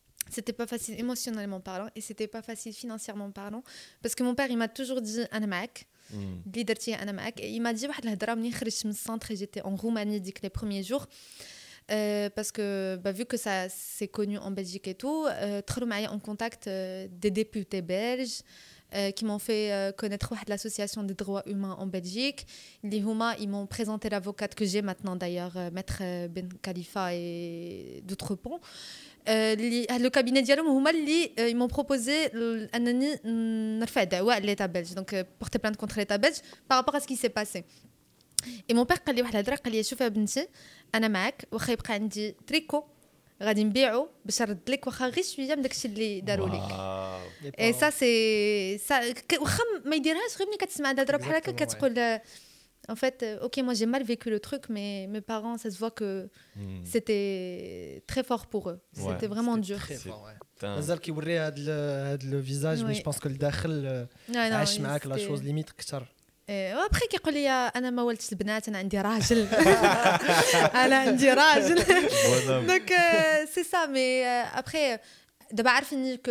C'était pas facile émotionnellement parlant et c'était pas facile financièrement parlant parce que mon père il m'a toujours dit Anamac, hmm. leaderti Anamac, et il m'a dit centre et j'étais en Roumanie dès les premiers jours. Euh, parce que bah, vu que ça c'est connu en Belgique et tout, euh, en contact euh, des députés belges, euh, qui m'ont fait euh, connaître l'association des droits humains en Belgique. Les Houma, ils m'ont présenté l'avocate que j'ai maintenant d'ailleurs, euh, Maître Ben Khalifa et d'autres ponts. Le cabinet ديالهم هما اللي ils m'ont proposé أنني نرفع دعوة donc porter plainte contre l'état belge par rapport à ce qui s'est passé. Et mon père قال لي واحد الهضرة قال لي شوف بنتي أنا معاك واخا يبقى عندي تريكو غادي نبيعو باش نرد لك واخا غير شوية من داكشي اللي داروا لك. اي سا سي سا واخا ما يديرهاش غير ملي كتسمع الهضرة بحال هكا كتقول En fait, euh, ok, moi j'ai mal vécu le truc, mais mes parents, ça se voit que hmm. c'était très fort pour eux. Ouais, c'était vraiment dur. Très fort, ouais. مازال كيوري هذا الفيزاج مي جو بونس كو لداخل عاش معاك لا شوز ليميت اكثر وابخي كيقول لي انا ما ولدتش البنات انا عندي راجل انا عندي راجل دونك سي سا مي ابخي دابا عارفين كو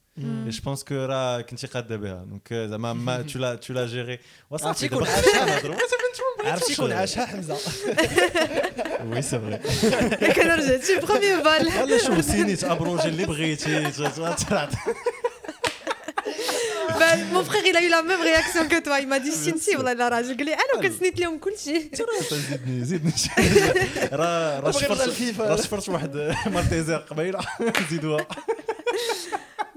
Et je pense que là, كنتي قاده بها دونك زعما ما tu l'as tu l'as géré وصافي يكون عاشها عرفتي يكون عاشها حمزه وي سي فري كنرجع شي بروميي فال لا شوف سينيت ابروجي اللي بغيتي Mon frère, il a eu la même réaction que toi. Il m'a dit Shinti, والله لا راجل قال لي انا كنسنيت لهم كل شيء. زيدني زيدني راه راه شفرت راه شفرت واحد مارتيزير قبيله زيدوها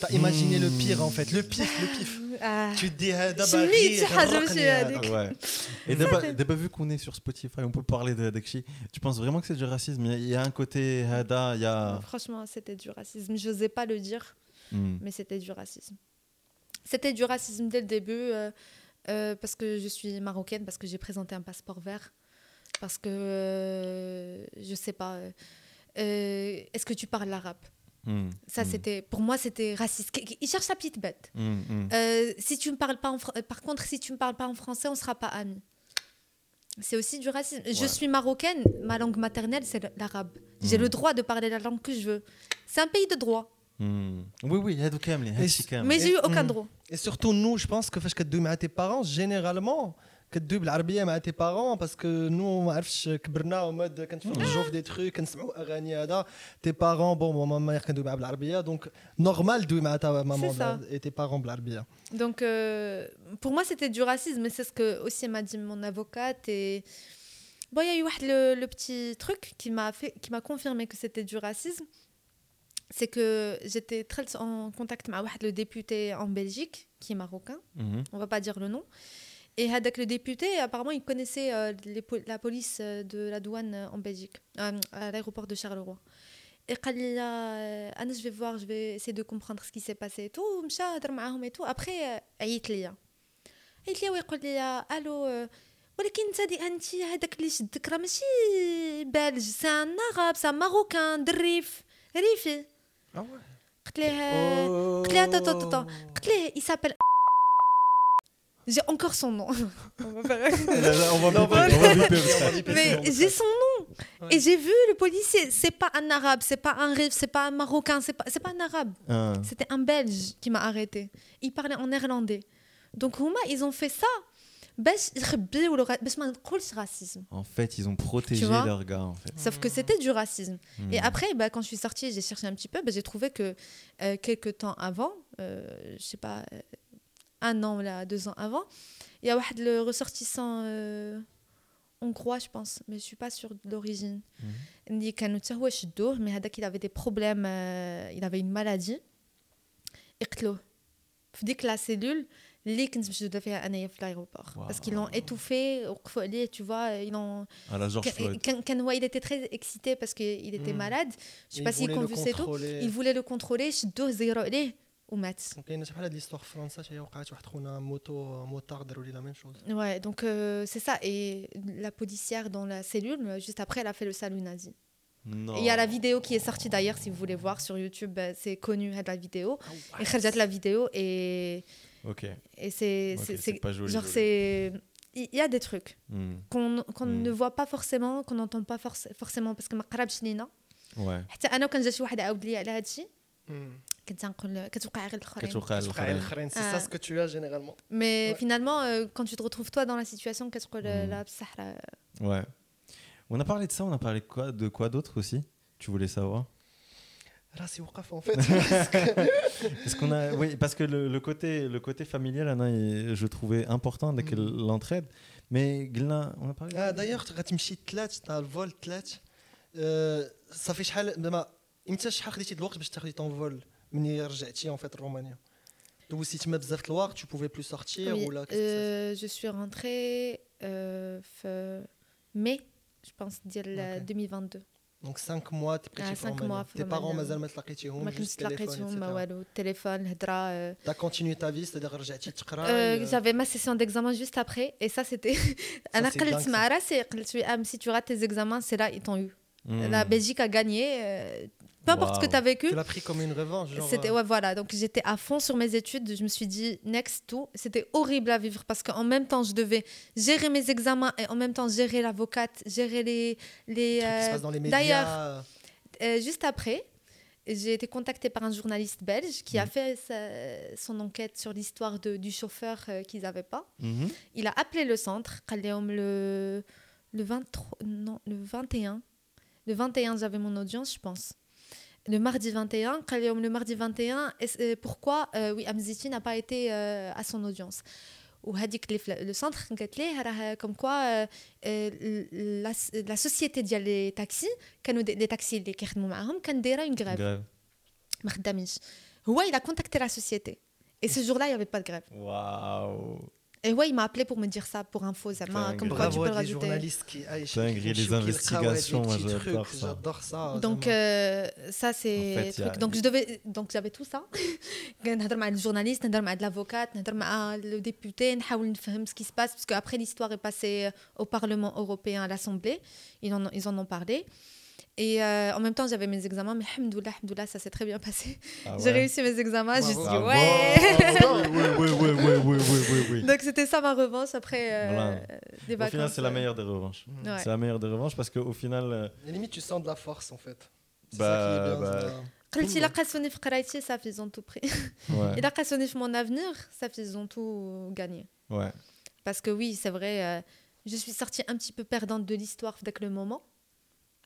T'as imaginé le pire en fait, le pif, le pif. Ah. Tu te dis d'abord. Ouais. Et d'abord vu qu'on est sur Spotify, on peut parler de d'Akshi. Tu penses vraiment que c'est du racisme? Il y a un côté Hada, il y a. Franchement, c'était du racisme. Je n'osais pas le dire, hmm. mais c'était du racisme. C'était du racisme dès le début euh, euh, parce que je suis marocaine, parce que j'ai présenté un passeport vert, parce que euh, je sais pas. Est-ce que tu parles l'arabe Hmm, ça, hmm. c'était pour moi, c'était raciste. Il cherche sa petite bête. Hmm, euh, si tu me parles pas en euh, par contre, si tu me parles pas en français, on sera pas amis. C'est aussi du racisme. Je suis marocaine, ma langue maternelle c'est l'arabe. J'ai le droit de parler la langue que je veux. C'est un pays de droit. Oui, oui, mais j'ai eu aucun droit. Et surtout nous, je pense que que tes parents, généralement, كدوي بالعربيه مع تي بارون باسكو نو ما عرفتش كبرنا وماد كنتفرجوا في دي تخي كنسمعوا اغاني هذا تي بارون بون ماما كندوي معاها بالعربيه دونك نورمال دوي مع تا مامون اي تي بارون بالعربيه دونك pour moi c'était du racisme mais c'est ce que aussi m'a dit mon avocate et bon il y a eu le, le petit truc qui m'a fait qui m'a confirmé que c'était du racisme c'est que j'étais très en contact avec le député en Belgique qui est marocain mm -hmm. on va pas dire le nom et avec le député, apparemment, il connaissait euh, la police euh, de la douane euh, en Belgique, à l'aéroport de Charleroi. Et quand il a, je vais voir, je vais essayer de comprendre ce qui s'est passé et tout, et tout. Après, عيط ليا عيط ليا ويقول لي الو ولكن انت دي انت هذاك اللي شدك راه ماشي بلج سي ان عرب سي ماروكان دريف ريفي قلت ليه قلت ليه قلت ليه il s'appelle j'ai encore son nom. on va Mais j'ai son nom. Et j'ai vu le policier. C'est pas un arabe, c'est pas un rive, c'est pas un marocain, c'est pas, pas un arabe. Ah. C'était un belge qui m'a arrêté. Il parlait en néerlandais. Donc, ils ont fait ça. racisme. En fait, ils ont protégé leurs gars. En fait. Sauf que c'était du racisme. Et hmm. après, bah, quand je suis sortie, j'ai cherché un petit peu, bah, j'ai trouvé que euh, quelques temps avant, euh, je sais pas, euh, un an ou deux ans avant. Il y a le ressortissant euh, hongrois, je pense, mais je ne suis pas sûre de l'origine. Il me mais il avait des problèmes, euh, il avait une maladie. Il Dès que la cellule, les je devais faire un à l'aéroport. Wow. parce qu'ils l'ont étouffé tu vois ils l'ont il était très excité parce qu'il était malade. Je sais pas s'il convulsait tout il voulait le contrôler je dosais ومات كاينه شحال هاد ليستوار في فرنسا حتى هي وقعت واحد خونا موتو موتار داروا ليه لا ميم شوز ouais donc euh, c'est ça et la policière dans la cellule juste après elle a fait le salut nazi non. Il y a la vidéo qui est sortie d'ailleurs, si vous voulez voir sur YouTube, c'est connu la vidéo. Oh, et la vidéo et Ok. Et c'est pas joli. Genre, c'est. Il y a des trucs hmm. qu'on qu mm. ne voit pas forcément, qu'on n'entend pas forc forcément parce que ما قربش لينا. Ouais. حتى انا كان جات شي واحد عاود لي على هذا الشيء كنت نقول كتوقع غير الاخرين كتوقع الاخرين سي سا سكو تو جينيرالمون مي فينالمون quand tu te retrouves toi dans la situation كتقول لا بصح Ouais. On a parlé de ça, on a parlé de quoi, de quoi d'autre aussi Tu voulais savoir راسي وقف en fait parce qu'on a oui parce que le, le côté le côté familial انا je trouvais important avec mm. l'entraide mais قلنا on a parlé ah d'ailleurs غتمشي ثلاث تاع الفول ثلاث صافي شحال زعما امتى شحال خديتي الوقت باش تاخدي طون فول مني رجعتي en fait رومانيا دوزتي تما بزاف الوقت tu pouvais plus sortir oui, ولا euh, je suis rentrée euh, mai je pense ديال 2022 دونك 5 موا تبقيتي في رومانيا تي بارون مازال ما تلاقيتيهم ما كنتش تلاقيتهم ما والو التليفون الهضره تا كونتينيو تا في ستادير رجعتي تقرا جافي ما سيسيون ديكزامان جوست ابري اي سا سيتي انا قلت مع راسي قلت ام سي تو رات تي زيكزامان سي لا اي تون يو La hmm. Belgique a gagné. Euh, peu importe ce que tu as vécu. Tu l'as pris comme une revanche. C'était, euh. ouais, voilà. Donc j'étais à fond sur mes études. Je me suis dit, next, tout. C'était horrible à vivre parce qu'en même temps, je devais gérer mes examens et en même temps gérer l'avocate, gérer les. les, euh... les D'ailleurs, euh, juste après, j'ai été contactée par un journaliste belge qui a hmm. fait son enquête sur l'histoire du chauffeur qu'ils n'avaient pas. Hmm. Il a appelé le centre, le, le 23, non, le 21 le 21, j'avais mon audience, je pense. Le mardi 21 le mardi 21 pourquoi euh, oui Amziti n'a pas été euh, à son audience? Ou le centre comme quoi euh, la, la société des taxis les taxis les une grève. Il a contacté la société. Et ce jour-là il n'y avait pas de grève. Waouh et ouais, il m'a appelé pour me dire ça pour info, ça m'a comme quoi tu peux le rajouter. journalistes qui Dinguerie, les investigations, moi j'adore ça. Donc euh, ça c'est donc je devais donc j'avais tout ça. نهضر مع الجورناليست, نهضر مع l'avocate, نهضر مع le député, نحاول نفهم ce qui se passe parce qu'après l'histoire est passée au Parlement européen à l'Assemblée, ils en ils en ont parlé. Et euh, en même temps, j'avais mes examens, mais alhamdoulilah, alhamdoulilah ça s'est très bien passé. Ah J'ai réussi mes examens, je me suis dit ouais. oui, oui, oui, oui, oui, oui, Donc c'était ça ma revanche après euh, des vacances. Au final, c'est la meilleure des revanches. C'est la meilleure des revanches parce qu'au final. Euh... limite, tu sens de la force en fait. Bah, bah... قلت الا قاسوني في قرايتي صافي زون تو بري الا قاسوني في mon avenir صافي زون tout gagné ouais parce que oui c'est vrai euh, je suis sortie un petit peu perdante de l'histoire dès que le moment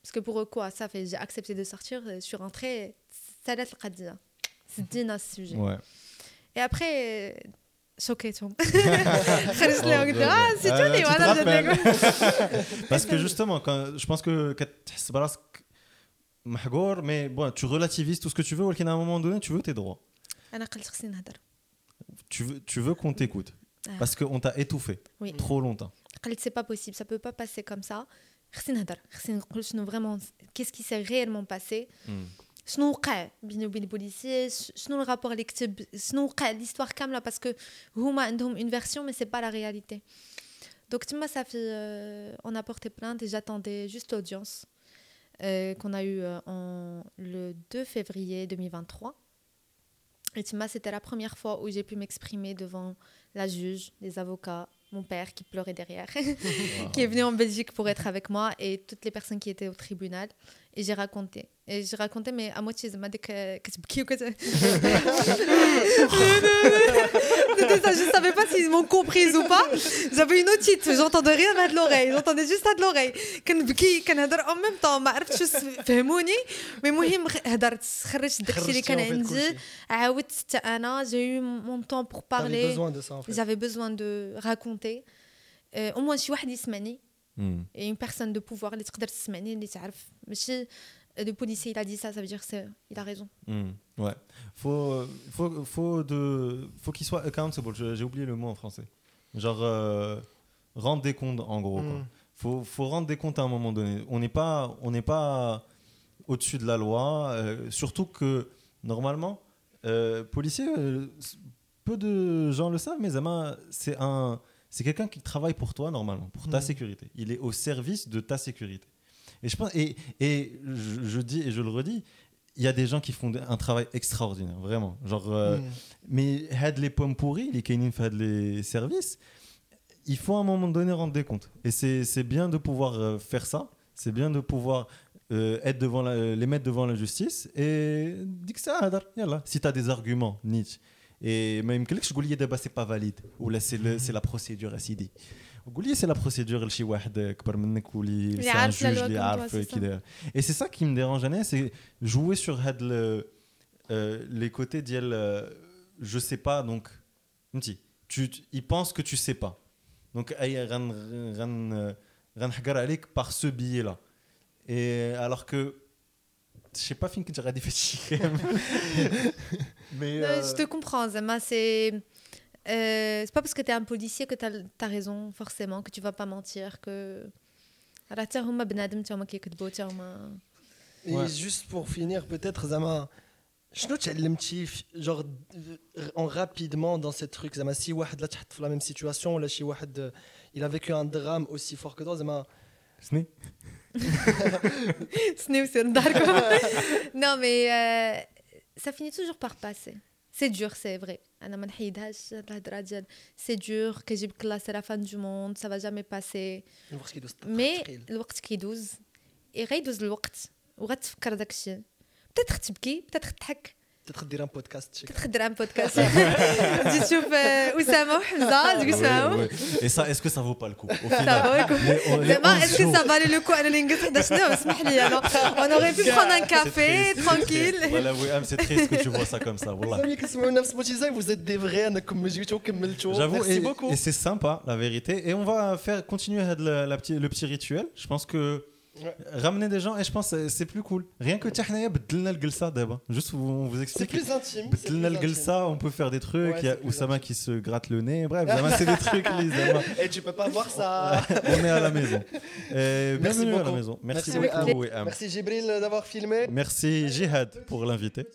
parce que pour eux, quoi, ça fait, j'ai accepté de sortir, je suis rentrée, ça laisse le. C'est dit dans ce sujet. Ouais. Et après, choqué, tu vois. ah, Parce que justement, quand, je pense que mais bon, tu relativises tout ce que tu veux, ou à un moment donné, tu veux tes droits. Tu veux, tu veux qu'on t'écoute. Parce qu'on t'a étouffé oui. trop longtemps. C'est pas possible, ça peut pas passer comme ça. vraiment qu'est-ce qui s'est réellement passé شنو وقع بيني وبين البوليسيي شنو الرابور اللي كتب شنو وقع l'histoire كامله باسكو هما عندهم une version mais c'est pas la réalité donc تما صافي euh, on a porté plainte et j'attendais juste l'audience euh, qu'on a eu euh, en le 2 février 2023 Et c'était la première fois où j'ai pu m'exprimer devant la juge, les avocats, mon père qui pleurait derrière, qui est venu en Belgique pour être avec moi et toutes les personnes qui étaient au tribunal. Et j'ai raconté. Et j'ai raconté, mais à moitié, je dit que je ne savais pas s'ils m'ont comprise ou pas. J'avais une otite, j'entendais rien à de l'oreille, j'entendais juste à de l'oreille. كنبكي كنهضر en même temps ما عرفتش فهموني مي المهم هضرت خرجت داكشي اللي كان عندي عاودت حتى انا j'ai eu mon temps pour parler j'avais besoin de raconter au moins شي واحد يسمعني Hmm. Et une personne de pouvoir, les le policier il a dit ça, ça veut dire qu'il a raison. Hmm. Ouais. Faut, faut, faut, de, faut qu'il soit accountable. J'ai oublié le mot en français. Genre euh, rendre des comptes en gros. Il hmm. Faut, faut rendre des comptes à un moment donné. On n'est pas, on n'est pas au-dessus de la loi. Euh, surtout que normalement, euh, policier, euh, peu de gens le savent, mais c'est un c'est quelqu'un qui travaille pour toi normalement, pour ta sécurité. Il est au service de ta sécurité. Et je pense, et, et je, dis et je le redis, il y a des gens qui font un travail extraordinaire, vraiment. Genre, euh, mais had les pommes pourries, les Kenin had les services. Il faut à un moment donné rendre des comptes. Et c'est bien de pouvoir euh, faire ça. C'est bien de pouvoir euh, être devant les mettre devant la justice et dire que ça, si tu as des arguments, Nietzsche et même que je dis c'est pas valide ou là c'est c'est la procédure à Sidi قولي c'est la procédure شي واحد اكبر منك واللي c'est un juge اللي عارف كي et c'est ça qui me dérange انا c'est jouer sur هاد le, euh, les côtés ديال euh, je sais pas donc فهمتي tu il pense que tu sais pas donc اي غن غن غنحقر عليك par ce biais là et alors que je sais pas fin que j'aurais des mais euh... je te comprends Zama c'est euh, c'est pas parce que tu es un policier que tu as, raison, forcément, que tu vas pas mentir, que. Ben Et juste pour finir, peut-être, Zama, genre, en rapidement dans ces trucs, Zama, si Wahad là, dans la même situation, là, si Wahad, euh, il a vécu un drame aussi fort que toi, Zama. Sné Sné ou c'est d'accord Non, mais euh, ça finit toujours par passer. C'est dur, c'est vrai. أنا ما نحيدهاش الهضرة ديال سي دور كيجيب كلاس لا فان دو موند سافا جامي باسي الوقت كيدوز مي الوقت كيدوز. اي غيدوز الوقت. وغتفكر داكشي. بتاتخ تبكي بتاتخ تضحك. peut-être dire un podcast. Peut-être dire un podcast. Tu chauffes Oussama, Hamza, ah, du coup, Et ça, est-ce que ça vaut pas le coup Ça vaut le coup. Est-ce que ça valait le coup? On aurait pu prendre un café, tranquille. C'est triste que tu vois ça comme ça. Voilà. Vous êtes des vrais, J'avoue. Et c'est sympa, la vérité. Et on va faire continuer le petit rituel. Je pense que. Ramener des gens, et je pense que c'est plus cool. Rien que Tiahnaya, d'abord. Juste on vous explique. C'est plus intime. on peut faire des trucs. Il y a Oussama qui se gratte le nez. Bref, c'est des trucs, Et tu peux pas voir ça. on est à la maison. Merci beaucoup. à la maison. Merci, beaucoup. Merci Jibril d'avoir filmé. Merci Jihad pour l'inviter.